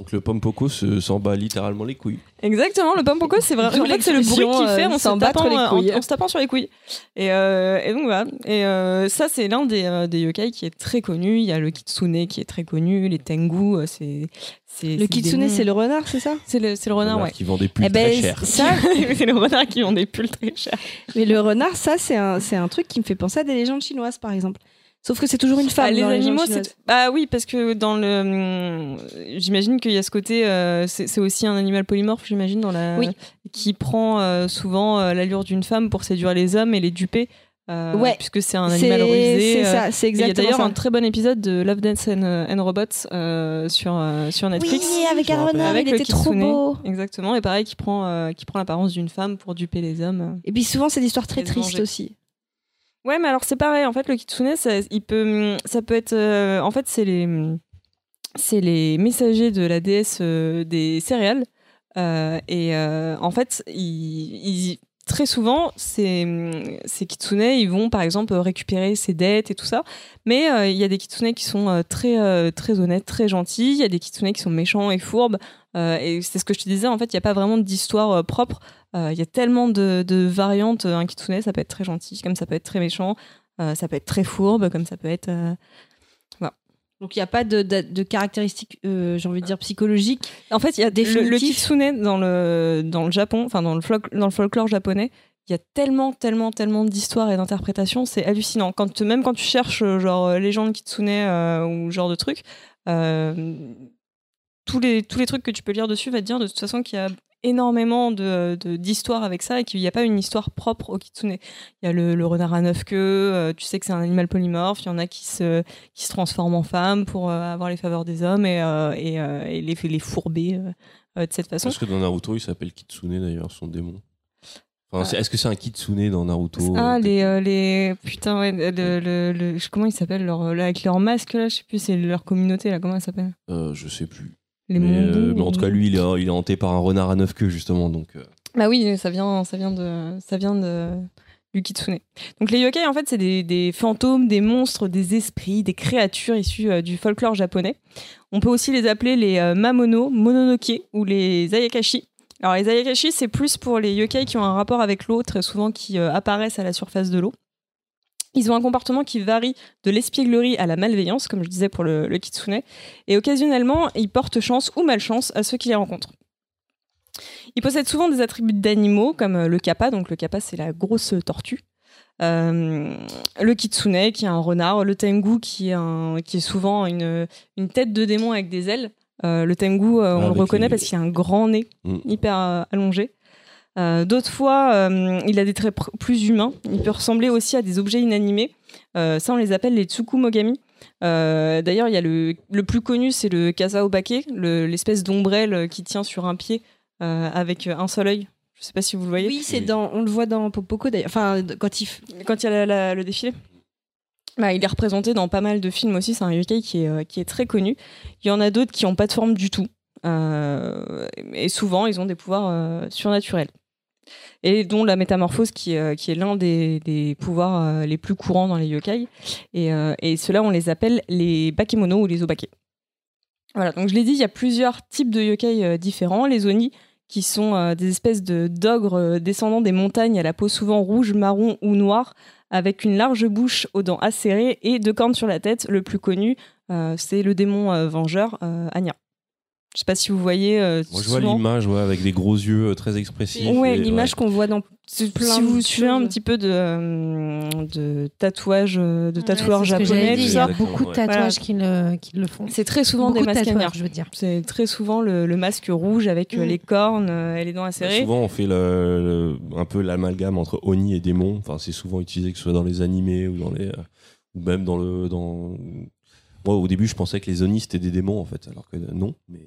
S1: Donc le Pompoko se s'en bat littéralement les couilles.
S5: Exactement, le pompoko, c'est vraiment en fait, c'est le bruit qu'il fait
S6: euh,
S5: en, se tapant,
S6: les
S5: en-
S6: couilles.
S5: en se tapant sur les couilles. Et, euh, et donc voilà. Et euh, ça, c'est l'un des, euh, des yokai qui est très connu. Il y a le kitsune qui est très connu, les tengu, c'est.
S6: Le kitsune, c'est le renard, c'est ça?
S5: C'est le, renard, ouais.
S1: Qui vend des pulls
S6: Eh ben,
S1: très chers.
S6: ça,
S5: c'est le renard qui ont des pulls très chers.
S6: mais le renard, ça, c'est un, c'est un truc qui me fait penser à des légendes chinoises, par exemple. Sauf que c'est toujours une femme.
S5: Ah, les
S6: dans légendes
S5: animaux, c'est. Bah oui, parce que dans le. hum, J'imagine qu'il y a ce côté. euh, c'est aussi un animal polymorphe, j'imagine, dans la.
S6: Oui.
S5: Qui prend euh, souvent euh, l'allure d'une femme pour séduire les hommes et les duper. euh,
S6: Ouais.
S5: Puisque c'est un animal rusé.
S6: C'est
S5: euh,
S6: ça, c'est
S5: Et Il y a
S6: exactement
S5: d'ailleurs un très bon épisode de Love Dance and, and Robots euh, sur, euh, sur Netflix.
S6: Oui, avec
S5: Avec
S6: il
S5: le
S6: était trop beau.
S5: Exactement, et pareil, qui prend, euh, qui prend l'apparence d'une femme pour duper les hommes.
S6: Et puis souvent, c'est des histoires très tristes aussi.
S5: Ouais, mais alors c'est pareil. En fait, le kitsune, ça, il peut, ça peut être. euh, en fait, c'est les, c'est les messagers de la déesse euh, des céréales. Euh, et en fait, ils, très souvent, ces, ces kitsune, ils vont par exemple récupérer ses dettes et tout ça. Mais il y a des kitsune qui sont très, très honnêtes, très gentils. Il y a des kitsune qui sont méchants et fourbes. Euh, et c'est ce que je te disais, en fait, il n'y a pas vraiment d'histoire euh, propre. Euh, Il y a tellement de, de variantes. Un kitsune, ça peut être très gentil, comme ça peut être très méchant, ça peut être très fourbe, comme ça peut être.
S6: Donc il n'y a pas de, de, de caractéristiques, euh, j'ai envie de dire, psychologiques.
S5: En fait, il y a le, le
S6: Définitif.
S5: kitsune dans le, dans le Japon, enfin dans le, dans le folklore japonais. Il y a tellement, tellement, tellement d'histoires et d'interprétations, c'est hallucinant. Quand, même quand tu cherches genre légende kitsune euh, ou genre de trucs, euh, tous, les, tous les trucs que tu peux lire dessus va te dire de toute façon qu'il y a énormément de de- d'histoires avec ça et qu'il n'y a pas une histoire propre au kitsune. Il y a le, le renard à neuf queues, euh, tu sais que c'est un animal polymorphe, il y en a qui se, qui se transforment en femmes pour euh, avoir les faveurs des hommes et, euh, et, et les, les fourber de cette façon.
S1: Parce que dans Naruto, il s'appelle Kitsune d'ailleurs, son démon. Enfin,
S5: Ah.
S1: Est-ce que c'est un Kitsune dans Naruto
S5: Ah, les, euh, les. Putain, ouais, le, le, comment ils s'appellent leur, là, Avec leur masque, là, je sais plus, c'est leur communauté, là, comment elle s'appelle?
S1: Euh, Je sais plus.
S5: Les
S1: mais, euh, mais en tout cas, lui, il est, il est hanté par un renard à neuf queues, justement. Donc, euh,
S5: Bah oui, ça vient, ça vient de, ça vient de du kitsune. Donc les yokai, en fait, c'est des, des fantômes, des monstres, des esprits, des créatures issues euh, du folklore japonais. On peut aussi les appeler les euh, mamono, mononoke ou les ayakashi. Alors les ayakashi, c'est plus pour les yokai qui ont un rapport avec l'eau, très souvent qui euh, apparaissent à la surface de l'eau. Ils ont un comportement qui varie de l'espièglerie à la malveillance, comme je disais pour le, le kitsune, et occasionnellement, ils portent chance ou malchance à ceux qui les rencontrent. Ils possèdent souvent des attributs d'animaux, comme euh, le kappa, donc le kappa c'est la grosse tortue, Euh, le kitsune qui est un renard, le tengu qui est, un, qui est souvent une, une tête de démon avec des ailes. Euh, le tengu, euh, on
S1: Avec
S5: le reconnaît
S1: les-
S5: parce qu'il a un grand nez,
S1: Mm.
S5: hyper allongé. Euh, D'autres fois, euh, il a des traits plus humains. Il peut ressembler aussi à des objets inanimés. Euh, ça, on les appelle les tsukumogami. Euh, D'ailleurs, il y a le, le plus connu, c'est le kasaobake, le- l'espèce d'ombrelle qui tient sur un pied euh, avec un seul œil. Je sais pas si vous le voyez.
S6: Oui, c'est dans, on le voit dans Popoko d'ailleurs. Enfin, de- quand il,
S5: Quand il y a la- la- le défilé. Bah, il est représenté dans pas mal de films aussi. C'est un yokai qui est, qui est très connu. Il y en a d'autres qui n'ont pas de forme du tout. Euh, et souvent, ils ont des pouvoirs euh, surnaturels. Et dont la métamorphose qui, euh, qui est l'un des, des pouvoirs euh, les plus courants dans les yokai. Et, euh, et ceux-là, on les appelle les bakemono ou les obake. Voilà, donc je l'ai dit, il y a plusieurs types de yokai différents. Les oni, qui sont des espèces de d'ogres euh, descendant des montagnes à la peau souvent rouge, marron ou noire, avec une large bouche aux dents acérées et deux cornes sur la tête. Le plus connu, c'est le démon vengeur, Anya. Je sais pas si vous voyez. euh,
S1: moi, je vois l'image ouais, avec des gros yeux euh, très expressifs.
S5: Ouais,
S6: l'image qu'on voit dans
S5: Si
S6: plein
S5: si vous
S6: de
S5: suivez un petit peu de, euh, de tatouage, euh, de tatoueurs japonais, tout
S4: Il y
S5: ça,
S4: a beaucoup de tatouages
S5: Voilà.
S4: qui, le, qui le font.
S5: c'est très souvent
S4: beaucoup
S5: des
S4: de
S5: masques
S4: tatouages,
S5: Anya.
S4: je veux dire.
S5: C'est très souvent le, le masque rouge avec
S4: Mm.
S5: les cornes et les dents
S1: Bah,
S5: acérées.
S1: souvent, on fait le, le- un peu l'amalgame entre Oni et démon. Enfin, c'est souvent utilisé que ce soit dans les animés ou dans les, ou même dans le, dans. Moi, au début, je pensais que les Oni c'était des démons en fait, alors que non. Mais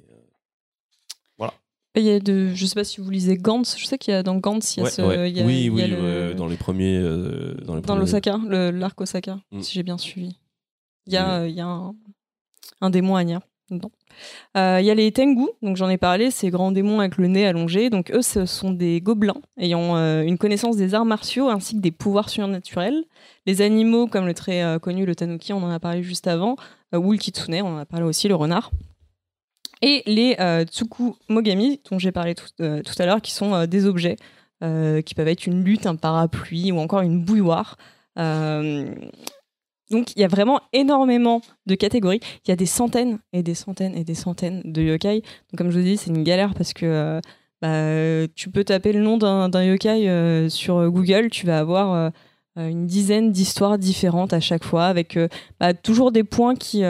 S5: Il y a de, je sais pas si vous lisez Gantz. Je sais qu'il y a dans Gantz, il y a
S1: ouais,
S5: ce,
S1: ouais.
S5: il y a-
S1: oui,
S5: il y a
S1: oui,
S5: le-
S1: dans les premiers, euh, dans les
S5: dans
S1: premiers-
S5: l'Osaka, l'arc Osaka,
S1: Mm.
S5: si j'ai bien suivi. Il y a, euh, il y a un, un démon Anya dedans. Euh, Il y a les Tengu, donc j'en ai parlé, ces grands démons avec le nez allongé. Donc eux, ce sont des gobelins ayant euh, une connaissance des arts martiaux ainsi que des pouvoirs surnaturels. Les animaux, comme le très connu le Tanuki, on en a parlé juste avant, ou le Kitsune, on en a parlé aussi, le renard. Et les euh, Tsukumogami, dont j'ai parlé tout, euh, tout à l'heure, qui sont euh, des objets euh, qui peuvent être une lutte, un parapluie ou encore une bouilloire. Donc il y a vraiment énormément de catégories. Il y a des centaines et des centaines et des centaines de yokai. Donc comme je vous dis, c'est une galère parce que bah, tu peux taper le nom d'un yokai sur Google, tu vas avoir une dizaine d'histoires différentes à chaque fois avec bah, toujours des points qui,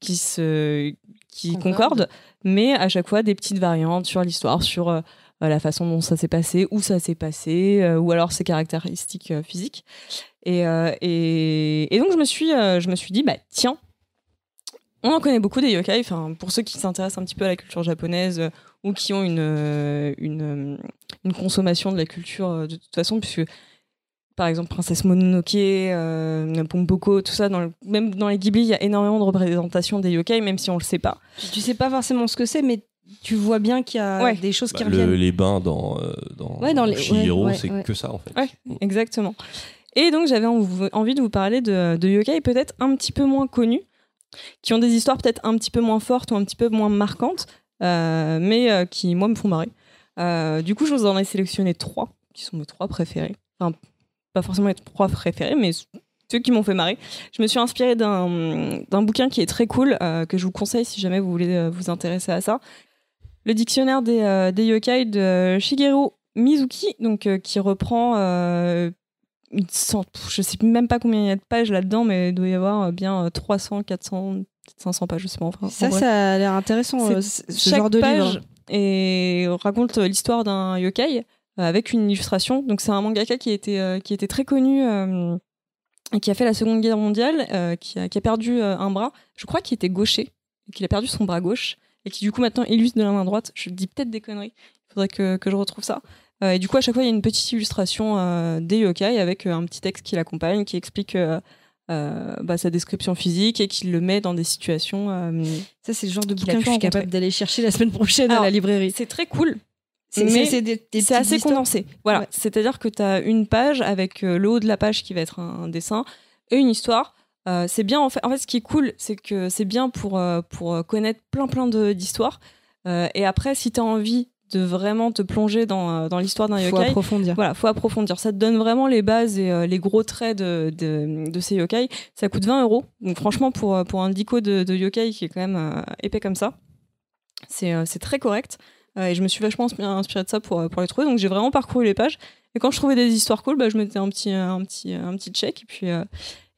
S5: qui, se, qui
S4: Concordent.
S5: mais à chaque fois des petites variantes sur l'histoire, sur euh, la façon dont ça s'est passé, où ça s'est passé, euh, ou alors ses caractéristiques euh, physiques. Et, et, et donc je me suis, je me suis dit, bah tiens, on en connaît beaucoup des yokai. Enfin, pour ceux qui s'intéressent un petit peu à la culture japonaise ou qui ont une, une, une consommation de la culture de toute façon, puisque par exemple Princesse Mononoke, euh, Pompoko, tout ça, dans le- même dans les Ghibli, il y a énormément de représentations des yokai, même si on le sait pas.
S6: Tu sais pas forcément ce que c'est, mais tu vois bien qu'il y a
S5: Ouais.
S6: des choses qui
S1: Bah, le-
S6: reviennent.
S1: les bains dans, euh, dans,
S6: Ouais, dans les- ouais, ouais,
S1: c'est
S6: ouais.
S1: que ça en fait.
S5: Ouais. Exactement. Et donc j'avais env- envie de vous parler de, de yokai peut-être un petit peu moins connus, qui ont des histoires peut-être un petit peu moins fortes ou un petit peu moins marquantes, euh, mais euh, qui, moi, me font marrer. Euh, du coup, je vous en ai sélectionné trois, qui sont mes trois préférés. Enfin, pas forcément les trois préférés, mais ceux qui m'ont fait marrer. Je me suis inspirée d'un d'un bouquin qui est très cool, euh, que je vous conseille si jamais vous voulez euh, vous intéresser à ça. Le dictionnaire des, euh, des yokai de Shigeru Mizuki, donc, euh, qui reprend pff, je sais même pas combien il y a de pages là-dedans, mais il doit y avoir bien euh, 300, 400, peut-être 500 pages, je sais pas. Enfin,
S6: Ça, ça a l'air intéressant, ce genre de
S5: page
S6: livre.
S5: et raconte l'histoire d'un yokai avec une illustration. Donc c'est un mangaka qui était euh, qui était très connu euh, et qui a fait la Seconde Guerre mondiale, euh, qui, a, qui a perdu euh, un bras. Je crois qu'il était gaucher et qu'il a perdu son bras gauche et qui du coup maintenant illustre de la main droite. Je dis peut-être des conneries. Il faudrait que, que je retrouve ça. Euh, et du coup à chaque fois il y a une petite illustration euh, des yokai avec euh, un petit texte qui l'accompagne, qui explique euh, euh, bah, sa description physique et qui le met dans des situations. euh,
S6: Ça, c'est le genre de bouquin que je suis capable d'aller chercher la semaine prochaine à la librairie.
S5: c'est très cool.
S6: C'est
S5: assez condensé. Voilà.
S6: Ouais.
S5: C'est-à-dire que tu as une page avec euh, le haut de la page qui va être un, un dessin et une histoire. Euh, c'est bien en fait. En fait, ce qui est cool, c'est que c'est bien pour, euh, pour connaître plein plein d'histoires. Et après, si tu as envie de vraiment te plonger dans, dans l'histoire d'un
S6: Faut
S5: yokai,
S6: approfondir.
S5: voilà, faut approfondir. Ça te donne vraiment les bases et euh, les gros traits de, de, de ces yokai. Ça coûte 20 euros. Donc franchement, pour, pour un dico de, de yokai qui est quand même euh, épais comme ça, c'est euh, c'est très correct. Euh, et je me suis vachement inspi- inspirée de ça pour, euh, pour les trouver. Donc j'ai vraiment parcouru les pages. Et quand je trouvais des histoires cool, bah, je mettais un petit, un petit, un petit check. Et puis, euh,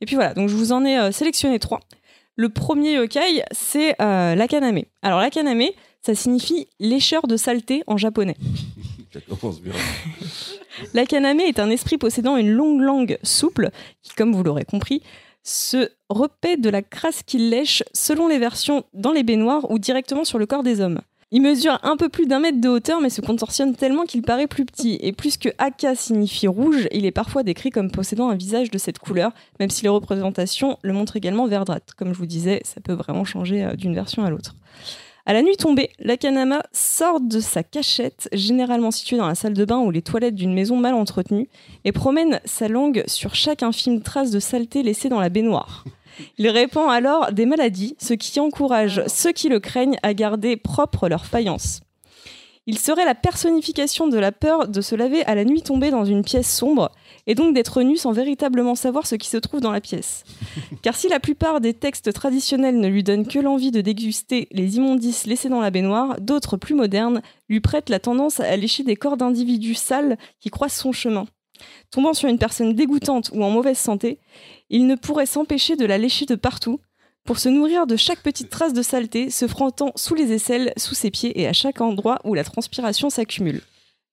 S5: et puis voilà. Donc je vous en ai euh, sélectionné trois. Le premier yokai, c'est euh, l'akaname. Alors l'akaname, ça signifie lécheur de saleté en japonais. L'akaname est un esprit possédant une longue langue souple qui, comme vous l'aurez compris, se repaît de la crasse qu'il lèche selon les versions dans les baignoires ou directement sur le corps des hommes. Il mesure un peu plus d'un mètre de hauteur mais se contorsionne tellement qu'il paraît plus petit. Et plus que Aka signifie rouge, il est parfois décrit comme possédant un visage de cette couleur, même si les représentations le montrent également verdâtre. Comme je vous disais, ça peut vraiment changer euh, d'une version à l'autre. À la nuit tombée, l'Akanama sort de sa cachette, généralement située dans la salle de bain ou les toilettes d'une maison mal entretenue, et promène sa langue sur chaque infime trace de saleté laissée dans la baignoire. Il répand alors des maladies, ce qui encourage ceux qui le craignent à garder propre leur faïence. Il serait la personnification de la peur de se laver à la nuit tombée dans une pièce sombre, et donc d'être nu sans véritablement savoir ce qui se trouve dans la pièce. Car si la plupart des textes traditionnels ne lui donnent que l'envie de déguster les immondices laissés dans la baignoire, d'autres plus modernes lui prêtent la tendance à lécher des corps d'individus sales qui croisent son chemin. Tombant sur une personne dégoûtante ou en mauvaise santé, il ne pourrait s'empêcher de la lécher de partout, pour se nourrir de chaque petite trace de saleté, se frottant sous les aisselles, sous ses pieds et à chaque endroit où la transpiration s'accumule.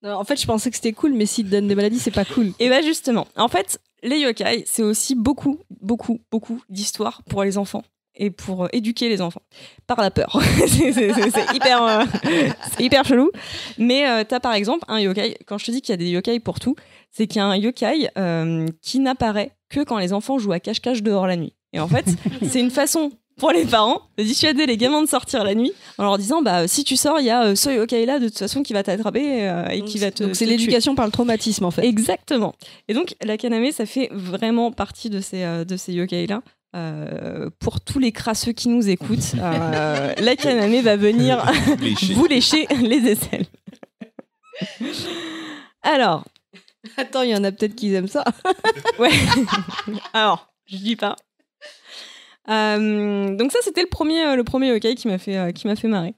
S6: En fait, je pensais que c'était cool, mais s'ils te donnent des maladies, c'est pas cool.
S5: Et bah justement, en fait, les yokai, c'est aussi beaucoup, beaucoup, beaucoup d'histoires pour les enfants et pour euh, éduquer les enfants par la peur. c'est hyper, euh, hyper chelou. Mais euh, t'as par exemple un yokai. Quand je te dis qu'il y a des yokai pour tout, c'est qu'il y a un yokai euh, qui n'apparaît que quand les enfants jouent à cache-cache dehors la nuit. Et en fait, c'est une façon pour les parents de dissuader les gamins de sortir la nuit en leur disant bah si tu sors il y a euh, ce yokai là de toute façon qui va t'attraper euh, et qui va te
S6: Donc c'est l'éducation par le traumatisme, en fait.
S5: Exactement. Et donc, la kaname, ça fait vraiment partie de ces, euh, de ces yokai-là. Euh, pour tous les crasseux qui nous écoutent, euh, la kaname va venir
S1: Lécher.
S5: vous lécher les aisselles. Alors,
S6: Attends, il y en a peut-être qui aiment ça.
S5: ouais. Alors, je dis pas. Euh, donc ça, c'était le premier, euh, le premier yokai qui m'a fait, euh, qui m'a fait marrer.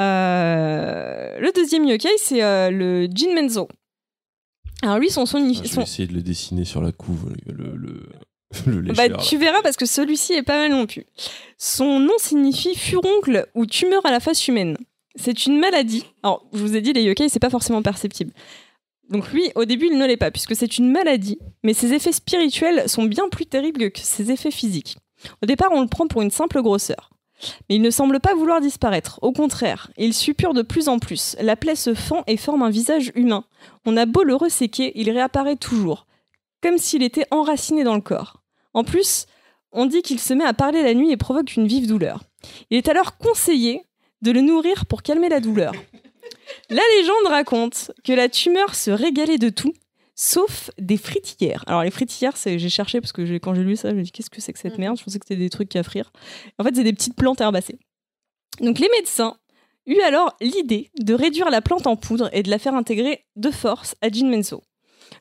S5: Euh, le deuxième yokai, c'est euh, le Jinmenzo. Alors lui, son, son,
S1: Ah, je
S5: son-
S1: vais essayer de le dessiner sur la couve, le, le, le
S5: Bah,
S1: lécheur,
S5: tu verras parce que celui-ci est pas mal non plus. Son nom signifie furoncle ou tumeur à la face humaine. C'est une maladie. Alors, je vous ai dit, les yokai, c'est pas forcément perceptible. Donc lui, au début, il ne l'est pas, puisque c'est une maladie, mais ses effets spirituels sont bien plus terribles que ses effets physiques. Au départ, on le prend pour une simple grosseur. Mais il ne semble pas vouloir disparaître. Au contraire, il suppure de plus en plus. La plaie se fend et forme un visage humain. On a beau le resséquer, il réapparaît toujours, comme s'il était enraciné dans le corps. En plus, on dit qu'il se met à parler la nuit et provoque une vive douleur. Il est alors conseillé de le nourrir pour calmer la douleur. La légende raconte que la tumeur se régalait de tout, sauf des fritillères. Alors les fritillères, j'ai cherché parce que quand j'ai lu ça, je me dit qu'est-ce que c'est que cette merde? Je pensais que c'était des trucs à frire. En fait, c'est des petites plantes herbacées. Donc les médecins eut alors l'idée de réduire la plante en poudre et de la faire intégrer de force à Jin Menso.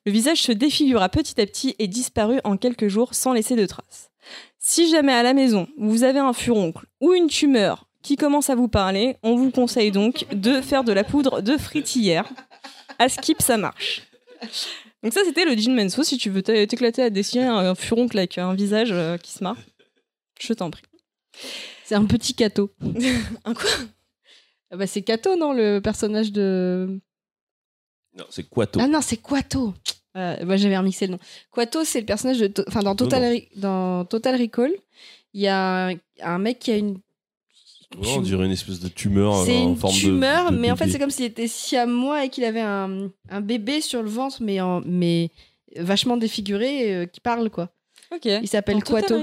S5: Le visage se défigura petit à petit et disparut en quelques jours sans laisser de traces. Si jamais à la maison vous avez un furoncle ou une tumeur qui commence à vous parler, on vous conseille donc de faire de la poudre de fritillère. À skip, ça marche. Donc ça, c'était le Jin Menso. Si tu veux t'éclater à dessiner un furoncle avec un visage euh, qui se marre, je t'en prie.
S6: C'est un petit Kato.
S5: Un quoi?
S6: Ah bah c'est Kato, non, le personnage de.
S1: Non, c'est Quato.
S6: Ah non, c'est Quato. Euh, moi j'avais remixé le nom. Quato, c'est le personnage de. To- Enfin, dans Total, dans Total Recall, il y a un, un mec qui a une.
S1: Ouais, on dirait une espèce de tumeur
S6: C'est
S1: euh, en
S6: une
S1: forme de-
S6: tumeur,
S1: de
S6: mais en fait c'est comme s'il était siamois et qu'il avait un, un bébé sur le ventre, mais, en, mais vachement défiguré, euh, qui parle quoi.
S5: Ok.
S6: Il s'appelle Quato.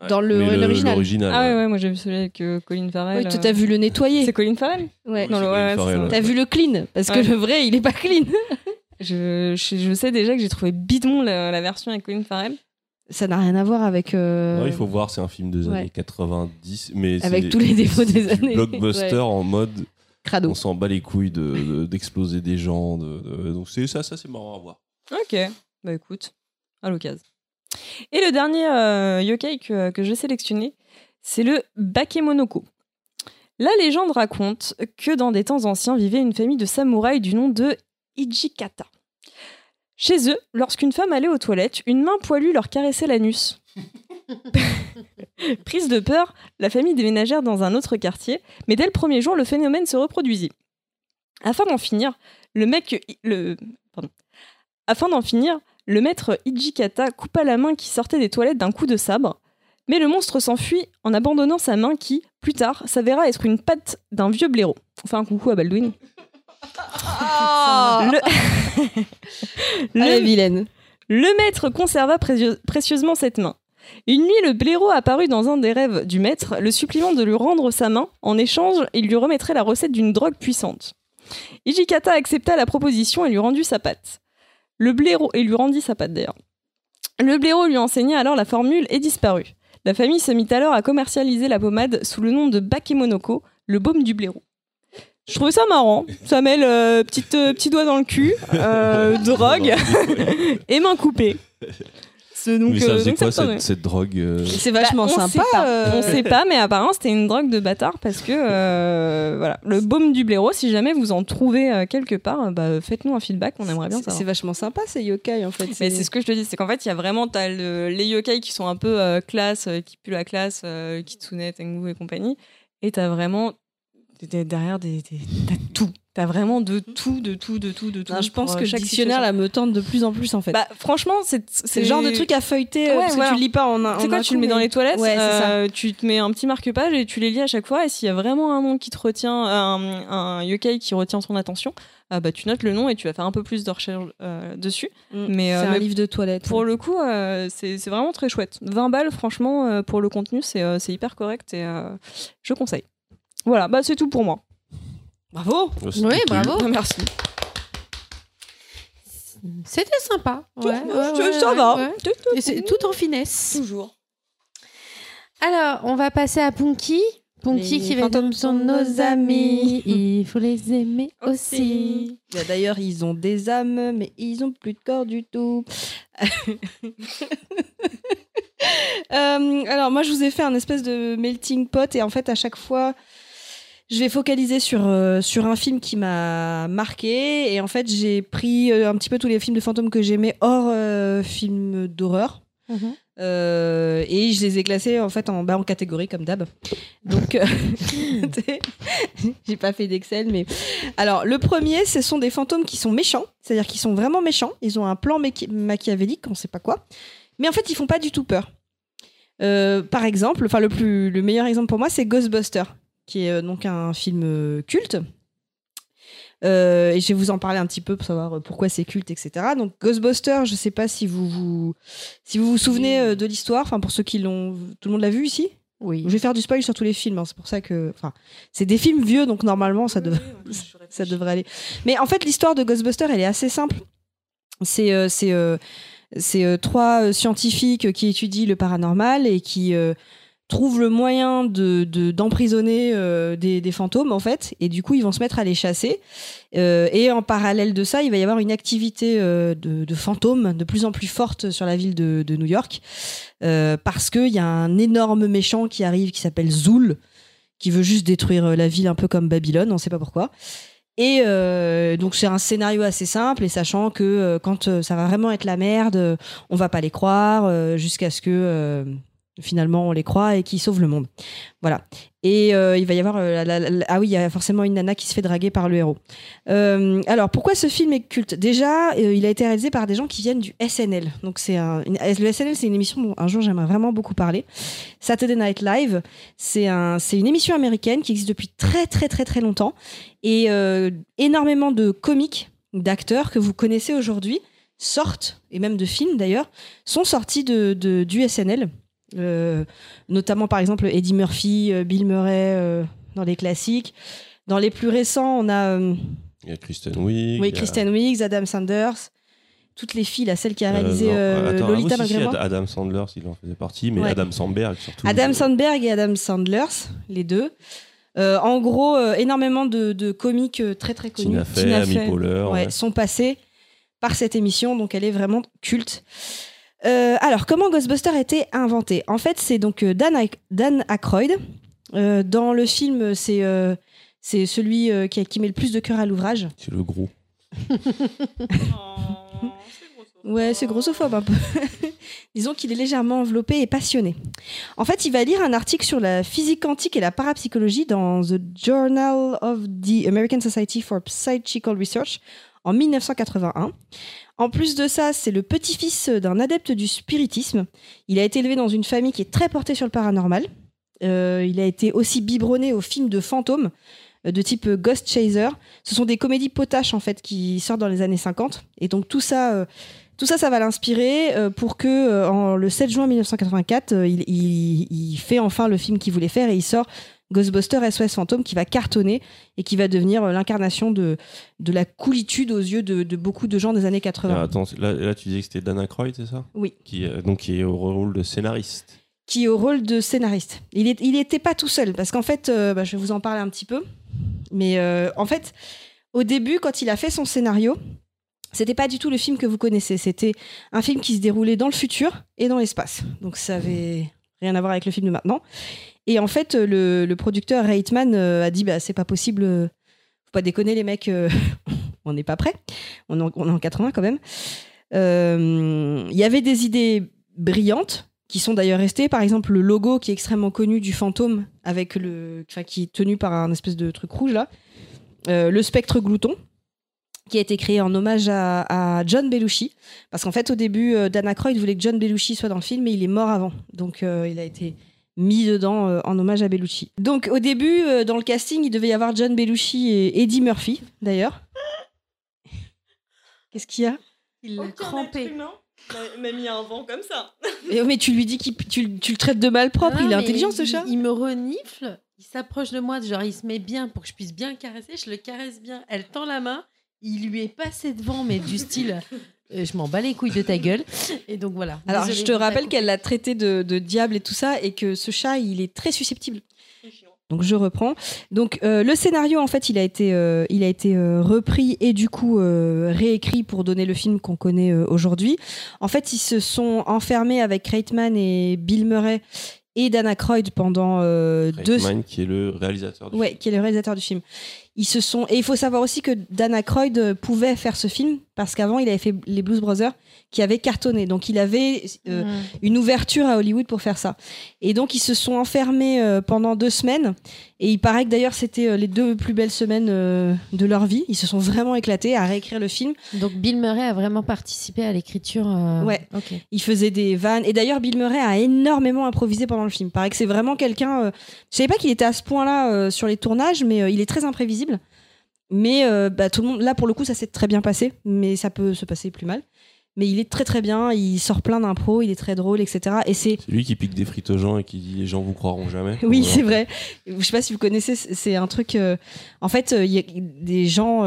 S1: Ouais.
S6: dans l'original.
S5: Ah ouais,
S1: ouais.
S5: moi j'ai vu celui avec euh, Colin Farrell.
S6: Oui,
S5: euh.
S6: t'as vu le nettoyer.
S5: C'est Colin Farrell
S6: Ouais.
S5: Non, ouais.
S6: T'as vu le clean Parce que le vrai, il est pas clean.
S5: je, je, je sais déjà que j'ai trouvé bidon la, la version avec Colin Farrell.
S6: Ça n'a rien à voir avec. euh,
S1: Non, il faut voir, c'est un film des
S6: Ouais.
S1: années 90, mais
S6: Avec
S1: c'est-
S6: tous les défauts des
S1: du
S6: années.
S1: Blockbuster
S6: Ouais.
S1: en mode,
S6: Crado.
S1: on s'en bat les couilles de- de- d'exploser des gens, de, de- donc c'est ça, ça c'est marrant à voir.
S5: Ok, bah écoute, à l'occasion. Et le dernier euh, yokai que, que j'ai sélectionné, c'est le Bakemonoko. La légende raconte que dans des temps anciens vivait une famille de samouraïs du nom de Ijikata. Chez eux, lorsqu'une femme allait aux toilettes, une main poilue leur caressait l'anus. Prise de peur, la famille déménagèrent dans un autre quartier, mais dès le premier jour, le phénomène se reproduisit. Afin d'en finir, le mec, le, pardon. Afin d'en finir, le maître Ijikata coupa la main qui sortait des toilettes d'un coup de sabre, mais le monstre s'enfuit en abandonnant sa main qui, plus tard, s'avéra être une patte d'un vieux blaireau. On fait un coucou à Baldwin. Le...
S6: Est
S5: le...
S6: vilaine.
S5: le maître conserva précieux- précieusement cette main. Une nuit, le blaireau apparut dans un des rêves du maître, le suppliant de lui rendre sa main. En échange, il lui remettrait la recette d'une drogue puissante. Ijikata accepta la proposition et lui rendit sa patte. Le blaireau et lui rendit sa patte d'ailleurs. Le blaireau lui enseigna alors la formule et disparut. La famille se mit alors à commercialiser la pommade sous le nom de Bakemonoko, le baume du blaireau. Je trouvais ça marrant. Ça mêle euh, petite, euh, petit doigt dans le cul, euh, drogue et main coupée. C'est donc,
S1: mais ça
S5: euh,
S1: faisait
S5: donc ça
S1: quoi
S5: me semblait.
S1: cette, cette drogue euh,
S6: C'est vachement
S5: Bah, on
S6: sympa.
S5: sait pas.
S6: euh,
S5: On sait pas, mais apparemment c'était une drogue de bâtard parce que euh, voilà, le baume du blaireau. Si jamais vous en trouvez euh, quelque part, bah, faites-nous un feedback. On aimerait bien
S6: c'est-
S5: savoir.
S6: C'est vachement sympa ces yokai en fait.
S5: Mais c'est ce que je te dis, c'est qu'en fait, il y a vraiment t'as le- les yokai qui sont un peu euh, classe, euh, qui puent la classe, euh, Kitsune, Tengu et compagnie. Et t'as vraiment derrière des, des- t'as tout. T'as vraiment de tout, de tout, de tout, de tout.
S6: Non, je pense que
S5: euh,
S6: le
S5: chaque
S6: dictionnaire là me tente de plus en plus en fait.
S5: Bah, franchement, c'est
S6: c'est le genre de truc à feuilleter euh,
S5: Ouais,
S6: parce
S5: voilà.
S6: que tu le lis pas en un. En
S5: quoi,
S6: un
S5: tu le mets dans les toilettes,
S6: Ouais, c'est ça.
S5: euh, tu te mets un petit marque-page et tu les lis à chaque fois. Et s'il y a vraiment un nom qui te retient, un, un yokai qui retient ton attention, ah bah, tu notes le nom et tu vas faire un peu plus de recherche euh, dessus.
S6: Mm.
S5: Mais, euh,
S6: c'est un
S5: mais
S6: livre de toilette.
S5: Pour le coup, euh, c'est c'est vraiment très chouette. 20 balles, franchement, euh, pour le contenu, c'est euh, c'est hyper correct et euh, je conseille. Voilà, bah c'est tout pour moi.
S6: Bravo.
S1: oh,
S4: Oui, bravo.
S5: Merci.
S4: C'était sympa. Ouais, ouais,
S5: Ça-
S4: ouais,
S5: ça
S4: ouais,
S5: va.
S4: ouais. Et c'est tout en finesse.
S5: Toujours.
S4: Alors, on va passer à Punky. Punky
S6: Les
S4: qui va dire
S6: sont
S4: sont
S6: nos
S4: nos amis. Il faut les aimer aussi.
S6: Bah, D'ailleurs, ils ont des âmes, mais ils ont plus de corps du tout. Euh, alors, moi, je vous ai fait un espèce de melting pot, et en fait, à chaque fois, je vais focaliser sur, euh, sur un film qui m'a marqué. Et en fait, j'ai pris euh, un petit peu tous les films de fantômes que j'aimais hors euh, films d'horreur.
S4: Mhm.
S6: Euh, et je les ai classés en fait en bas en catégorie comme d'hab. Donc j'ai pas fait d'Excel mais alors le premier ce sont des fantômes qui sont méchants, c'est-à-dire qu'ils sont vraiment méchants, ils ont un plan machi- machiavélique, on sait pas quoi. Mais en fait, ils font pas du tout peur. Par exemple, enfin le plus le meilleur exemple pour moi c'est Ghostbusters qui est euh, donc un film euh, culte. Euh, et je vais vous en parler un petit peu pour savoir pourquoi c'est culte, etc. Donc Ghostbusters, je sais pas si vous vous, si vous, vous souvenez de l'histoire. Enfin, pour ceux qui l'ont, tout le monde l'a vu ici?
S4: Oui.
S6: Je vais faire du spoil sur tous les films. hein, c'est pour ça que, enfin, c'est des films vieux, donc normalement ça, dev- ça devrait aller. Mais en fait, l'histoire de Ghostbusters, elle est assez simple. C'est euh, c'est euh, c'est euh, trois scientifiques qui étudient le paranormal et qui euh, trouvent le moyen de de- d'emprisonner euh, des, fantômes en fait, et du coup ils vont se mettre à les chasser. Euh, et en parallèle de ça, il va y avoir une activité euh, de, fantômes de plus en plus forte sur la ville de, New York, parce qu'il y a un énorme méchant qui arrive qui s'appelle Zoul, qui veut juste détruire la ville un peu comme Babylone, on sait pas pourquoi. Et donc c'est un scénario assez simple, et sachant que quand ça va vraiment être la merde, on va pas les croire jusqu'à ce que finalement on les croit et qu'ils sauvent le monde. Voilà. Et euh, il va y avoir euh, ah oui, il y a forcément une nana qui se fait draguer par le héros. Euh, alors pourquoi ce film est culte? Déjà, il a été réalisé par des gens qui viennent du SNL. Donc c'est le SNL, c'est une émission dont un jour j'aimerais vraiment beaucoup parler. Saturday Night Live, c'est un, c'est une émission américaine qui existe depuis très très très très longtemps et énormément de comiques, d'acteurs que vous connaissez aujourd'hui sortent et même de films d'ailleurs sont sortis du SNL. Euh, notamment par exemple Eddie Murphy, euh, Bill Murray euh, dans les classiques. Dans les plus récents, on a
S1: Il y a Kristen Wiig.
S6: oui,
S1: il a-
S6: Kristen Wiig, Adam Sanders, toutes les filles, là, celle qui a réalisé euh,
S1: attends,
S6: Lolita
S1: ah, oui, si, si, Adam Sandler, s'il en faisait partie, mais
S6: Ouais.
S1: Adam Sandberg surtout.
S6: Adam Sandberg et Adam Sandlers, les deux. Euh, en gros, énormément de, de comiques très très connus.
S1: Tina Fey, Amy
S6: Fey,
S1: Poehler.
S6: ouais,
S1: ouais.
S6: sont passés par cette émission, donc elle est vraiment culte. Euh, alors, comment Ghostbusters a été inventé? En fait, c'est donc euh, Dan, Ack- Dan Aykroyd. Euh, dans le film, c'est euh, c'est celui euh, qui, a- qui met le plus de cœur à l'ouvrage.
S1: C'est le gros.
S6: Ouais, c'est grossophobe un peu. Disons qu'il est légèrement enveloppé et passionné. En fait, il va lire un article sur la physique quantique et la parapsychologie dans The Journal of the American Society for Psychical Research en 1981. En plus de ça, c'est le petit-fils d'un adepte du spiritisme. Il a été élevé dans une famille qui est très portée sur le paranormal. Euh, il a été aussi biberonné aux films de fantômes euh, de type Ghost Chaser. Ce sont des comédies potaches en fait qui sortent dans les années 50. Et donc tout ça, euh, tout ça, ça va l'inspirer pour que en, le 7 juin 1984, euh, il, il- il fait enfin le film qu'il voulait faire et il sort Ghostbusters SOS Fantôme qui va cartonner et qui va devenir euh, l'incarnation de, de la coolitude aux yeux de, de beaucoup de gens des années 80.
S1: Alors, attends, là, là, tu disais que c'était Dan Aykroyd, c'est ça?
S6: Oui.
S1: Qui, euh, donc, qui est au rôle de scénariste.
S6: qui est au rôle de scénariste. Il n'était il était pas tout seul, parce qu'en fait, euh, bah, je vais vous en parler un petit peu. Mais euh, en fait, au début, quand il a fait son scénario, c'était pas du tout le film que vous connaissez. C'était un film qui se déroulait dans le futur et dans l'espace. Donc ça avait rien à voir avec le film de maintenant. Et en fait, le, producteur Reitman euh, a dit bah c'est pas possible, euh, faut pas déconner les mecs, euh, on n'est pas prêt. On est, en, on est en 80 quand même. Il y avait des idées brillantes qui sont d'ailleurs restées. Par exemple, le logo qui est extrêmement connu du fantôme, avec le, qui est tenu par un espèce de truc rouge là. Le spectre glouton, qui a été créé en hommage à, John Belushi. Parce qu'en fait, au début, euh, Dan Aykroyd voulait que John Belushi soit dans le film, mais il est mort avant. Donc, il a été mis dedans euh, en hommage à Belushi. Donc, au début, euh, dans le casting, il devait y avoir John Belushi et Eddie Murphy, d'ailleurs. Qu'est-ce qu'il y a?
S4: Il l'a crampé.
S5: m'a mis un vent comme ça.
S6: mais, mais tu lui dis qu'il tu, tu le traites de malpropre,
S4: Non,
S6: il est intelligent ce
S4: il-
S6: chat.
S4: Il me renifle, il s'approche de moi, genre il se met bien pour que je puisse bien le caresser, je le caresse bien. Elle tend la main, il lui est passé devant, mais du style je m'en bats les couilles de ta gueule. Et donc voilà.
S6: Alors,
S4: Désolée
S6: je te rappelle qu'elle l'a traité de, de diable et tout ça, et que ce chat, il est très susceptible. Donc, je reprends. Donc, euh, le scénario, en fait, il a été, euh, il a été euh, repris et du coup euh, réécrit pour donner le film qu'on connaît euh, aujourd'hui. En fait, ils se sont enfermés avec Reitman et Bill Murray et Dan Aykroyd pendant euh, deux,
S1: Reitman, qui est le réalisateur du
S6: Ouais, qui est le réalisateur du film. Ils se sont et il faut savoir aussi que Dan Aykroyd euh, pouvait faire ce film parce qu'avant il avait fait les Blues Brothers qui avaient cartonné. Donc il avait euh,
S4: Mm.
S6: une ouverture à Hollywood pour faire ça. Et donc ils se sont enfermés euh, pendant deux semaines. Et il paraît que d'ailleurs c'était euh, les deux plus belles semaines de leur vie. Ils se sont vraiment éclatés à réécrire le film.
S4: Donc Bill Murray a vraiment participé à l'écriture.
S6: Ouais.
S4: Ok.
S6: Il faisait des vannes. Et d'ailleurs, Bill Murray a énormément improvisé pendant le film. Paraît que c'est vraiment quelqu'un. Je savais pas qu'il était à ce point-là sur les tournages, mais il est très imprévisible. Mais euh, bah, tout le monde, là pour le coup, ça s'est très bien passé, mais ça peut se passer plus mal. Mais il est très très bien. Il sort plein d'impro, il est très drôle, etc. Et c'est
S1: lui qui pique des frites aux gens et qui dit les gens vous croiront jamais.
S6: oui,
S1: Voilà.
S6: c'est vrai. Je sais pas si vous connaissez, c'est un truc. euh, En fait, euh, il y a des gens,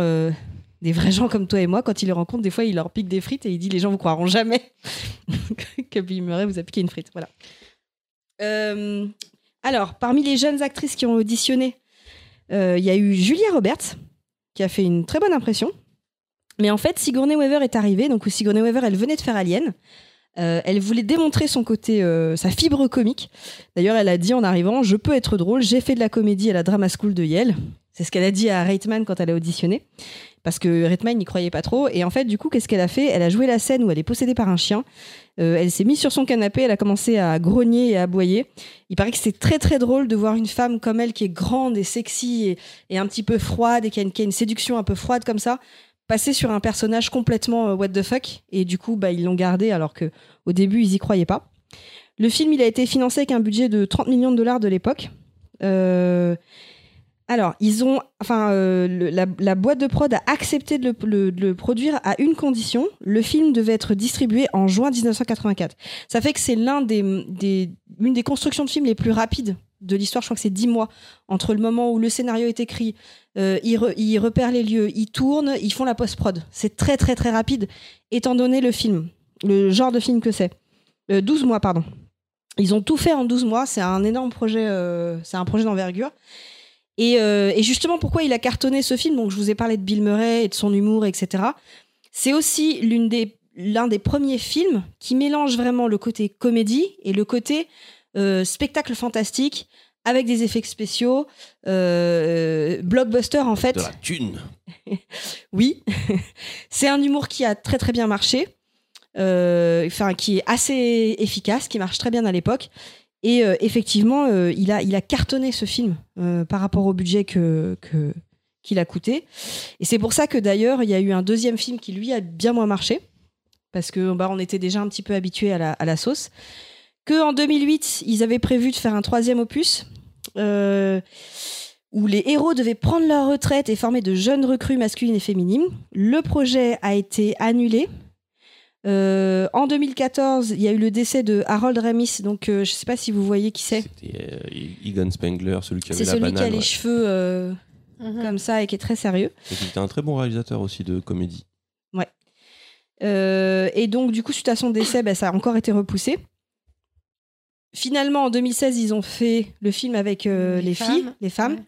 S6: des vrais gens comme toi et moi, quand ils les rencontrent, des fois, il leur pique des frites et il dit les gens vous croiront jamais que Bill Murray vous a piqué une frite. Voilà. Euh, Alors, parmi les jeunes actrices qui ont auditionné, euh, il y a eu Julia Roberts, qui a fait une très bonne impression. Mais en fait, Sigourney Weaver est arrivée. Donc, Sigourney Weaver, elle venait de faire Alien. Euh, elle voulait démontrer son côté, euh, sa fibre comique. D'ailleurs, elle a dit en arrivant Je peux être drôle, j'ai fait de la comédie à la Drama School de Yale. C'est ce qu'elle a dit à Reitman quand elle a auditionné. Parce que Reitman n'y croyait pas trop. Et en fait, du coup, qu'est-ce qu'elle a fait? Elle a joué la scène où elle est possédée par un chien. Euh, elle s'est mise sur son canapé, elle a commencé à grogner et à aboyer. Il paraît que c'est très très drôle de voir une femme comme elle qui est grande et sexy et, un petit peu froide et qui a, une, qui a une séduction un peu froide comme ça, passer sur un personnage complètement euh, what the fuck. Et du coup, bah, ils l'ont gardé alors que au début, ils y croyaient pas. Le film, il a été financé avec un budget de 30 millions de dollars de l'époque. Euh, alors, ils ont, enfin, euh, la, boîte de prod a accepté de le, produire à une condition. Le film devait être distribué en juin 1984. Ça fait que c'est l'un des, une des constructions de films les plus rapides de l'histoire. Je crois que c'est 10 mois entre le moment où le scénario est écrit, euh, ils, re- ils repèrent les lieux, ils tournent, ils font la post-prod. C'est très, très, très rapide, étant donné le film, le genre de film que c'est. Euh, 12 mois, pardon. Ils ont tout fait en 12 mois. C'est un énorme projet, euh, c'est un projet d'envergure. Et, euh, et justement, pourquoi il a cartonné ce film? Donc, je vous ai parlé de Bill Murray et de son humour, etc. C'est aussi l'une des l'un des premiers films qui mélange vraiment le côté comédie et le côté euh, spectacle fantastique avec des effets spéciaux, euh, blockbuster en fait.
S1: De la thune.
S6: Oui, c'est un humour qui a très très bien marché, enfin qui est assez efficace, qui marche très bien à l'époque. Et euh, effectivement, euh, il, a, il a cartonné ce film euh, par rapport au budget que, qu'il a coûté. Et c'est pour ça que d'ailleurs, il y a eu un deuxième film qui lui a bien moins marché, parce que bah, on était déjà un petit peu habitué à la, à la sauce. Que en 2008, ils avaient prévu de faire un troisième opus. où les héros devaient prendre leur retraite et former de jeunes recrues masculines et féminines. Le projet a été annulé. Euh, en 2014, il y a eu le décès de Harold Ramis, donc euh, je ne sais pas si vous voyez qui c'est.
S1: C'était euh, Egan Spengler, celui qui avait la
S6: celui
S1: banane.
S6: qui a les
S1: ouais.
S6: cheveux euh,
S4: Mhm.
S6: comme ça et qui est très sérieux.
S1: Et qui était un très bon réalisateur aussi de comédie.
S6: Euh, et donc, du coup, suite à son décès, bah, ça a encore été repoussé. Finalement, en 2016, ils ont fait le film avec euh, les,
S4: Les
S6: filles, les femmes.
S4: Ouais.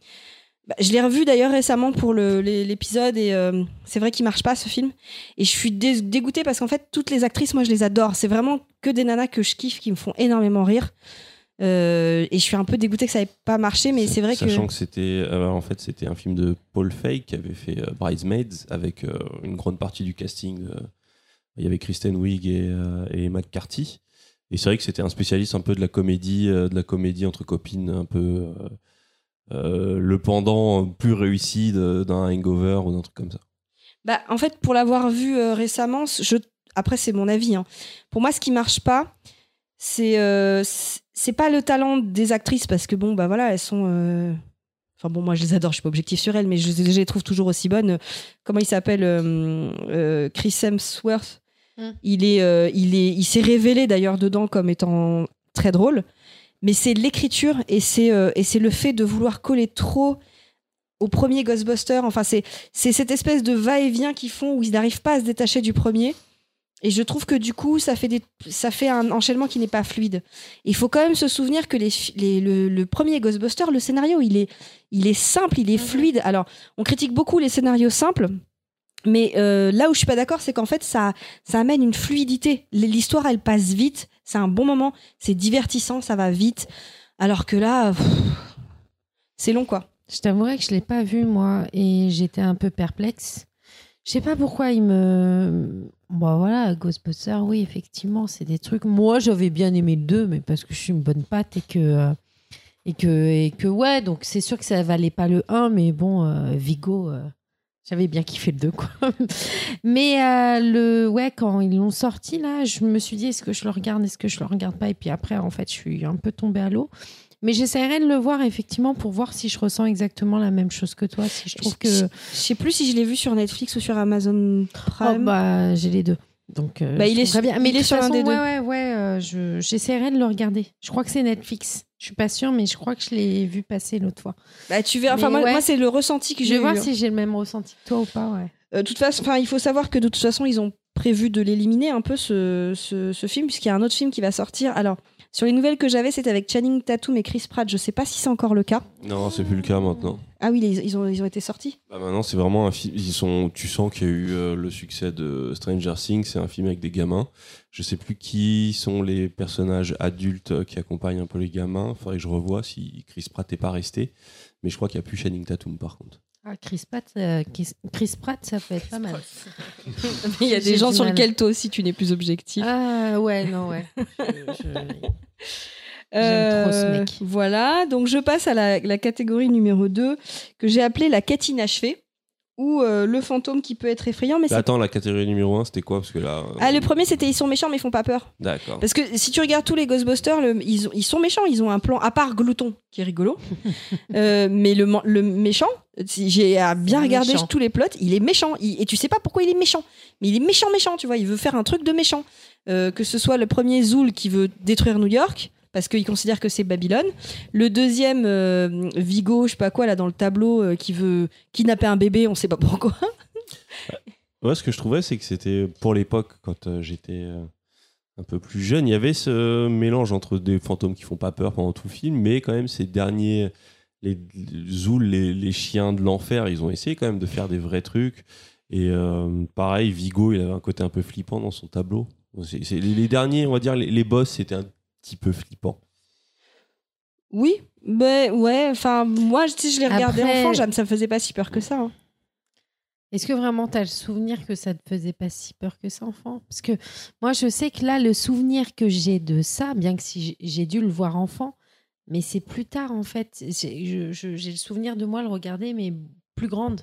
S6: Bah, je l'ai revu d'ailleurs récemment pour l'épisode et euh, c'est vrai qu'il marche pas ce film. Et je suis dé- dégoûtée parce qu'en fait, toutes les actrices, moi, je les adore. C'est vraiment que des nanas que je kiffe, qui me font énormément rire. Euh, et je suis un peu dégoûtée que ça ait pas marché, mais c'est vrai que.
S1: Sachant que c'était euh, en fait c'était un film de Paul Feig qui avait fait Bridesmaids avec une grande partie du casting. il y avait Kristen Wiig et, et McCarthy. Et c'est vrai que c'était un spécialiste un peu de la comédie, de la comédie entre copines, un peu le pendant plus réussi d'un hangover ou d'un truc comme ça.
S6: Bah, en fait, pour l'avoir vu euh, récemment, je... après, c'est mon avis. hein. Pour moi, ce qui marche pas, c'est euh, c'est- pas le talent des actrices parce que bon, bah voilà, elles sont. euh, Enfin bon, moi je les adore, je suis pas objective sur elles, mais je, je les trouve toujours aussi bonnes. Comment il s'appelle euh, euh, Chris Hemsworth?
S4: Mm.
S6: Il est, euh, il est, il s'est révélé d'ailleurs dedans comme étant très drôle. Mais c'est l'écriture et c'est euh, et c'est le fait de vouloir coller trop au premier Ghostbuster. Enfin, c'est c'est cette espèce de va-et-vient qu'ils font où ils n'arrivent pas à se détacher du premier. Et je trouve que du coup, ça fait, des, ça fait un enchaînement qui n'est pas fluide. Il faut quand même se souvenir que les, les- le, le premier Ghostbuster, le scénario, il est, il est simple, il est fluide. Alors, on critique beaucoup les scénarios simples, mais euh, là où je suis pas d'accord, c'est qu'en fait, ça, ça amène une fluidité. L'histoire, elle passe vite, c'est un bon moment, c'est divertissant, ça va vite. Alors que là, c'est long, quoi.
S4: Je t'avouerai que je l'ai pas vu moi et j'étais un peu perplexe. Je sais pas pourquoi il me. Bon voilà, Ghostbusters, oui effectivement, c'est des trucs. Moi j'avais bien aimé le 2, mais parce que je suis une bonne patte et que euh, et que et que ouais, donc c'est sûr que ça valait pas le 1, mais bon euh, Vigo, euh, j'avais bien kiffé le 2 quoi. mais euh, le ouais quand ils l'ont sorti là, je me suis dit est-ce que je le regarde, est-ce que je le regarde pas? Et puis après en fait je suis un peu tombée à l'eau. Mais j'essaierai de le voir effectivement pour voir si je ressens exactement la même chose que toi. Si je trouve que.
S6: Je sais plus si je l'ai vu sur Netflix ou sur Amazon
S4: Oh,
S6: Prime.
S4: bah, j'ai les deux. Donc, euh,
S6: Bah,
S4: je
S6: il est
S4: bien. Mais
S6: il est sur un
S4: façon,
S6: des deux.
S4: Ouais, ouais, ouais. euh, je- j'essaierai de le regarder. Je crois que c'est Netflix. Je suis pas sûre, mais je crois que je l'ai vu passer l'autre fois.
S6: Bah, tu verras. Enfin, moi,
S4: ouais.
S6: moi, c'est le ressenti que
S4: Je
S6: j'ai
S4: vais
S6: eu.
S4: voir
S6: hein.
S4: si j'ai le même ressenti que toi ou pas. Ouais.
S6: Euh, de toute façon, enfin, il faut savoir que de toute façon, ils ont prévu de l'éliminer un peu ce, ce, ce film, puisqu'il y a un autre film qui va sortir. Alors, sur les nouvelles que j'avais, c'était avec Channing Tatum et Chris Pratt. Je sais pas si c'est encore le cas.
S1: Non, c'est plus le cas maintenant.
S6: Ah oui, ils, ils ont, ils ont été sortis.
S1: Bah, maintenant, c'est vraiment un film. Ils sont. Tu sens qu'il y a eu euh, le succès de Stranger Things. C'est un film avec des gamins. Je sais plus qui sont les personnages adultes qui accompagnent un peu les gamins. Faudrait que je revoie si Chris Pratt n'est pas resté. Mais je crois qu'il n'y a plus Channing Tatum par contre.
S4: Ah, Chris, Pratt, euh, Chris, Chris Pratt, ça peut être pas mal.
S6: Il y a des gens sur
S4: mal.
S6: lesquels toi aussi tu n'es plus objectif.
S4: Ah ouais, non, ouais.
S6: Euh,
S4: trop ce mec.
S6: Voilà, donc je passe à la, la catégorie numéro 2 que j'ai appelée la quête inachevée, ou euh, le fantôme qui peut être effrayant. Mais
S1: Bah, attends, la catégorie numéro 1, c'était quoi? Parce que là. euh,
S6: ah, le premier c'était ils sont méchants mais ils font pas peur.
S1: D'accord.
S6: Parce que si tu regardes tous les Ghostbusters, le- ils, ont- ils sont méchants, ils ont un plan, à part Glouton, qui est rigolo. Euh, mais le, le méchant, si j'ai à bien regardé
S4: méchant.
S6: tous les plots, il est méchant. Il- et tu sais pas pourquoi il est méchant. Mais il est méchant, méchant, tu vois. Il veut faire un truc de méchant. Euh, que ce soit le premier Zoul qui veut détruire New York, parce qu'il considère que c'est Babylone. Le deuxième, euh, Vigo, je sais pas quoi, là, dans le tableau, euh, qui veut kidnapper un bébé, on sait pas pourquoi.
S1: Ouais, ce que je trouvais, c'est que c'était pour l'époque, quand euh, j'étais euh, un peu plus jeune, il y avait ce mélange entre des fantômes qui font pas peur pendant tout le film, mais quand même ces derniers, les, Zouls, les, chiens de l'enfer, ils ont essayé quand même de faire des vrais trucs. Et euh, pareil, Vigo, il avait un côté un peu flippant dans son tableau. Les derniers, on va dire, les, les boss, c'était un petit peu flippant.
S6: Oui, ben ouais, enfin, moi, si je l'ai regardé
S4: Après-
S6: enfant, ça me faisait pas si peur que ça. hein.
S4: Est-ce que vraiment tu as le souvenir que ça te faisait pas si peur que ça, enfant? Parce que moi, je sais que là, le souvenir que j'ai de ça, bien que si j'ai- dû le voir enfant, mais c'est plus tard, en fait. J'ai le souvenir de moi le regarder, mais plus grande.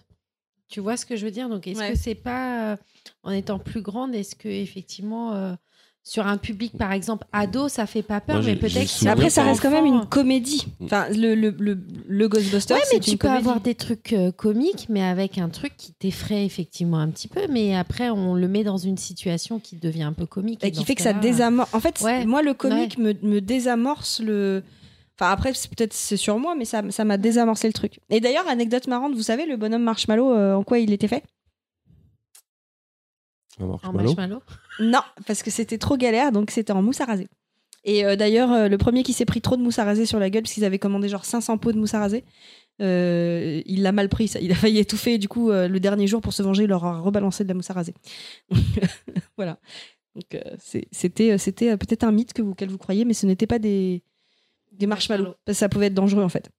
S4: Tu vois ce que je veux dire? Donc, est-ce
S6: Ouais.
S4: que c'est pas euh, en étant plus grande, est-ce que effectivement euh, sur un public, par exemple, ado, ça fait pas peur,
S1: Moi,
S4: mais peut-être.
S6: Après, ça reste quand même une comédie. Enfin, le, le, le, le Ghostbuster,
S4: Ouais, mais tu
S6: une
S4: peux
S6: comédie.
S4: avoir des trucs euh, comiques, mais avec un truc qui t'effraie effectivement un petit peu. Mais après, on le met dans une situation qui devient un peu comique.
S6: Et
S4: Et
S6: qui fait que ça désamorce. En fait,
S4: Ouais.
S6: moi, le comique me, me désamorce le. Enfin, après, c'est peut-être c'est sur moi, mais ça ça m'a désamorcé le truc. Et d'ailleurs, anecdote marrante, vous savez, le bonhomme marshmallow, euh, en quoi il était fait?
S1: Un
S4: En
S1: marshmallow.
S4: marshmallow.
S6: Non, parce que c'était trop galère, donc c'était en mousse à raser. Et euh, d'ailleurs, euh, le premier qui s'est pris trop de mousse à raser sur la gueule, parce qu'ils avaient commandé genre 500 pots de mousse à raser, euh, il l'a mal pris, ça. il a failli étouffer. Et du coup, euh, le dernier jour, pour se venger, il leur a rebalancé de la mousse à raser. voilà. Donc, euh, c'était euh, c'était euh, peut-être un mythe que vous, auquel vous croyez, mais ce n'était pas des, des marshmallows. Parce que ça pouvait être dangereux, en fait.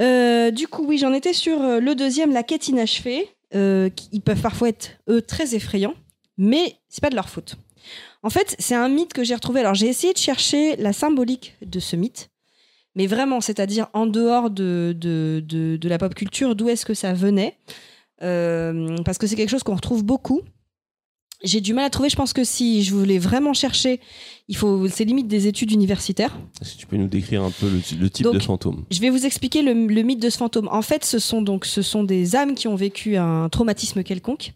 S6: Euh, du coup, oui, j'en étais sur euh, le deuxième, la quête inachevée. Euh, ils peuvent parfois être, eux, très effrayants, mais c'est pas de leur faute. En fait, c'est un mythe que j'ai retrouvé. Alors, j'ai essayé de chercher la symbolique de ce mythe, mais vraiment, c'est-à-dire en dehors de, de, de, de la pop culture, d'où est-ce que ça venait Euh, Parce que c'est quelque chose qu'on retrouve beaucoup. J'ai du mal à trouver. Je pense que si je voulais vraiment chercher, il faut, c'est limite des études universitaires.
S1: Si tu peux nous décrire un peu le, le type
S6: Donc,
S1: de fantôme.
S6: Je vais vous expliquer le, le mythe de ce fantôme. En fait, ce sont donc ce sont des âmes qui ont vécu un traumatisme quelconque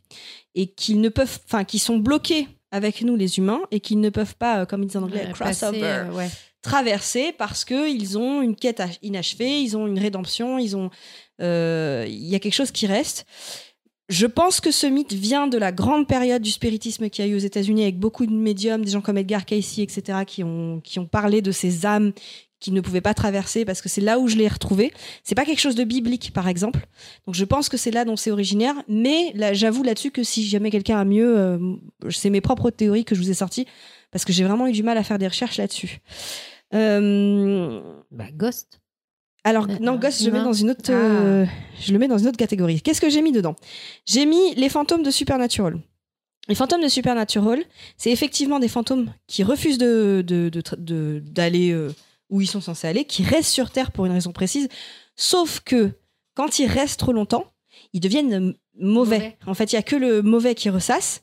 S6: et qui ne peuvent, enfin, qui sont bloquées avec nous les humains et qui ne peuvent pas, euh, comme ils disent en anglais,
S4: Ouais,
S6: crossover,
S4: passer, euh, ouais.
S6: traverser parce que ils ont une quête ach- inachevée, ils ont une rédemption, ils ont, euh, il y a quelque chose qui reste. Je pense que ce mythe vient de la grande période du spiritisme qu'il y a eu aux États-Unis avec beaucoup de médiums, des gens comme Edgar Cayce, etc., qui ont, qui ont parlé de ces âmes qui ne pouvaient pas traverser parce que c'est là où je l'ai retrouvé. C'est pas quelque chose de biblique, par exemple. Donc je pense que c'est là dont c'est originaire. Mais j'avoue là-dessus que si jamais quelqu'un a mieux, euh, c'est mes propres théories que je vous ai sorties parce que j'ai vraiment eu du mal à faire des recherches là-dessus. Euh,
S4: Bah, Ghost.
S6: Alors non, Ghost, je le mets dans une autre,
S4: Ah.
S6: euh, je le mets dans une autre catégorie. Qu'est-ce que j'ai mis dedans? J'ai mis les fantômes de Supernatural. Les fantômes de Supernatural, c'est effectivement des fantômes qui refusent de de- de de- d'aller euh, où ils sont censés aller, qui restent sur Terre pour une raison précise. Sauf que quand ils restent trop longtemps, ils deviennent mauvais.
S4: Mauvais.
S6: En fait, il y a que le mauvais qui ressasse.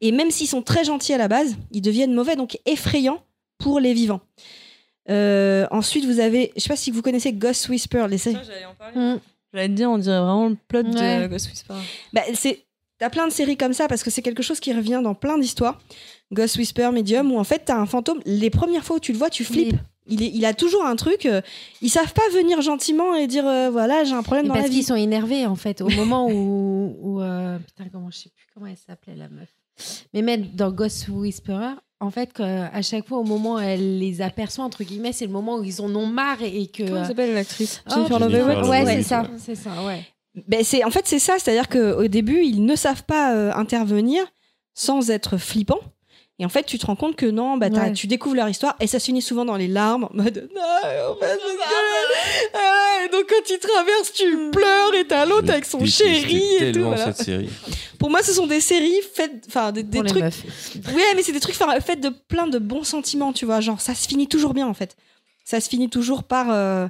S6: Et même s'ils sont très gentils à la base, ils deviennent mauvais, donc effrayants pour les vivants. Euh, ensuite, vous avez, je sais pas si vous connaissez Ghost Whisper, les séries.
S5: j'allais en parler.
S4: Mm.
S5: J'allais te dire, on dirait vraiment le plot
S4: Ouais.
S5: de Ghost Whisperer.
S6: Bah, c'est T'as plein de séries comme ça parce que c'est quelque chose qui revient dans plein d'histoires. Ghost Whisper, Medium, où en fait t'as un fantôme. Les premières fois où tu le vois, tu flippes. Il, est, il a toujours un truc. euh, ils savent pas venir gentiment et dire euh, voilà, j'ai un problème
S4: Et
S6: dans la
S4: parce
S6: vie.
S4: qu'ils sont énervés en fait au moment où, où euh, putain comment je sais plus comment elle s'appelait la meuf Mais même dans Ghost Whisperer, en fait, à chaque fois, au moment où elle les aperçoit, entre guillemets, c'est le moment où ils en ont marre et, et que.
S5: Comment elle s'appelle l'actrice
S4: Oh,
S5: Jennifer Love
S4: Ouais, c'est ça, c'est ça, ouais.
S6: Ben, c'est en fait c'est ça, c'est-à-dire qu'au début ils ne savent pas euh, intervenir sans être flippants. Et en fait, tu te rends compte que non, bah,
S4: Ouais.
S6: tu découvres leur histoire et ça se finit souvent dans les larmes, en mode non, en fait, parce que- Ah, et donc quand ils traversent, tu pleures et t'as l'autre avec son chéri et tout.
S1: tellement
S6: voilà.
S1: cette série.
S6: Pour moi, ce sont des séries faites, enfin des, trucs. Ouais, mais c'est des trucs fa- faits de plein de bons sentiments, tu vois. Genre, ça se finit toujours bien en fait. Ça se finit toujours par. euh,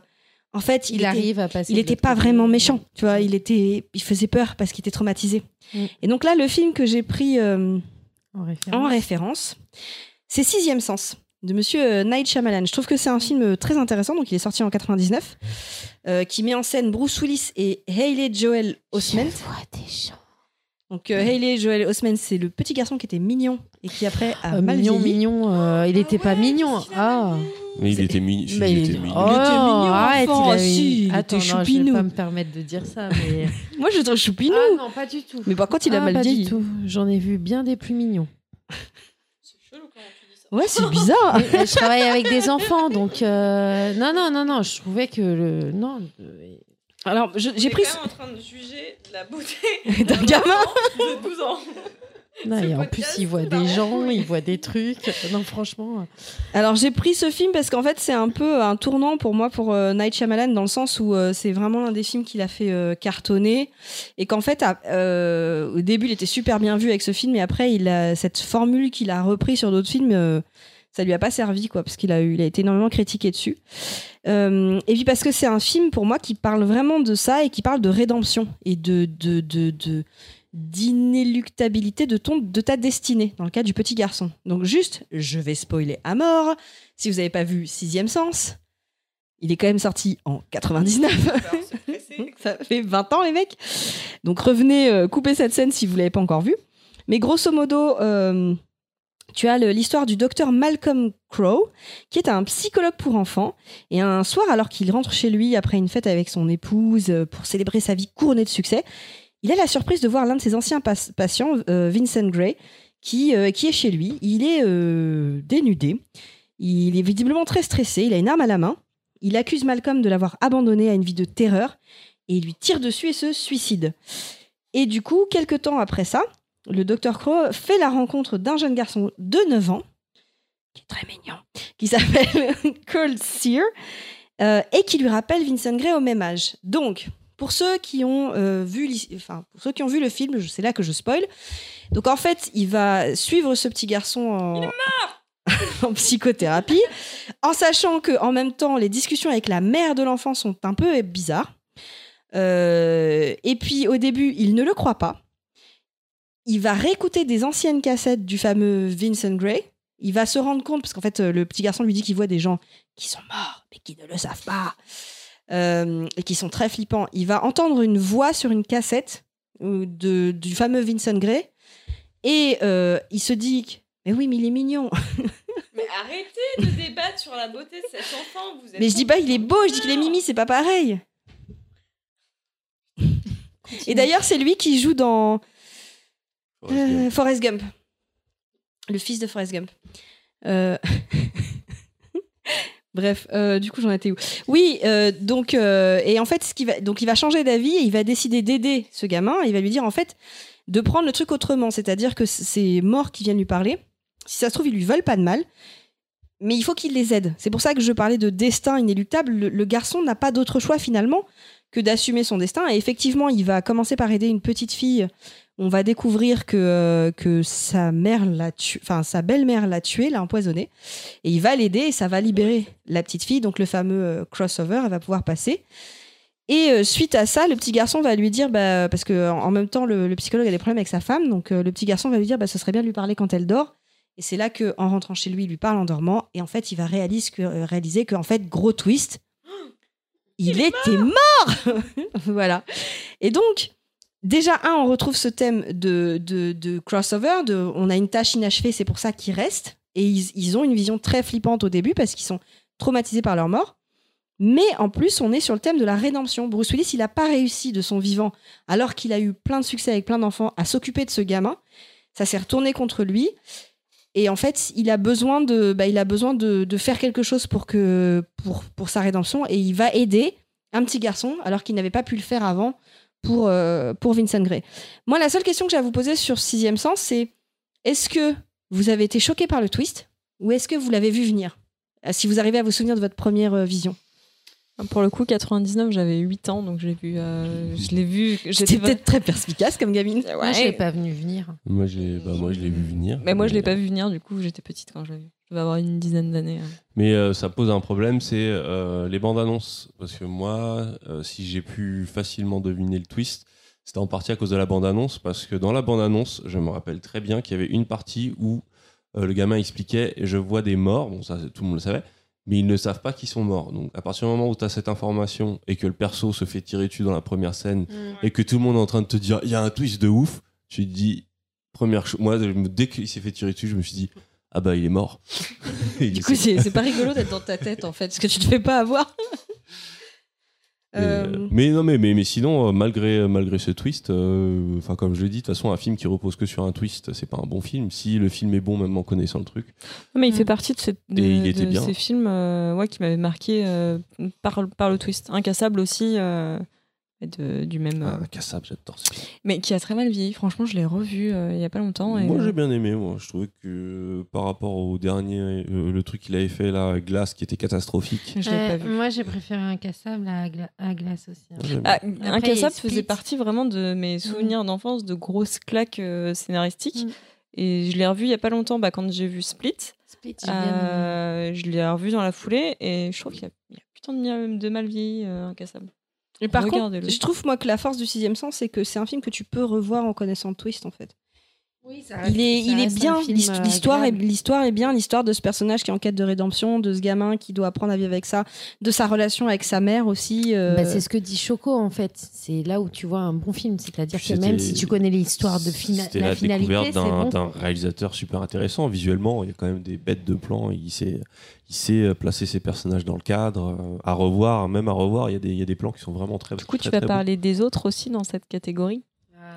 S6: En fait,
S4: Il,
S6: il, était-
S4: arrive à passer.
S6: il
S4: de
S6: était
S4: l'autre
S6: pas vraiment méchant, tu vois. Il était, il faisait peur parce qu'il était traumatisé.
S4: Mm.
S6: Et donc là, le film que j'ai pris euh,
S4: En référence.
S6: en référence, c'est Sixième Sens de Monsieur euh, Night Shyamalan. Je trouve que c'est un film euh, très intéressant. Donc, il est sorti en 99, euh, qui met en scène Bruce Willis et Hayley Joel Osment.
S4: Je vois des gens.
S6: Donc, euh, Hayley Joel Osment, c'est le petit garçon qui était mignon et qui après a
S4: Euh,
S6: mal
S4: mignon,
S6: vieilli.
S4: mignon. euh, il était pas mignon. Ah.
S1: Mais il
S6: C'est-
S1: était, mi- si,
S4: Mais
S1: il
S4: il
S1: était mignon.
S4: Oh,
S6: Il était mignon,
S4: arrête,
S6: enfant,
S4: il a
S6: si, il
S4: Attends,
S6: était
S4: non, je vais
S6: choupinou.
S4: pas me permettre de dire ça, mais.
S6: Moi, je le trouve choupinou.
S4: ah non, pas du tout.
S6: Mais par contre, il a
S4: Ah,
S6: mal
S4: pas
S6: vieilli.
S4: du tout. J'en ai vu bien des plus mignons.
S6: Ouais, c'est bizarre.
S4: Mais, euh, je travaille avec des enfants, donc euh, non, non, non, non. Je trouvais que le non. euh,
S6: Alors, j'ai pris
S5: en train de juger la beauté
S6: d'un gamin.
S5: de 12 ans.
S4: non,
S5: Ce
S4: et en plus, il voit des gens, il voit des trucs. Non, franchement.
S6: Alors j'ai pris ce film parce qu'en fait c'est un peu un tournant pour moi pour euh, Night Shyamalan dans le sens où euh, c'est vraiment l'un des films qu'il a fait euh, cartonner et qu'en fait à- euh, au début il était super bien vu avec ce film et après il a cette formule qu'il a repris sur d'autres films euh, ça lui a pas servi quoi parce qu'il a eu il a été énormément critiqué dessus Euh, et puis parce que c'est un film pour moi qui parle vraiment de ça et qui parle de rédemption et de de de, de d'inéluctabilité de ton de ta destinée dans le cas du petit garçon. Donc juste, je vais spoiler à mort. Si vous n'avez pas vu Sixième Sens, il est quand même sorti en 99. Ça fait 20 ans les mecs. Donc revenez euh, couper cette scène si vous l'avez pas encore vue. Mais grosso modo, euh, tu as l'histoire du docteur Malcolm Crowe, qui est un psychologue pour enfants. Et un soir, alors qu'il rentre chez lui après une fête avec son épouse euh, pour célébrer sa vie couronnée de succès, il a la surprise de voir l'un de ses anciens patients, euh, Vincent Gray, qui, euh, qui est chez lui. Il est dénudé. Il est visiblement très stressé. Il a une arme à la main. Il accuse Malcolm de l'avoir abandonné à une vie de terreur et il lui tire dessus et se suicide. Et du coup, quelques temps après ça, le docteur Crow fait la rencontre d'un jeune garçon de 9 ans, qui est très mignon, qui s'appelle Cole Sear, euh, et qui lui rappelle Vincent Gray au même âge. Donc, pour ceux qui ont euh, vu, enfin, pour ceux qui ont vu le film, c'est là que je spoil. Donc en fait, il va suivre ce petit garçon en, en psychothérapie, en sachant que en même temps, les discussions avec la mère de l'enfant sont un peu bizarres. Euh, et puis au début, il ne le croit pas. Il va réécouter des anciennes cassettes du fameux Vincent Gray. Il va se rendre compte, parce qu'en fait, euh, le petit garçon lui dit qu'il voit des gens qui sont morts, mais qui ne le savent pas, euh, et qui sont très flippants. Il va entendre une voix sur une cassette de, du fameux Vincent Gray, et euh, il se dit, mais oui, mais il est mignon.
S5: Mais arrêtez de débattre sur la beauté de cet enfant. Vous êtes
S6: Mais je dis pas il est beau, je dis qu'il est mimi, c'est pas pareil. Et d'ailleurs, c'est lui qui joue dans euh, Forrest Gump. Le fils de Forrest Gump. Euh, Bref, euh, du coup, j'en étais où? Oui, donc, et en fait, ce qui va, donc, il va changer d'avis et il va décider d'aider ce gamin. Il va lui dire, en fait, de prendre le truc autrement. C'est-à-dire que c'est morts qui viennent lui parler. Si ça se trouve, ils lui veulent pas de mal. Mais il faut qu'il les aide. C'est pour ça que je parlais de destin inéluctable. Le, le garçon n'a pas d'autre choix finalement que d'assumer son destin. Et effectivement, il va commencer par aider une petite fille. On va découvrir que, euh, que sa mère l'a tué, enfin sa belle-mère l'a tué, l'a empoisonné. Et il va l'aider et ça va libérer la petite fille. Donc le fameux euh, crossover, elle va pouvoir passer. Et euh, suite à ça, le petit garçon va lui dire, bah, parce que en même temps, le, le psychologue a des problèmes avec sa femme, donc le petit garçon va lui dire, bah, ce serait bien de lui parler quand elle dort. Et c'est là que, en rentrant chez lui, il lui parle en dormant. Et en fait, il va réaliser que, réaliser que en fait, gros twist, il, était mort. voilà. Et donc, déjà un, on retrouve ce thème de, crossover. On a une tâche inachevée, c'est pour ça qu'ils restent. Et ils, ont une vision très flippante au début parce qu'ils sont traumatisés par leur mort. Mais en plus, on est sur le thème de la rédemption. Bruce Willis, il n'a pas réussi de son vivant, alors qu'il a eu plein de succès avec plein d'enfants, à s'occuper de ce gamin. ça s'est retourné contre lui. Et en fait, il a besoin de, bah, il a besoin de faire quelque chose pour que, pour, pour sa rédemption, et il va aider un petit garçon alors qu'il n'avait pas pu le faire avant pour, euh, pour Vincent Gray. Moi, la seule question que j'ai à vous poser sur Sixième Sens, c'est est-ce que vous avez été choqué par le twist ou est-ce que vous l'avez vu venir? Euh, Si vous arrivez à vous souvenir de votre première euh, vision.
S5: Pour le coup, 99, j'avais 8 ans, donc je l'ai vu. euh, je l'ai vu.
S6: J'étais peut-être très perspicace comme gamine.
S5: Ouais.
S4: Moi, je l'ai pas venu venir.
S1: Moi, j'ai, bah, moi, je l'ai vu venir.
S5: Mais moi, je l'ai pas vu venir. Du coup, j'étais petite quand je l'ai vu. Je devais avoir une dizaine d'années. hein.
S1: Mais euh, ça pose un problème, c'est euh, les bandes annonces. Parce que moi, euh, si j'ai pu facilement deviner le twist, c'était en partie à cause de la bande annonce. Parce que dans la bande annonce, je me rappelle très bien qu'il y avait une partie où euh, le gamin expliquait Je vois des morts. Bon, ça, tout le monde le savait. Mais ils ne savent pas qu'ils sont morts. Donc, à partir du moment où tu as cette information et que le perso se fait tirer dessus dans la première scène et que tout le monde est en train de te dire Il y a un twist de ouf, tu te dis Première chose. Moi, dès qu'il s'est fait tirer dessus, je me suis dit Ah bah, il est mort.
S6: Du coup, c'est pas rigolo d'être dans ta tête en fait, parce que tu te fais pas avoir.
S1: Mais,
S6: Euh,
S1: mais non, mais, mais, mais sinon, euh, malgré, malgré ce twist, euh, enfin comme je l'ai dit, de toute façon, un film qui repose que sur un twist, c'est pas un bon film. Si le film est bon, même en connaissant le truc,
S5: Non, Mais il
S4: Mm.
S5: fait partie de, ces- de-
S1: Et il était
S5: de
S1: bien.
S5: ces films euh, ouais, qui m'avaient marqué euh, par, par le twist. Incassable aussi, euh, de- du même. euh,
S1: ah, Cassable, j'adore ce film.
S5: Mais qui a très mal vieilli. Franchement, je l'ai revu euh, il y a pas longtemps. Et,
S1: Moi,
S5: euh,
S1: j'ai bien aimé. Moi, je trouvais que euh, par rapport au dernier, euh, le truc qu'il avait fait là, Glace, qui était catastrophique.
S5: je pas vu.
S4: moi, j'ai préféré un cassable à, gla- à glace aussi. hein.
S5: Ah, Incassable faisait partie vraiment de mes souvenirs d'enfance, de grosses claques euh, scénaristiques.
S4: Mm.
S5: Et je l'ai revu il y a pas longtemps bah, quand j'ai vu Split.
S4: Split.
S5: Euh, je l'ai revu dans la foulée et je trouve qu'il y a, il y a putain de, de mal vieilli, euh, Incassable.
S6: Et par contre, je trouve moi que la force du sixième sens, c'est que c'est un film que tu peux revoir en connaissant le twist en fait. Il est, il est bien.
S4: Euh,
S6: L'histoire est, l'histoire est bien. L'histoire de ce personnage qui est en quête de rédemption, de ce gamin qui doit apprendre à vivre avec ça, de sa relation avec sa mère aussi. euh,
S4: Bah, c'est ce que dit Choco en fait. C'est là où tu vois un bon film. C'est-à-dire que même si tu connais l'histoire de fina-
S1: C'était
S4: la,
S1: la,
S4: finalité,
S1: découverte d'un
S4: bon.
S1: réalisateur super intéressant. Visuellement, il y a quand même des bêtes de plans. Il sait, il sait euh, placer ses personnages dans le cadre. À revoir, même à revoir, il y, a des, il y a des plans qui sont vraiment très
S5: Du coup, tu
S1: très,
S5: vas
S1: très beaux.
S5: parler des autres aussi dans cette catégorie?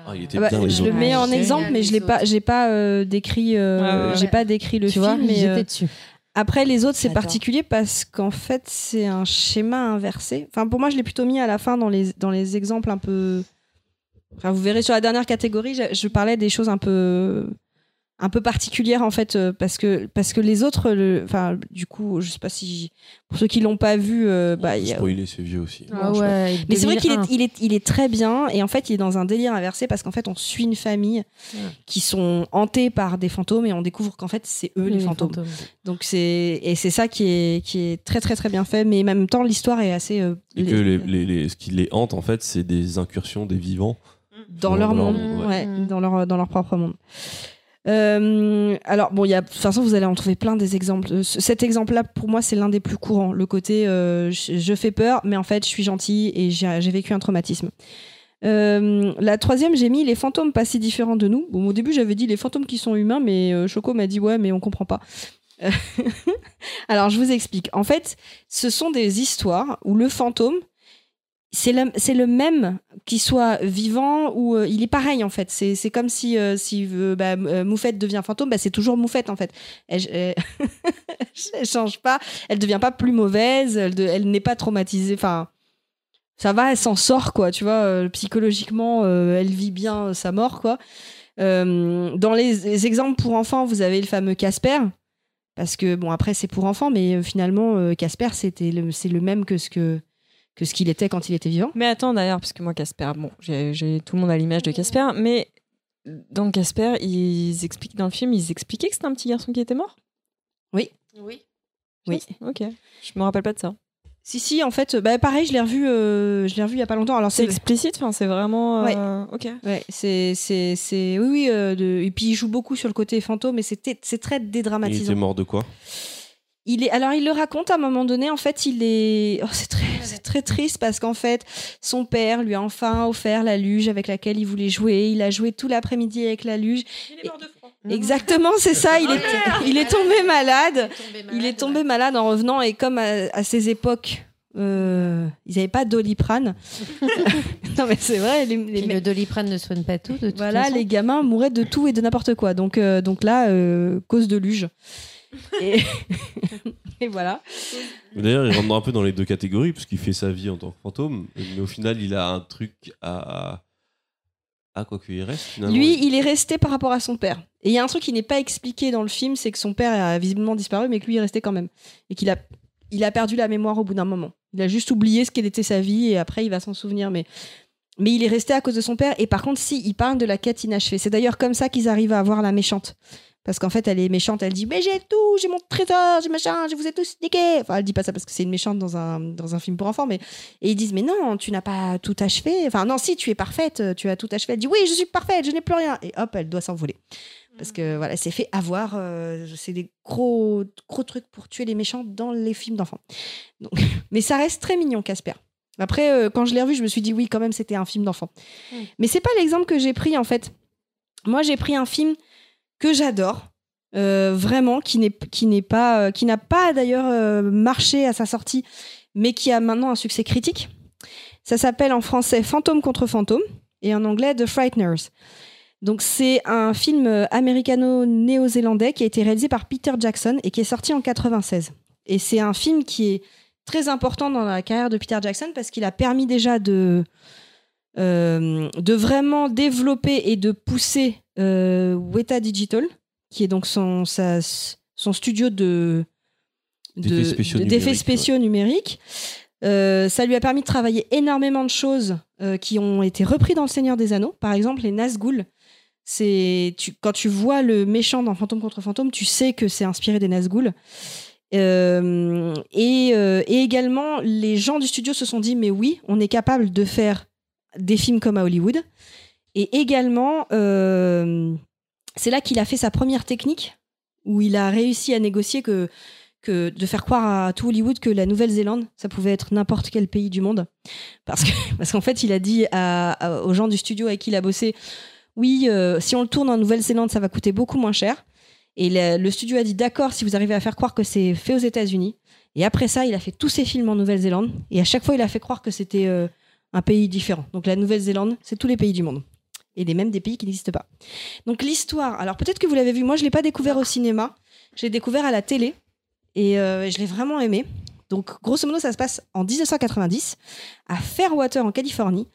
S1: Ah, il était
S6: ah bah,
S1: bien,
S6: je le mets en exemple, mais je l'ai pas, j'ai pas euh, décrit, euh,
S5: Ouais,
S6: j'ai pas décrit le
S4: tu
S6: film.
S4: vois,
S6: mais, euh,
S4: dessus.
S6: Après, les autres, c'est particulier parce qu'en fait, c'est un schéma inversé. Enfin, pour moi, je l'ai plutôt mis à la fin dans les, dans les exemples un peu. Enfin, vous verrez sur la dernière catégorie, je, je parlais des choses un peu un peu particulières en fait euh, parce que parce que les autres le- enfin du coup je sais pas si pour ceux qui l'ont pas vu euh, bah il
S1: Spoiler, c'est vieux aussi.
S4: Ah ouais,
S6: mais c'est vrai qu'il est,
S4: 2001.
S6: il est, il est très bien et en fait il est dans un délire inversé parce qu'en fait on suit une famille
S4: Ouais.
S6: qui sont hantés par des fantômes et on découvre qu'en fait c'est eux les, fantômes. Donc c'est et c'est ça qui est qui est très très très bien fait mais en même temps l'histoire est assez euh,
S1: Et que les, les- les- ce qui les hante, en fait, c'est des incursions des vivants.
S6: dans leur monde,
S1: monde,
S6: ouais,
S4: ouais.
S6: dans leur dans leur propre monde. Euh, alors bon, il y a de toute façon vous allez en trouver plein des exemples. Euh, ce- Cet exemple-là pour moi c'est l'un des plus courants. Le côté euh, je, fais peur, mais en fait je suis gentil et j'ai vécu un traumatisme. La troisième, j'ai mis les fantômes pas si différents de nous. Au début, j'avais dit les fantômes qui sont humains, mais Choco m'a dit ouais, mais on comprend pas. Alors, je vous explique. En fait, ce sont des histoires où le fantôme, c'est le, le même qu'il soit vivant ou euh, il est pareil en fait. C'est, comme si, euh, si euh, bah, Moufette devient fantôme, bah, c'est toujours Moufette en fait. Elle, elle, change pas, elle devient pas plus mauvaise, elle, n'est pas traumatisée. Enfin, ça va, elle s'en sort quoi, tu vois. psychologiquement, elle vit bien sa mort quoi. Dans les, les exemples pour enfants, vous avez le fameux Casper. Parce que, bon, après, c'est pour enfants, mais finalement, Casper, c'était c'est le même que ce que, que ce qu'il était quand il était vivant.
S5: Mais attends d'ailleurs, parce que moi, Casper, bon, j'ai tout le monde à l'image de Casper, mais dans Casper, ils expliquent dans le film, ils expliquaient que c'était un petit garçon qui était mort?
S6: Oui.
S4: Oui.
S6: Oui.
S5: Ok. Je me rappelle pas de ça.
S6: Si, si, en fait, bah, pareil, je l'ai revu, euh, je l'ai revu il y a pas longtemps. Alors,
S5: C'est explicite, enfin, c'est vraiment. euh, Ok.
S6: Ouais, c'est, c'est, c'est, oui, oui. euh, de... Et puis il joue beaucoup sur le côté fantôme, et c'était, c'est très
S1: Il était
S6: dédramatisant.
S1: mort de quoi?
S6: Il est, alors il le raconte à un moment donné. En fait, il est, oh, c'est très, c'est très triste parce qu'en fait, son père lui a enfin offert la luge avec laquelle il voulait jouer. Il a joué tout l'après-midi avec la luge.
S5: Il est mort de froid.
S6: Exactement, c'est ça. Il est, il est tombé malade. Il est tombé malade en revenant et comme à, à ces époques Euh, ils n'avaient pas doliprane. non, mais c'est vrai. Les, les
S4: Puis le doliprane ne soigne pas tout. De toute
S6: voilà,
S4: façon.
S6: les gamins mouraient de tout et de n'importe quoi. Donc, euh, donc là, euh, cause de luge. Et, et voilà.
S1: D'ailleurs, il rentre un peu dans les deux catégories, parce qu'il fait sa vie en tant que fantôme, mais au final, il a un truc à. Ah, quoi qu'il reste, finalement.
S6: Lui, il est resté par rapport à son père. Et il y a un truc qui n'est pas expliqué dans le film, c'est que son père a visiblement disparu, mais que lui est resté quand même. Et qu'il a, il a perdu la mémoire au bout d'un moment. Il a juste oublié ce qu'elle était sa vie et après il va s'en souvenir. Mais, mais il est resté à cause de son père. Et par contre, si, il parle de la quête inachevée. C'est d'ailleurs comme ça qu'ils arrivent à avoir la méchante. Parce qu'en fait, elle est méchante, elle dit Mais j'ai tout, j'ai mon trésor, j'ai machin, je vous ai tous niqué. Enfin, elle dit pas ça parce que c'est une méchante dans un, dans un film pour enfants, mais. Et ils disent Mais non, tu n'as pas tout achevé. Enfin, non, si, tu es parfaite, tu as tout achevé. Elle dit Oui, je suis parfaite, je n'ai plus rien. Et hop, elle doit s'envoler. Parce que voilà, s'est fait avoir. euh, c'est des gros, gros trucs pour tuer les méchants dans les films d'enfants. Donc, mais ça reste très mignon, Casper. Après, euh, quand je l'ai revu, je me suis dit oui, quand même, c'était un film d'enfant. Mais c'est pas l'exemple que j'ai pris en fait. Moi, j'ai pris un film que j'adore, euh, vraiment, qui n'est qui n'est pas, euh, qui n'a pas d'ailleurs euh, marché à sa sortie, mais qui a maintenant un succès critique. Ça s'appelle en français Fantôme contre fantôme et en anglais The Frighteners. Donc c'est un film américano-néo-zélandais qui a été réalisé par Peter Jackson et qui est sorti en 96. Et c'est un film qui est très important dans la carrière de Peter Jackson parce qu'il a permis déjà de, de vraiment développer et de pousser euh, Weta Digital, qui est donc son, sa- son studio de de-
S1: D'effets spéciaux
S6: de-
S1: numériques.
S6: Euh, ça lui a permis de travailler énormément de choses euh, qui ont été repris dans Le Seigneur des Anneaux. Par exemple, les Nazgûl. C'est quand tu vois le méchant dans Fantôme contre Fantôme, tu sais que c'est inspiré des Nazgûl. Euh, et, euh, et également, les gens du studio se sont dit mais oui, on est capable de faire des films comme à Hollywood. Et également, euh, c'est là qu'il a fait sa première technique où il a réussi à négocier que que de faire croire à tout Hollywood que la Nouvelle-Zélande, ça pouvait être n'importe quel pays du monde. Parce que parce qu'en fait, il a dit à- aux gens du studio avec qui il a bossé, oui, euh, si on le tourne en Nouvelle-Zélande, ça va coûter beaucoup moins cher. Et le, le studio a dit, d'accord, si vous arrivez à faire croire que c'est fait aux États-Unis. Et après ça, il a fait tous ses films en Nouvelle-Zélande. Et à chaque fois, il a fait croire que c'était euh, un pays différent. Donc la Nouvelle-Zélande, c'est tous les pays du monde. Et des même des pays qui n'existent pas. Donc l'histoire, alors peut-être que vous l'avez vu, moi je ne l'ai pas découvert au cinéma, je l'ai découvert à la télé. Et euh, je l'ai vraiment aimé. Donc, grosso modo, ça se passe en 1990 à Fairwater, en Californie.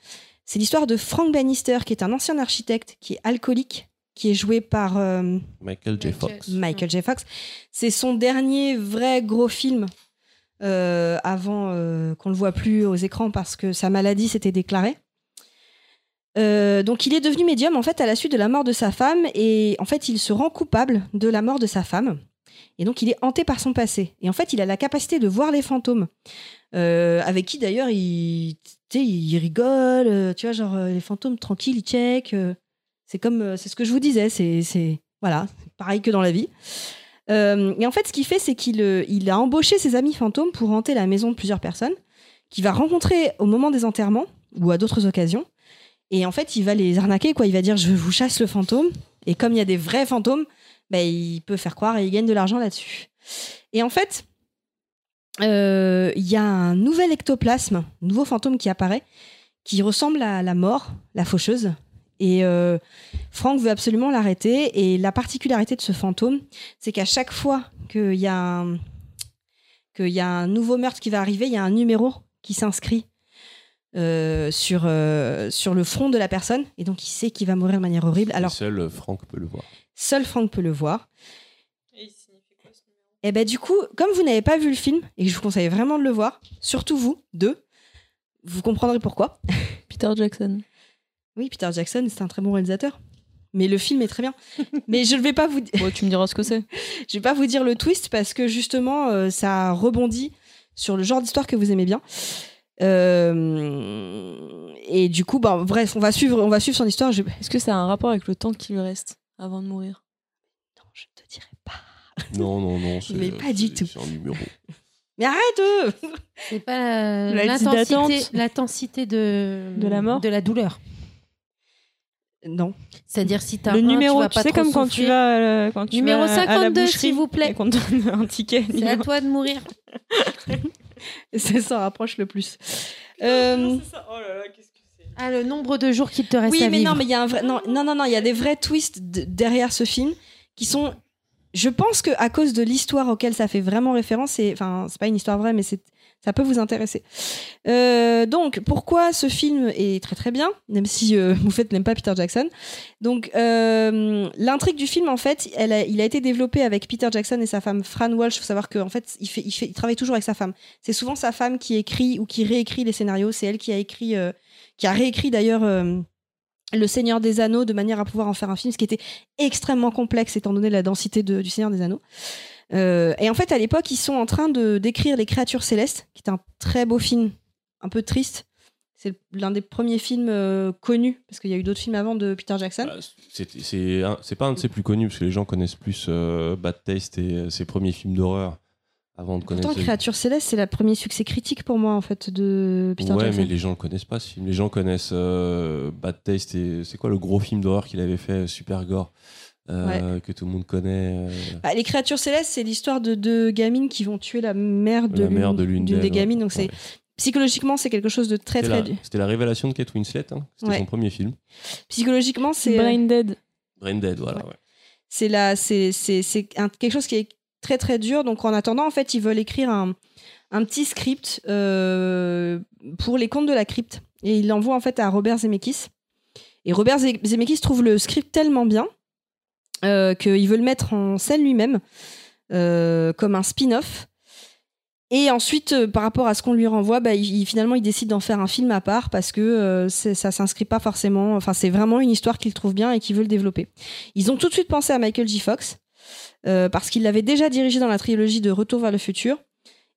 S6: C'est l'histoire de Frank Bannister, qui est un ancien architecte, qui est alcoolique, qui est joué par euh,
S1: Michael J. Fox.
S6: Michael J. Fox. C'est son dernier vrai gros film euh, avant euh, qu'on le voit plus aux écrans parce que sa maladie s'était déclarée. Euh, donc il est devenu médium en fait à la suite de la mort de sa femme et en fait il se rend coupable de la mort de sa femme. Et donc il est hanté par son passé. Et en fait il a la capacité de voir les fantômes. Euh, avec qui d'ailleurs il, il rigole tu vois genre les fantômes tranquilles ils check c'est comme c'est ce que je vous disais c'est voilà pareil que dans la vie Euh, et en fait ce qu'il fait c'est qu'il euh, a embauché ses amis fantômes pour hanter la maison de plusieurs personnes qu'il va rencontrer au moment des enterrements ou à d'autres occasions et en fait, il va les arnaquer, quoi. Il va dire, je vous chasse le fantôme. Et comme il y a des vrais fantômes, bah, il peut faire croire et il gagne de l'argent là-dessus. Et en fait, euh, il y a un nouvel ectoplasme, nouveau fantôme qui apparaît, qui ressemble à la mort, la faucheuse. Et euh, Franck veut absolument l'arrêter. Et la particularité de ce fantôme, c'est qu'à chaque fois qu'il y, a un- qu'il y a un nouveau meurtre qui va arriver, il y a un numéro qui s'inscrit euh, sur, euh, sur le front de la personne. Et donc, il sait qu'il va mourir de manière horrible.
S1: Alors, seul Franck peut le voir.
S6: seul Franck peut le voir. Et ben du coup, comme vous n'avez pas vu le film, et que je vous conseille vraiment de le voir, surtout vous, deux, vous comprendrez pourquoi.
S5: Peter Jackson.
S6: Oui, Peter Jackson, c'est un très bon réalisateur. Mais le film est très bien. Mais je ne vais pas vous,
S5: Bon, tu me diras ce que c'est.
S6: je vais pas vous dire le twist parce que justement, euh, ça rebondit sur le genre d'histoire que vous aimez bien. Euh, et du coup, bah, bref, on va suivre, on va suivre son histoire. Je... Non,
S5: Est-ce que ça a un rapport avec le temps qui lui reste avant de mourir?
S6: Je ne te dirai pas.
S1: Non, non, non. c'est-
S6: Mais pas du tout.
S1: C'est un numéro.
S6: Mais arrête euh
S4: C'est pas euh, l'intensité,
S5: d'attente.
S4: l'intensité de
S5: De la mort
S4: de la douleur.
S6: Non.
S4: C'est-à-dire si t'as
S5: Le
S4: un,
S5: numéro,
S4: tu vas
S5: tu,
S4: pas
S5: sais comme quand tu vas, euh, quand tu
S4: Numéro
S5: vas à la
S4: 52,
S5: boucherie
S4: s'il vous plaît.
S5: et qu'on te donne un ticket.
S4: C'est à toi de mourir.
S6: ça s'en rapproche le plus. Euh,
S4: Ah, le nombre de jours qu'il te reste
S6: oui,
S4: à
S6: mais
S4: vivre.
S6: non, mais il y a un vrai, non, non, non, non, il y a des vrais twists d- derrière ce film qui sont, je pense que à cause de l'histoire auquel ça fait vraiment référence, c'est, enfin, c'est pas une histoire vraie, mais c'est, ça peut vous intéresser. Euh, donc, pourquoi ce film est très très bien, même si euh, vous faites n'aime pas Peter Jackson. Donc, euh, l'intrigue du film, en fait, il a été développé avec Peter Jackson et sa femme Fran Walsh. Il faut savoir qu'en fait, il, travaille toujours avec sa femme. C'est souvent sa femme qui écrit ou qui réécrit les scénarios. C'est elle qui a écrit, euh, qui a réécrit d'ailleurs. le Seigneur des Anneaux de manière à pouvoir en faire un film, ce qui était extrêmement complexe étant donné la densité de- du Seigneur des Anneaux. Euh, et en fait, à l'époque, ils sont en train de d'écrire Les Créatures Célestes, qui est un très beau film, un peu triste. C'est l'un des premiers films euh, connus, parce qu'il y a eu d'autres films avant de Peter Jackson.
S1: Bah, c'est- pas un de ses plus connus, parce que les gens connaissent plus euh, Bad Taste et ses premiers films d'horreur avant de connaître.
S6: Pourtant,
S1: les-
S6: Créatures Célestes, c'est le premier succès critique pour moi, en fait, de Peter
S1: ouais,
S6: Jackson.
S1: mais les gens le connaissent pas ce film. Les gens connaissent euh, Bad Taste et c'est quoi le gros film d'horreur qu'il avait fait, Super Gore, euh, que tout le monde connaît. euh,
S6: Bah, les Créatures Célestes, c'est l'histoire de deux gamines qui vont tuer la mère de l'une
S1: de l'une
S6: d'une
S1: d'elles,
S6: des gamines.
S1: ouais.
S6: Donc, c'est psychologiquement, c'est quelque chose de très,
S1: C'était
S6: très.
S1: la, c'était la révélation de Kate Winslet. hein. C'était
S6: Ouais.
S1: son premier film.
S6: Psychologiquement, c'est. euh,
S5: Brain Dead.
S1: Brain Dead, voilà. ouais.
S6: c'est la c'est c'est c'est un- quelque chose qui est très très dur donc en attendant en fait ils veulent écrire un un petit script euh, pour les contes de la crypte et ils l'envoient en fait à Robert Zemeckis et Robert Ze- Zemeckis trouve le script tellement bien qu'il veut le mettre en scène lui-même euh, comme un spin-off et ensuite, euh, par rapport à ce qu'on lui renvoie, bah, finalement, il décide d'en faire un film à part parce que euh, ça s'inscrit pas forcément. Enfin, c'est vraiment une histoire qu'il trouve bien et qu'il veut le développer. Ils ont tout de suite pensé à Michael J. Fox euh, parce qu'il l'avait déjà dirigé dans la trilogie de Retour vers le futur.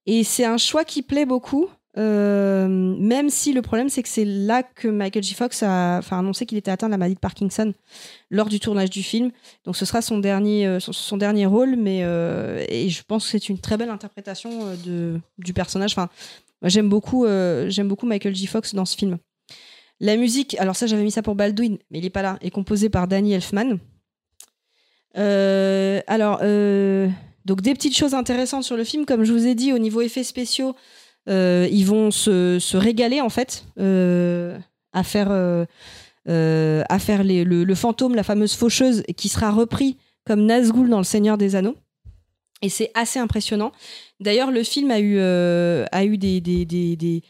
S6: Et c'est un choix qui plaît beaucoup, euh, même si le problème, c'est que c'est là que Michael J. Fox a annoncé qu'il était atteint de la maladie de Parkinson lors du tournage du film. Donc ce sera son dernier, euh, son, dernier rôle, mais euh, et je pense que c'est une très belle interprétation de, du personnage. J'aime beaucoup, beaucoup Michael J. Fox dans ce film. La musique, alors ça j'avais mis ça pour Baldwin, mais il est pas là, est composée par Danny Elfman. Alors, donc des petites choses intéressantes sur le film, comme je vous ai dit, au niveau effets spéciaux, ils vont se, régaler en fait euh, à faire, euh, euh, à faire le, fantôme, la fameuse faucheuse, qui sera repris comme Nazgûl dans Le Seigneur des Anneaux. Et c'est assez impressionnant. D'ailleurs, le film a eu, euh, a eu des, des, des, des,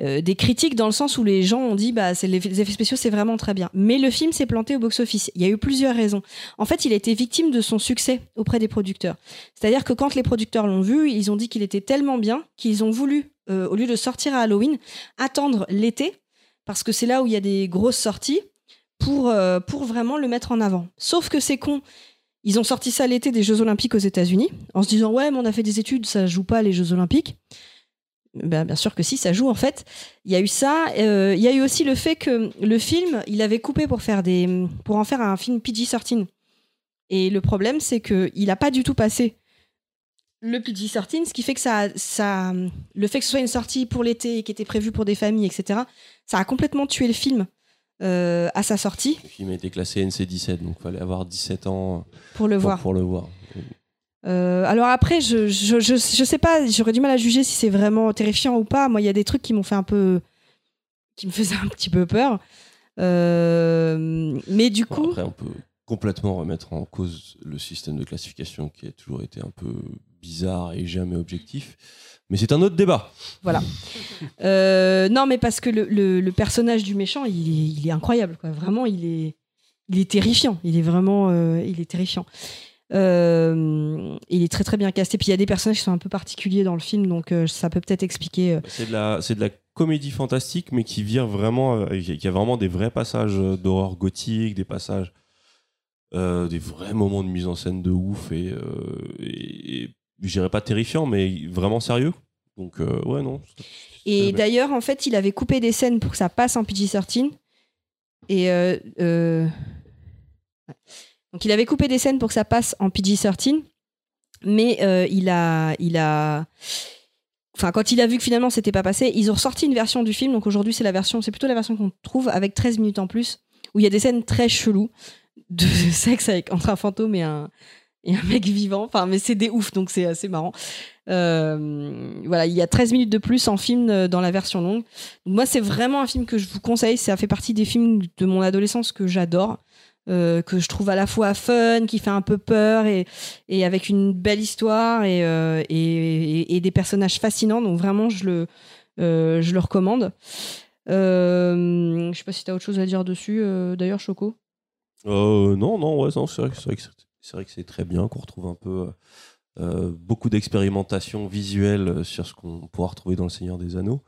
S6: euh, critiques dans le sens où les gens ont dit bah c'est les, les effets spéciaux c'est vraiment très bien mais le film s'est planté au box-office il y a eu plusieurs raisons en fait il a été victime de son succès auprès des producteurs c'est-à-dire que quand les producteurs l'ont vu ils ont dit qu'il était tellement bien qu'ils ont voulu euh, au lieu de sortir à Halloween attendre l'été parce que c'est là où il y a des grosses sorties pour, euh, pour vraiment le mettre en avant sauf que c'est con ils ont sorti ça l'été des Jeux Olympiques aux États-Unis en se disant ouais mais on a fait des études ça joue pas les Jeux Olympiques ben, bien sûr que si, ça joue en fait. Il y a eu ça. euh, il y a eu aussi le fait que le film, il avait coupé pour faire des, pour en faire un film PG-13. Et le problème, c'est que il a pas du tout passé le PG-13, ce qui fait que ça, ça, le fait que ce soit une sortie pour l'été et qui était prévue pour des familles, etc. Ça a complètement tué le film euh, à sa sortie
S1: Le film a été classé NC17, donc il fallait avoir 17 ans
S6: pour le
S1: pour,
S6: voir.
S1: pour le voir.
S6: Euh, alors après, je, je, je, je sais pas, j'aurais du mal à juger si c'est vraiment terrifiant ou pas. Moi, il y a des trucs qui m'ont fait un peu. qui me faisaient un petit peu peur. Euh, mais du coup.
S1: après, on peut complètement remettre en cause le système de classification qui a toujours été un peu bizarre et jamais objectif. Mais c'est un autre débat.
S6: Euh, non, mais parce que le, le- le personnage du méchant, il est, il est incroyable. Quoi. Vraiment, il est, il est terrifiant. Il est vraiment. euh, il est terrifiant. Euh, il est très très bien casté. Puis il y a des personnages qui sont un peu particuliers dans le film, donc euh, ça peut peut-être expliquer. euh,
S1: C'est de la, c'est de la comédie fantastique, mais qui vire vraiment, euh, qui a vraiment des vrais passages d'horreur gothique, des passages, euh, des vrais moments de mise en scène de ouf et, euh, et, dirais pas terrifiant, mais vraiment sérieux. Donc euh, ouais non.
S6: Et d'ailleurs, en fait, il avait coupé des scènes pour que ça passe en PG-13. Et euh, ouais. donc, il avait coupé des scènes pour que ça passe en PG-13, mais il a, il a, enfin, quand il a vu que finalement c'était pas passé, ils ont ressorti une version du film. Donc aujourd'hui, c'est la version, c'est plutôt la version qu'on trouve avec 13 minutes en plus, où il y a des scènes très cheloues de sexe avec entre un fantôme et un et un mec vivant. Enfin, mais c'est des ouf, donc c'est assez marrant. Euh, voilà, il y a 13 minutes de plus en film euh, dans la version longue. Moi, c'est vraiment un film que je vous conseille. Ça fait partie des films de mon adolescence que j'adore. euh, que je trouve à la fois fun, qui fait un peu peur et, et avec une belle histoire et, et, des personnages fascinants. Donc vraiment, je le, je le recommande. Je sais pas si tu as autre chose à dire dessus, d'ailleurs, Choco?
S1: Euh, non, non, ouais, c'est vrai, que- c'est très bien qu'on retrouve un peu euh, euh, beaucoup d'expérimentation visuelle sur ce qu'on pourra retrouver dans Le Seigneur des Anneaux.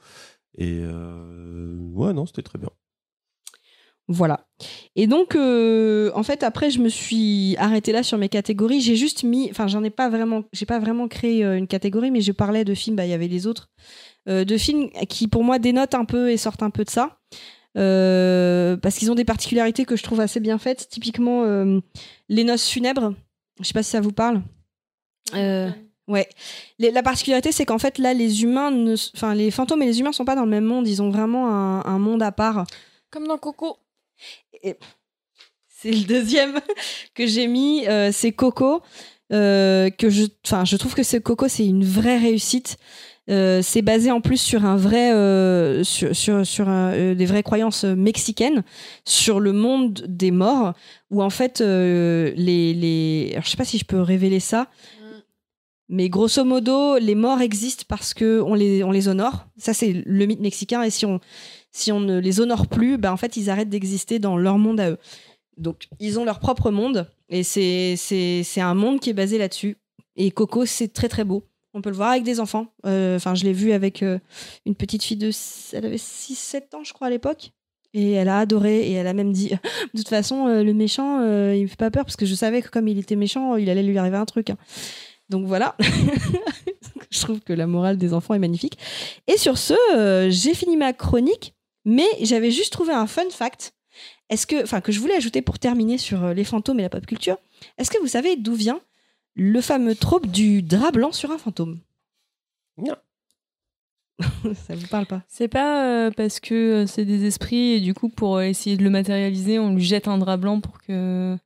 S1: Et ouais, non, c'était très bien.
S6: Voilà. Et donc, en fait, après, je me suis arrêtée là sur mes catégories. J'ai juste mis, enfin, j'en ai pas vraiment, créé une catégorie, mais je parlais de films. Bah, il y avait les autres, de films qui, pour moi, dénotent un peu et sortent un peu de ça, Euh, parce qu'ils ont des particularités que je trouve assez bien faites. Typiquement, euh, les noces funèbres. Je sais pas si ça vous parle. Euh, ouais. Les- la particularité, c'est qu'en fait, là, les humains, ne, enfin, les fantômes et les humains sont pas dans le même monde. Ils ont vraiment un, un monde à part.
S5: Comme dans Coco.
S6: C'est le deuxième que j'ai mis, c'est Coco. que je, enfin, je trouve que ce Coco, c'est une vraie réussite. Euh, c'est basé en plus sur euh, euh, des vraies croyances mexicaines sur le monde des morts, où en fait les, les, alors, je sais pas si je peux révéler ça, mais grosso modo, les morts existent parce que on les, on les honore. Ça, c'est le mythe mexicain. Et si on, ne les honore plus, ben en fait, ils arrêtent d'exister dans leur monde à eux. Donc, ils ont leur propre monde. Et c'est un monde qui est basé là-dessus. Et Coco, c'est très, très beau. On peut le voir avec des enfants. Euh, Enfin, je l'ai vu avec euh, une petite fille de. Elle avait 6-7 ans, je crois, à l'époque. Et elle a adoré. Et elle a même dit De toute façon, euh, le méchant, il me fait pas peur parce que je savais que comme il était méchant, il allait lui arriver un truc. hein. Donc voilà. je trouve que la morale des enfants est magnifique. Et sur ce, j'ai fini ma chronique, mais j'avais juste trouvé un fun fact. Est-ce que, enfin, que je voulais ajouter pour terminer sur les fantômes et la pop culture. Est-ce que vous savez d'où vient le fameux trope du drap blanc sur un fantôme
S1: Non.
S6: Ça vous parle pas?
S5: C'est pas euh, parce que euh, c'est des esprits et du coup pour euh, essayer de le matérialiser, on lui jette un drap blanc pour que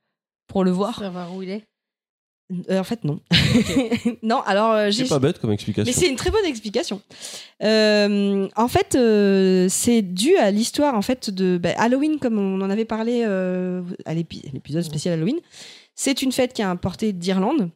S5: pour le voir.
S4: Savoir où il est.
S6: Euh, En fait, non. non, alors euh, j'ai.
S1: C'est pas bête comme explication.
S6: Mais c'est une très bonne explication. Euh, en fait, euh, c'est dû à l'histoire en fait de bah, Halloween, comme on en avait parlé euh, à l'épi- l'épisode spécial Halloween. C'est une fête qui a importé d'Irlande.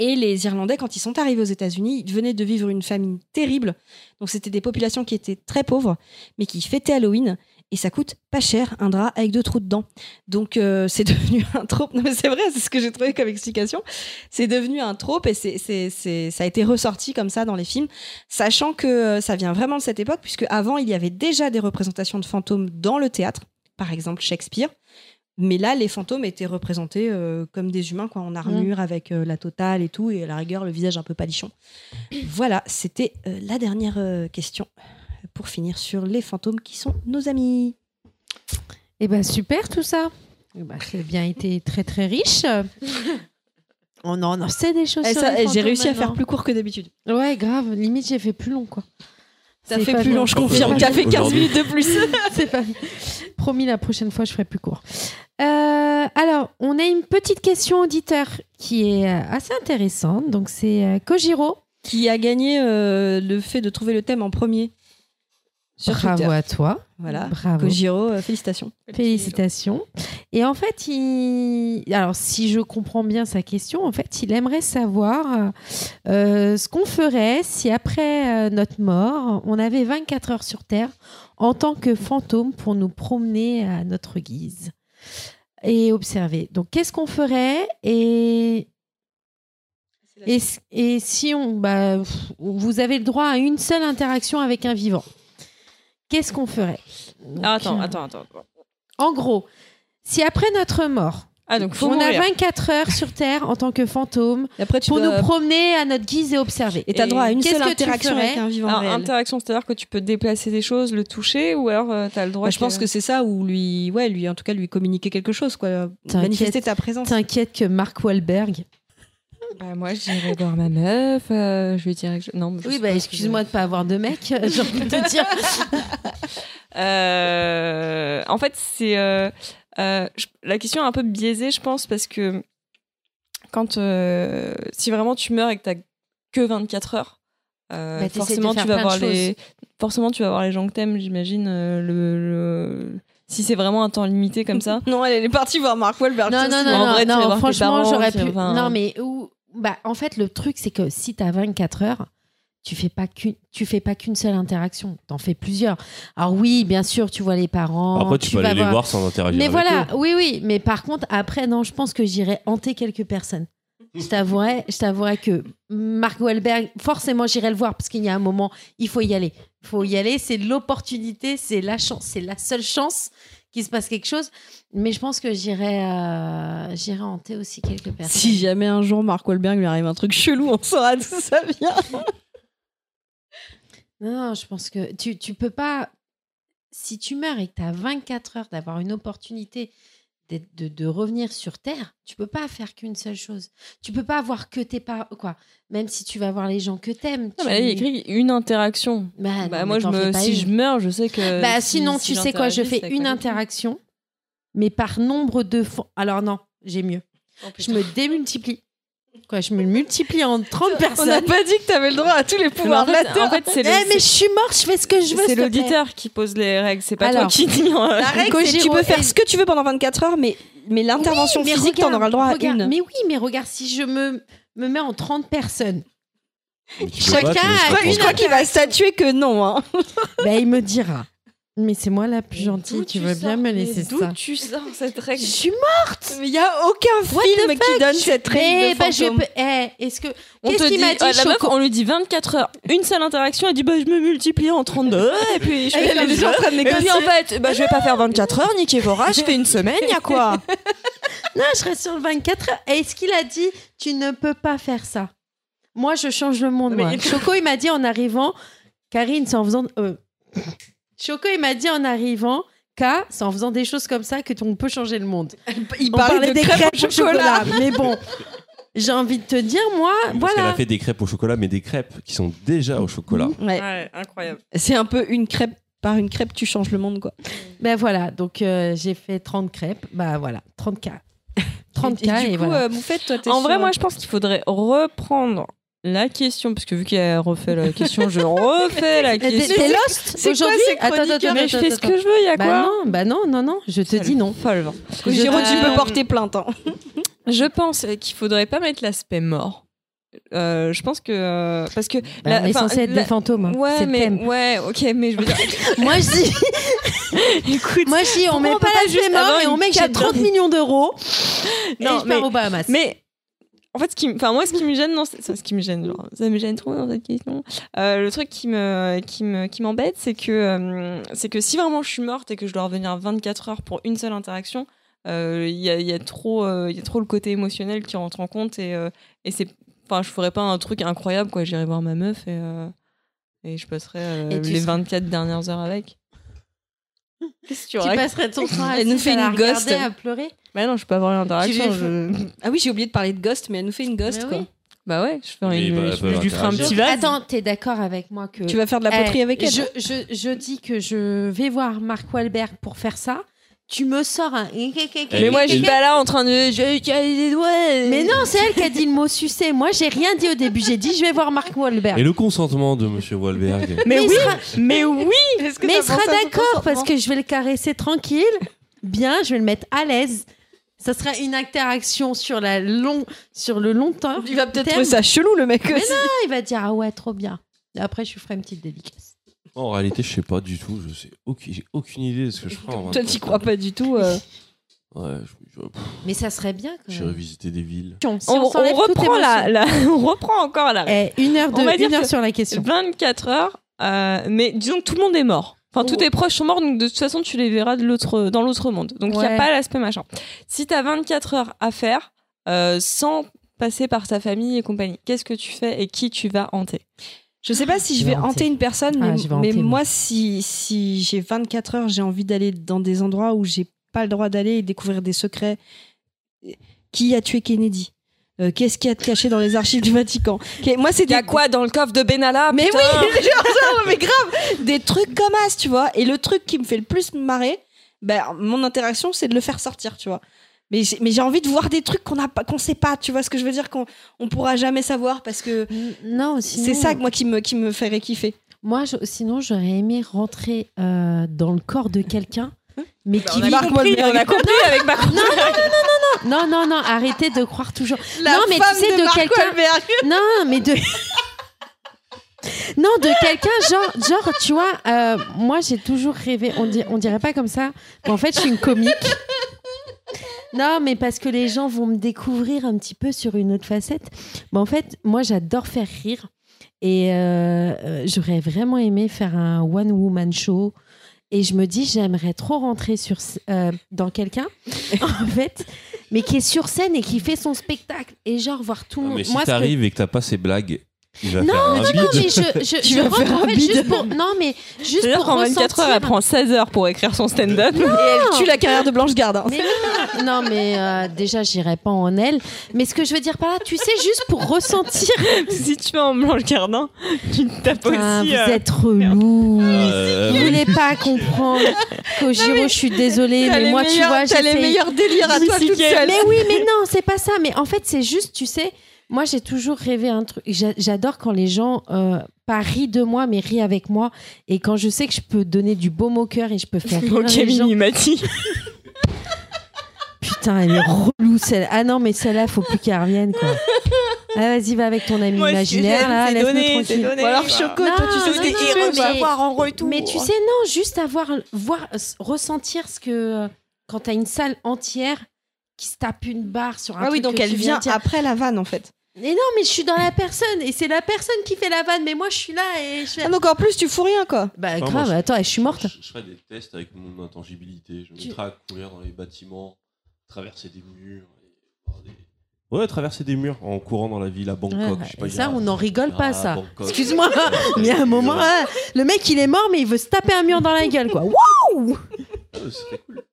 S6: Et les Irlandais, quand ils sont arrivés aux États-Unis, ils venaient de vivre une famine terrible. Donc, c'était des populations qui étaient très pauvres, mais qui fêtaient Halloween. Et ça coûte pas cher, un drap avec deux trous dedans. Donc, euh, c'est devenu un trope. Non, mais c'est vrai, c'est ce que j'ai trouvé comme explication. C'est devenu un trope et c'est, c'est, ça a été ressorti comme ça dans les films, sachant que euh, ça vient vraiment de cette époque, puisque avant, il y avait déjà des représentations de fantômes dans le théâtre, par exemple Shakespeare. Mais là, les fantômes étaient représentés euh, comme des humains, quoi, en armure, avec euh, la totale et tout, et à la rigueur, le visage un peu palichon. Voilà, c'était euh, la dernière euh, question pour finir sur les fantômes qui sont nos amis.
S4: Eh ben super tout ça. Eh ben, c'est bien été très très riche. On en sait des choses.
S6: Eh, ça, eh, j'ai réussi à faire plus court que d'habitude.
S4: Ouais, grave. Limite, j'ai fait plus long, quoi.
S6: Ça
S4: C'est
S6: fait
S4: pas
S6: plus long, je confirme. T'as fait 15
S1: Aujourd'hui.
S6: minutes de plus.
S4: C'est pas. Promis, la prochaine fois, je ferai plus court. Euh, alors, on a une petite question auditeur qui est euh, assez intéressante. Donc, c'est euh, Kojiro.
S6: qui a gagné euh, le fait de trouver le thème en premier sur
S4: Bravo
S6: Twitter.
S4: à toi.
S6: Voilà.
S4: Bravo.
S6: Kojiro, euh, félicitations.
S4: Félicitations. Et en fait, il... alors si je comprends bien sa question, en fait, il aimerait savoir euh, ce qu'on ferait si après euh, notre mort, on avait 24 heures sur Terre en tant que fantôme pour nous promener à notre guise et observer. Donc, qu'est-ce qu'on ferait et et, si on, bah, vous avez le droit à une seule interaction avec un vivant, qu'est-ce qu'on ferait Donc,
S5: Ah, attends,
S4: euh,
S5: attends, attends. attends.
S4: en gros, si après notre mort,
S5: Ah donc faut
S4: on
S5: mourir.
S4: a 24 heures sur Terre en tant que fantôme
S6: après, tu
S4: pour
S6: dois-
S4: nous promener à notre guise et observer.
S6: Et t'as droit à une
S4: Qu'est-ce
S6: seule
S4: que tu
S6: interaction avec un vivant
S5: Alors,
S6: réel.
S5: interaction, c'est-à-dire que tu peux déplacer des choses, le toucher, ou alors euh, t'as le droit.
S6: Bah, je pense que c'est ça ou lui, ouais, lui, en tout cas, lui communiquer quelque chose, quoi. Manifester ta présence.
S4: T'inquiète que Mark Wahlberg.
S5: Bah, moi, j'irai voir ma meuf. euh, je lui dirais que je... non. mais je
S4: Oui, bah excuse-moi de pas avoir de mec, j'ai envie de te dire.
S5: Euh, en fait, c'est euh, euh, la question est un peu biaisée, je pense, parce que quand euh, si vraiment tu meurs et que t'as que 24 heures, euh,
S4: Bah,
S5: forcément tu vas voir les forcément tu vas voir les gens que t'aimes, j'imagine. euh, le, le- si c'est vraiment un temps limité comme ça.
S6: Non, elle, elle est partie voir Mark Wahlberg.
S4: Non, non, non,
S5: en
S4: non,
S5: vrai, tu
S4: non, franchement, j'aurais
S5: tu
S4: pu.
S5: enfin-
S4: Non, mais où, bah, en fait, le truc, c'est que si t'as 24 heures, tu fais pas qu'une, tu fais pas qu'une seule interaction. T'en fais plusieurs. Alors oui, bien sûr, tu vois les parents.
S1: Après, tu, peux
S4: vas
S1: aller les voir sans interagir.
S4: Mais
S1: avec
S4: voilà,
S1: eux.
S4: oui, oui. Mais par contre, après, non, je pense que j'irai hanter quelques personnes. Je t'avouerai, je t'avouerai que Mark Wahlberg, forcément, j'irai le voir parce qu'il y a un moment, il faut y aller. Il faut y aller. C'est l'opportunité, c'est la chance, c'est la seule chance qu'il se passe quelque chose. Mais je pense que j'irai, euh, j'irai hanter aussi quelques personnes.
S6: Si jamais un jour Mark Wahlberg lui arrive un truc chelou, on saura d'où ça vient.
S4: Non, non, je pense que tu, tu peux pas. Si tu meurs et que tu as 24 heures d'avoir une opportunité de, de revenir sur Terre, tu peux pas faire qu'une seule chose. Tu peux pas avoir que tes parents. Quoi. Même si tu vas voir les gens que t'aimes. Tu...
S5: là, il écrit une interaction.
S4: Bah,
S5: Bah,
S4: non,
S5: moi, je me, si
S4: une.
S5: je meurs, je sais que.
S4: Bah,
S5: si-
S4: sinon,
S5: si
S4: tu sais quoi, je fais une interaction, mais par nombre de fois. Alors non, j'ai mieux. Je me démultiplie. Quoi, je me multiplie en 30
S6: On n'a
S4: personnes.
S6: pas dit que t'avais le droit à tous les pouvoirs
S5: en
S6: de la Terre.
S5: en fait, c'est
S4: Eh, mais je suis morte, je fais ce que je veux.
S5: c'est l'auditeur qui pose les règles, c'est pas
S4: Alors,
S5: toi qui dis. hein.
S6: La règle, c'est tu peux faire ce que tu veux pendant 24 heures, mais, mais l'intervention
S4: Oui,
S6: physique, t'en auras le droit à
S4: regarde,
S6: une.
S4: Mais oui, mais regarde, si je me, me mets en 30 personnes,
S1: tu
S4: Chacun
S1: pas, tu
S4: a une
S6: je crois qu'il va statuer que non. Hein.
S4: ben, il me dira. Mais c'est moi la plus
S5: D'où
S4: gentille, tu veux bien me laisser
S5: D'où
S4: ça.
S5: tu sors cette
S4: Je
S5: règle
S4: suis morte
S6: Mais il n'y a aucun
S4: What
S6: film qui donne cette règle
S4: bah, je peux. Eh, est-ce que.
S5: On
S4: Qu'est-ce
S5: te
S4: qu'il
S5: dit,
S4: m'a dit,
S5: ah, la meuf, on lui dit 24 heures, une seule interaction, elle dit bah je me multiplie en 32 et puis je fais
S6: en train de
S5: Et puis en fait, bah je vais pas faire 24 heures, niquez vos rats, je fais une semaine, y a quoi
S4: Non, je reste sur le 24 heures. Et Est-ce qu'il a dit tu ne peux pas faire ça? Moi, je change le monde. Choco, il m'a dit en arrivant, Karine, c'est en faisant. Euh, Choco, il m'a dit en arrivant, K, c'est en faisant des choses comme ça que on peut changer le monde.
S6: Il
S4: On
S6: parlait
S4: parlait
S6: des crêpes au chocolat.
S4: Mais bon, j'ai envie de te dire, moi,
S1: Parce qu'elle
S4: voilà.
S1: a fait des crêpes au chocolat, mais des crêpes qui sont déjà au chocolat.
S6: Ouais.
S5: incroyable.
S6: C'est un peu une crêpe. Par une crêpe, tu changes le monde, quoi.
S4: Ben voilà, donc euh, j'ai fait 30 crêpes. Bah voilà, 30K. 30K et,
S6: et, du coup,
S4: voilà.
S6: euh, Moufette, toi, t'es
S5: En vrai,
S6: sur-
S5: moi je pense qu'il faudrait reprendre la question, parce que vu qu'elle a refait la question, je refais la question.
S4: t'es lost
S6: c'est quoi
S4: aujourd'hui Attends, attends,
S5: Mais je
S4: attends,
S5: fais ce
S4: attends.
S5: que je veux, y a
S4: Bah
S5: quoi
S4: non, bah non, non, non, je te dis non.
S5: Folle.
S4: Je-
S6: tu peux porter plainte. hein.
S5: Je pense qu'il faudrait pas mettre l'aspect mort. Euh, je pense que euh, parce que
S4: Bah,
S5: la-
S4: on est censé être
S5: la-
S4: des fantômes. hein.
S5: Ouais, mais
S4: thème.
S5: ouais, ok, mais je veux dire,
S4: Moi je dis,
S5: écoute,
S4: moi je dis, on met pas la mort et on met que j'ai
S5: carte
S4: 30
S5: d'un-
S4: millions d'euros et
S5: non,
S4: je
S5: mais,
S4: pars aux Bahamas.
S5: mais en fait, ce qui, m- enfin moi, ce qui me gêne, dans, ce ce qui me gêne, genre, ça me gêne trop dans cette question. Euh, le truc qui me, qui me, qui m'embête, c'est que, euh, c'est que si vraiment je suis morte et que je dois revenir 24 heures pour une seule interaction, euh, il y, a, il y a trop, euh, il y a trop le côté émotionnel qui rentre en compte et, euh, et c'est, enfin, je ferais pas un truc incroyable, quoi. J'irais voir ma meuf et, euh, et je euh,
S4: Et tu
S5: les
S4: serais-
S5: 24 dernières heures avec. Qu'est-ce que tu
S4: tu passerais ton temps à
S6: Elle nous fait une ghost.
S4: à pleurer.
S5: Bah non, je peux avoir l'interaction. Je...
S6: Ah oui, j'ai oublié de parler de Ghost, mais elle nous fait une Ghost,
S4: Mais
S6: quoi.
S4: oui.
S5: Bah ouais, je, fais
S1: Oui,
S5: une,
S1: bah,
S5: je, je lui ferai un petit vase.
S4: Attends, t'es d'accord avec moi que
S6: Tu vas faire de la poterie
S4: Eh,
S6: avec elle
S4: je, je, je dis que je vais voir Mark Wahlberg pour faire ça. Tu me sors un.
S5: Mais moi, je suis pas là en train de.
S4: Mais non, c'est elle qui a dit le mot sucer. Moi, j'ai rien dit au début. J'ai dit je vais voir Mark Wahlberg.
S1: Et le consentement de Monsieur Wahlberg
S5: Mais
S4: il
S5: oui, mais oui.
S4: Mais il sera d'accord parce que je vais le caresser tranquille, bien, je vais le mettre à l'aise. Ça sera une interaction sur, la long, sur le long temps.
S6: Il va peut-être trouver ça chelou, le mec
S4: Mais. Ah, il va dire ah ouais, trop bien. Et après, je lui ferai une petite dédicace.
S1: En réalité, je sais pas du tout. Je sais aucune, j'ai aucune idée de ce que je ferai. en
S6: Toi,
S1: 24
S6: t'y crois pas du tout. euh.
S1: Ouais, je, je- pff,
S4: Mais ça serait bien quand
S1: j'ai
S4: même.
S1: revisité des villes.
S4: Si
S5: On, on
S4: s'enlève toute
S5: reprend la,
S4: émotion.
S5: la- on reprend encore la.
S4: Eh, une heure, de,
S5: On va dire
S4: une heure
S5: que-
S4: sur la question.
S5: 24 heures, euh, mais disons que tout le monde est mort. Enfin, tous tes proches sont morts, donc de toute façon, tu les verras de l'autre, dans l'autre monde. Donc, il n'y a pas l'aspect machin. Si tu as 24 heures à faire, euh, sans passer par ta famille et compagnie, qu'est-ce que tu fais et qui tu vas hanter?
S6: Je sais pas si je
S4: vais
S6: hanter
S4: hanter.
S6: une personne,
S4: Ah,
S6: mais,
S4: hanter, moi.
S6: moi, si, si j'ai 24 heures, j'ai envie d'aller dans des endroits où j'ai pas le droit d'aller et découvrir des secrets. Qui a tué Kennedy? Euh, Qu'est-ce qu'il y a de caché dans les archives du Vatican? Moi, c'est
S5: Il y a
S6: des-
S5: quoi dans le coffre de Benalla
S6: Mais
S5: putain?
S6: oui, genre mais grave, des trucs comme as, tu vois. Et le truc qui me fait le plus marrer, ben, mon interaction, c'est de le faire sortir, tu vois. Mais j'ai, mais j'ai envie de voir des trucs qu'on a pas, qu'on sait pas. Tu vois ce que je veux dire qu'on on pourra jamais savoir parce que
S4: Non, sinon,
S6: c'est ça que moi qui me qui me ferait kiffer.
S4: Moi, je- sinon, j'aurais aimé rentrer euh, dans le corps de quelqu'un, mais
S5: Bah,
S4: qui
S5: on, a
S4: vit-
S6: Marc
S5: compris, on a compris avec Marc
S4: Non, non, non, arrêtez de croire toujours.
S6: La
S4: non, mais tu
S6: femme
S4: sais, de,
S6: Mark
S4: quelqu'un. Non, mais de. non, de quelqu'un, genre, genre, tu vois, euh, moi j'ai toujours rêvé, on, di- on dirait pas comme ça, mais en fait je suis une comique. Non, mais parce que les gens vont me découvrir un petit peu sur une autre facette. Mais en fait, moi j'adore faire rire et euh, euh, j'aurais vraiment aimé faire un one-woman show. Et je me dis, j'aimerais trop rentrer sur, euh, dans quelqu'un, en fait, mais qui est sur scène et qui fait son spectacle. Et genre, voir tout le monde.
S1: mais si
S4: que-
S1: t'arrives et que t'as pas ces blagues,
S4: non, non, mais je, je,
S6: Tu
S4: je
S6: vas
S4: rentre
S6: faire
S4: en
S6: un
S4: fait
S6: bide.
S4: juste pour. Non, mais juste
S5: C'est-à-dire
S4: pour
S5: qu'en 24 heures, elle prend 16 heures pour écrire son stand-up.
S6: Et elle tue la carrière de Blanche Gardin.
S4: Mais non, non, mais euh, déjà, j'irai pas en elle. Mais ce que je veux dire par là, tu sais, juste pour ressentir.
S5: si tu vas en Blanche Gardin, tu tapes
S4: Putain,
S5: aussi.
S4: vous
S5: euh,
S4: êtes relou.
S1: Euh,
S4: Vous voulez pas comprendre Kojiro, je suis désolée, mais moi, tu vois,
S6: t'as les meilleurs délires à toi toute seule.
S4: Mais oui, mais non, c'est pas ça. Mais en fait, c'est juste, tu sais, moi, j'ai toujours rêvé un truc. J'a- J'adore quand les gens, euh, pas rient de moi, mais rient avec moi. Et quand je sais que je peux donner du baume au cœur et je peux faire rire
S5: Ok,
S4: les gens.
S5: Minimati.
S4: Putain, elle est relou, celle Ah non, mais celle-là, faut plus qu'elle revienne, quoi. Ah, vas-y, va avec ton ami
S5: Moi,
S4: imaginaire, là,
S5: donner, c'est
S4: tranquille.
S5: donner.
S6: Ou alors
S5: Bah.
S6: Choco,
S4: Non,
S6: toi tu sais que avoir en retour.
S4: Mais tu sais, non, juste avoir, voir, ressentir ce que. Quand t'as une salle entière qui se tape une barre sur un
S6: Ah oui,
S4: truc
S6: donc
S4: que
S6: elle vient
S4: dire.
S6: après la vanne en fait.
S4: Mais non, mais je suis dans la personne et c'est la personne qui fait la vanne, mais moi je suis là et je fais.
S6: Ah, donc en plus tu fous rien quoi.
S4: Bah grave,
S1: moi, je-
S4: attends, je suis morte.
S1: Je, je ferai des tests avec mon intangibilité. Je me
S4: Tu-
S1: mettrai à courir dans les bâtiments, traverser des murs. et voir des- Ouais, traverser des murs en courant dans la ville à Bangkok.
S4: Ouais,
S1: je sais pas,
S4: et
S1: il y
S4: ça,
S1: a-
S4: on n'en rigole pas,
S1: Ah,
S4: ça.
S1: Bangkok.
S4: Excuse-moi, mais à un moment, ah, le mec il est mort, mais il veut se taper un mur dans la gueule, quoi. Wouh
S1: Ah, ce serait cool.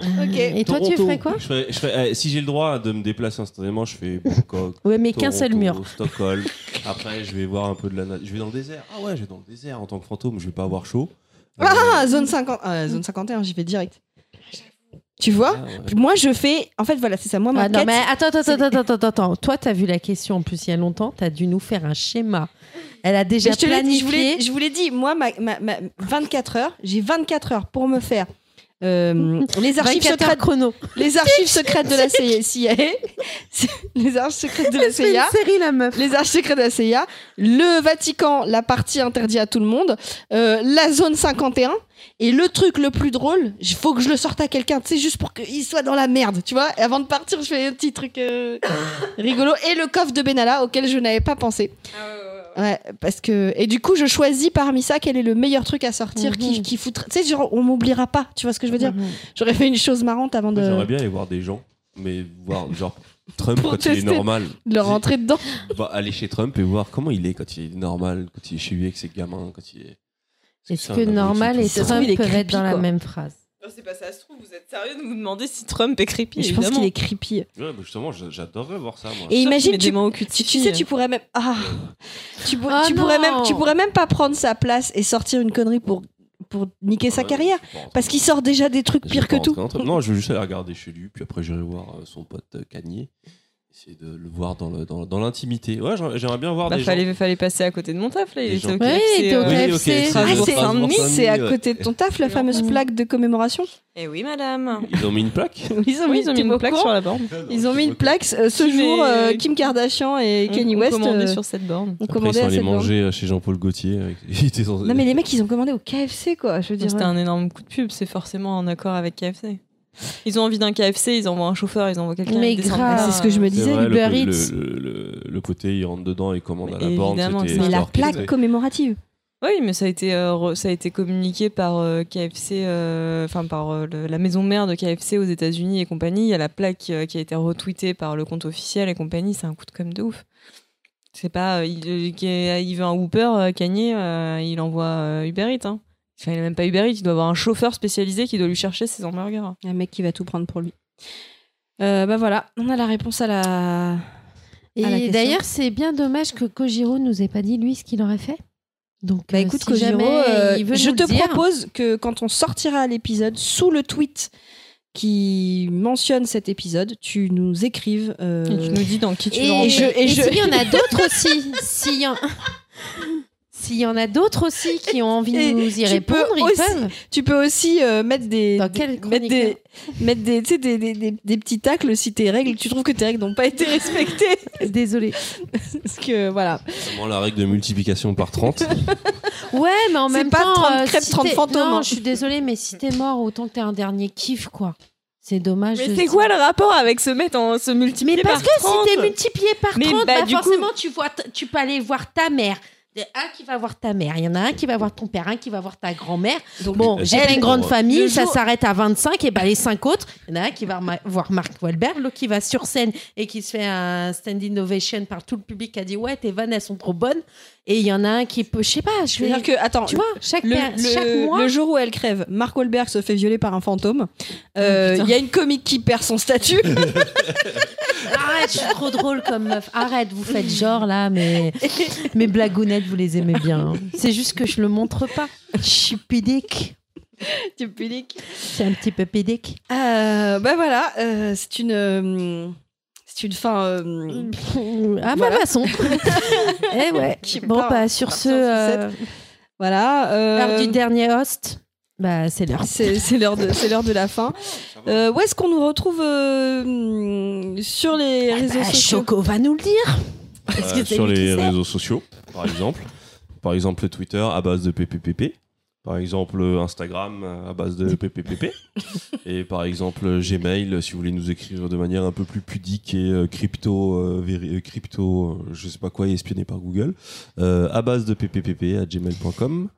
S6: Ok.
S4: Et toi, tu ferais quoi
S1: Je ferais- je ferais- eh, Si j'ai le droit de me déplacer instantanément, je fais Bangkok.
S4: Ouais, mais qu'un seul mur.
S1: Stockholm. Après, je vais voir un peu de la. Je vais dans le désert. Ah ouais, je vais dans le désert en tant que fantôme. Je vais pas avoir chaud. Euh,
S6: Ah, zone 50, ah, zone 51, j'y vais direct. Tu vois
S1: ah, ouais.
S6: Moi je fais, en fait voilà c'est ça. Moi ma
S4: Ah non, mais attends, attends, attends, attends, attends, attends. Toi, t'as vu la question en plus il y a longtemps, t'as dû nous faire un schéma. Elle a déjà
S6: Mais je te dit,
S4: planifié.
S6: je vous l'ai dit, moi, ma, ma- ma- 24 heures, j'ai 24 heures pour me faire euh, les archives
S4: 24 heures
S6: secrètes,
S4: chrono.
S6: les archives secrètes de la CIA, les archives secrètes de la
S4: une
S6: CIA,
S4: série, la meuf.
S6: les archives secrètes de la CIA, le Vatican, la partie interdite à tout le monde, euh, la zone 51. Et le truc le plus drôle, il faut que je le sorte à quelqu'un, tu sais, juste pour qu'il soit dans la merde, tu vois. Et avant de partir, je fais un petit truc euh, rigolo. Et le coffre de Benalla, auquel je n'avais pas pensé. Ouais, parce que. Et du coup, je choisis parmi ça quel est le meilleur truc à sortir qui,
S4: Mhm.
S6: qui foutrait. Tu sais, genre, on m'oubliera pas, tu vois ce que je veux dire?
S4: Mhm.
S6: J'aurais fait une chose marrante avant
S1: Moi, J'aimerais
S6: de,
S1: bien aller voir des gens, mais voir genre Trump quand il est normal.
S6: de leur rentrer dedans.
S1: Va aller chez Trump et voir comment il est quand il est normal, quand il est chez lui avec ses gamins, quand il est.
S4: Est-ce que normal et. Trump peuvent être dans la même phrase?
S5: Non, c'est pas ça se trouve, vous êtes sérieux de vous demander si Trump est creepy
S6: je pense qu'il est creepy.
S1: Ouais, bah justement, j'a- j'adorerais voir ça, moi.
S6: Et imagine,
S5: tu
S6: tu, sais,
S5: euh.
S6: tu pourrais même. Ah tu, pour-
S4: Oh
S6: tu pourrais même, tu pourrais même pas prendre sa place et sortir une connerie pour, pour niquer sa
S1: Ouais,
S6: carrière.
S1: vais
S6: Parce qu'il sort déjà des trucs
S1: vais
S6: pires que tout.
S1: Non, je veux juste aller regarder chez lui, puis après j'irai voir euh, son pote euh, Kanye. Essayer de le voir dans le- dans dans l'intimité. ouais, j'aimerais bien voir
S5: Bah,
S1: des
S5: fallait, fallait passer à côté de mon taf là. Il était au KFC,
S4: il était au
S5: euh,
S1: Oui,
S4: KFC.
S1: ok,
S6: Ah, c'est c'est à côté de ton taf, la fameuse plaque de commémoration.
S5: Eh oui, madame.
S1: Ils ont mis une plaque
S6: Ils ont
S5: Oui,
S6: mis,
S5: ils ont mis une plaque sur la borne.
S6: Ils ont mis une plaque euh, ce jour. euh, Kim Kardashian et
S5: On-
S6: Kanye
S5: on
S6: West
S5: commandait
S6: euh,
S5: sur cette borne.
S6: commandé
S1: sont
S6: à
S1: allés
S6: cette borne.
S1: manger chez Jean-Paul Gaultier.
S6: Non mais les mecs ils ont commandé au KFC quoi. Je veux dire.
S5: C'était un énorme coup de pub, c'est forcément en accord avec KFC. Ils ont envie d'un KFC, ils envoient un chauffeur, ils envoient quelqu'un.
S4: Mais grave.
S6: C'est ce que je me disais.
S1: vrai,
S4: Uber
S1: le,
S4: Eats.
S1: le, le, le côté, il rentre dedans et commande à
S5: Mais
S1: la borne.
S6: Mais la plaque commémorative.
S5: Oui, mais ça a été, euh, re- ça a été communiqué par euh, KFC, euh, enfin par euh, le- la maison mère de KFC aux États-Unis et compagnie. Il y a la plaque euh, qui a été retweetée par le compte officiel et compagnie. C'est un coup de com de ouf. C'est pas, euh, il, il veut un Whooper, euh, Kanye, euh, il envoie euh, Uber Eats. Hein. Enfin, il a même pas Uber Eats, il doit avoir un chauffeur spécialisé qui doit lui chercher ses hamburgers.
S6: Un mec qui va tout prendre pour lui. Euh, bah voilà, on a la réponse à la. à la
S4: Et d'ailleurs, c'est bien dommage que Kojiro nous ait pas dit lui ce qu'il aurait fait. Donc,
S6: Bah
S4: euh,
S6: écoute,
S4: si
S6: Kojiro,
S4: jamais
S6: euh,
S4: il veut
S6: je te
S4: dire,
S6: propose que quand on sortira l'épisode, sous le tweet qui mentionne cet épisode, tu nous écrives. euh,
S5: Et tu nous dis dans qui tu
S4: Et,
S5: veux rentrer.
S6: je- et
S4: et
S6: je-
S4: s'il y en a d'autres aussi, s'il y en... S'il y en a d'autres aussi qui ont envie de nous y
S6: tu peux
S4: répondre, ils
S6: aussi-
S4: peuvent.
S6: Tu peux aussi euh, mettre des,
S4: Dans
S6: des-
S4: quel
S6: mettre des, mettre des, tu sais, des, des, des- des petits tacles si tes règles, tu trouves que tes règles n'ont pas été respectées.
S4: Désolée.
S6: Parce que voilà.
S1: Vraiment la règle de multiplication par 30.
S4: Ouais, mais en même
S6: pas
S4: temps,
S6: 30
S4: euh,
S6: crêpes,
S4: si
S6: 30
S4: t'es-
S6: fantômes,
S4: Non,
S6: hein.
S4: je suis désolée, mais si t'es mort, autant que t'aies un dernier kiff, quoi. C'est dommage.
S5: Mais c'est quoi le rapport avec se mettre en se multiplier
S4: Mais parce
S5: par
S4: que
S5: 30
S4: si t'es multiplié par
S5: Mais
S4: 30,
S5: bah,
S4: bah,
S5: du coup-
S4: forcément, tu, vois tu peux aller voir ta mère. Il y a un qui va voir ta mère, il y en a un qui va voir ton père, un qui va voir ta grand-mère.
S6: Donc,
S4: Bon,
S1: Elle-
S4: j'ai pas une grande
S1: le
S4: famille, ça
S6: jour-
S4: s'arrête à 25, et bah les cinq autres, il y en a un qui va voir Mark Wahlberg, l'autre qui va sur scène et qui se fait un stand ovation par tout le public qui a dit ouais, tes vannes elles sont trop bonnes. Et il y en a un qui peut, je sais pas, je vais.
S6: C'est-à-dire que, attends,
S4: Tu vois, chaque,
S6: le,
S4: per-
S6: le-
S4: chaque mois.
S6: le jour où elle crève, Mark Wahlberg se fait violer par un fantôme. Euh, Il
S4: putain.
S6: y a une comique qui perd son statut.
S4: Arrête, je suis trop drôle comme meuf. Arrête, vous faites genre là, mais mes blagounettes, vous les aimez bien. hein. C'est juste que je le montre pas. Je suis pédique.
S6: du public.
S4: C'est un petit peu pédique.
S6: Euh, bah voilà, euh, c'est une, euh, c'est une fin. euh,
S4: À
S6: Voilà.
S4: ma façon. Eh ouais.
S6: Qui
S4: Bon, bah, sur ce, euh,
S6: voilà. euh,
S4: l'heure du dernier host, bah, c'est l'heure.
S6: C'est c'est l'heure de, c'est l'heure de la fin. Euh, où est-ce qu'on nous retrouve euh, sur les
S4: Eh
S6: réseaux
S4: bah,
S6: sociaux
S4: Choco va nous le dire.
S1: Euh, sur les réseaux sociaux, par exemple. Par exemple, Twitter à base de PPPP. Par exemple, Instagram à base de PPPP. et par exemple, Gmail, si vous voulez nous écrire de manière un peu plus pudique et euh, crypto, euh, euh, crypto euh, je sais pas quoi, et espionné par Google, euh, à base de PPPP à gmail.com.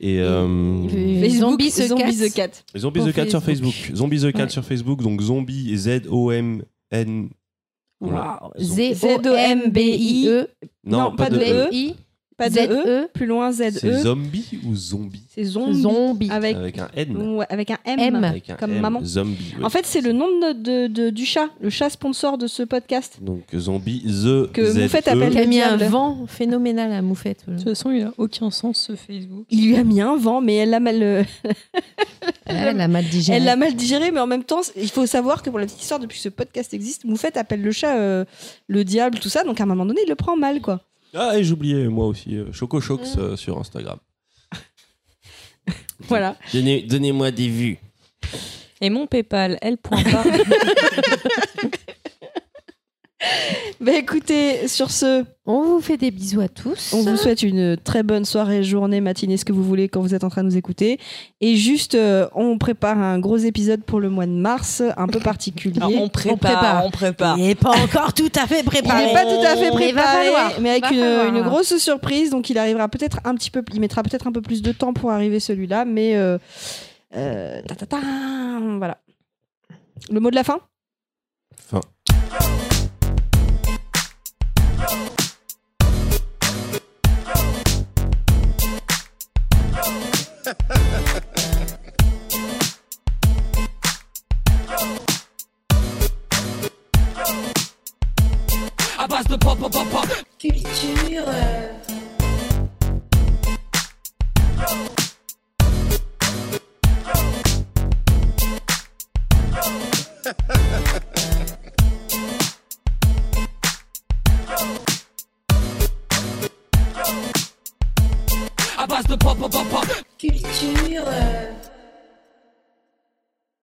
S1: Et euh,
S4: Et- Zombie the
S6: Zombie
S4: Cat.
S6: the Cat.
S1: Zombie the Cat sur
S4: Facebook.
S1: Zombie the Cat
S4: Ouais.
S1: sur Facebook, donc Zombie Z-O-M-N. Voilà.
S4: Wow. Z-O-M-B-I-E.
S6: Non, pas de E.
S4: I.
S6: Pas de
S4: Z-E.
S6: E? Plus loin Z
S1: C'est
S6: E.
S1: zombie ou zombie?
S6: C'est zombie.
S4: Zombie.
S6: Avec,
S1: Avec un N.
S6: ouais, avec un M.
S4: M.
S1: Avec un
S6: Comme
S1: M,
S6: maman.
S1: Zombie. ouais.
S6: En fait, c'est le nom de, notre- de- de- du chat, le chat sponsor de ce podcast.
S1: Donc zombie The
S6: Que
S1: Z-E.
S6: Moufette appelle
S4: Il a mis un vent phénoménal à Moufette.
S5: De toute façon, il a aucun sens ce Facebook.
S6: Il lui a mis un vent, mais elle l'a mal, euh,
S4: Elle a mal digéré.
S6: elle l'a mal digéré. Mais en même temps, il faut savoir que pour la petite histoire, depuis que ce podcast existe, Moufette appelle le chat euh, le diable, tout ça. Donc à un moment donné, il le prend mal, quoi.
S1: Ah, et j'oubliais moi aussi, euh, Choco
S6: Mm.
S1: euh, sur Instagram.
S6: Voilà.
S1: Donnez- Donnez-moi des vues.
S5: Et mon PayPal, L.bar.
S6: Bah écoutez, sur ce,
S4: On vous fait des bisous à tous.
S6: on vous souhaite une très bonne soirée, journée, matinée, ce que vous voulez quand vous êtes en train de nous écouter. Et juste, euh, on prépare un gros épisode pour le mois de mars, un peu particulier.
S5: Alors, on prépare, on prépare.
S4: Il n'est pas encore tout à fait
S6: Il
S4: préparé.
S6: n'est pas tout à fait
S4: il
S6: préparé,
S4: falloir.
S6: mais avec
S4: Va
S6: une,
S4: falloir.
S6: une grosse surprise. Donc, il arrivera peut-être un petit peu, il mettra peut-être un peu plus de temps pour arriver celui-là, mais euh, euh, ta, ta, ta, voilà. Le mot de la fin?
S1: Fin.
S2: À base de pop pop pop.
S3: Culture. euh,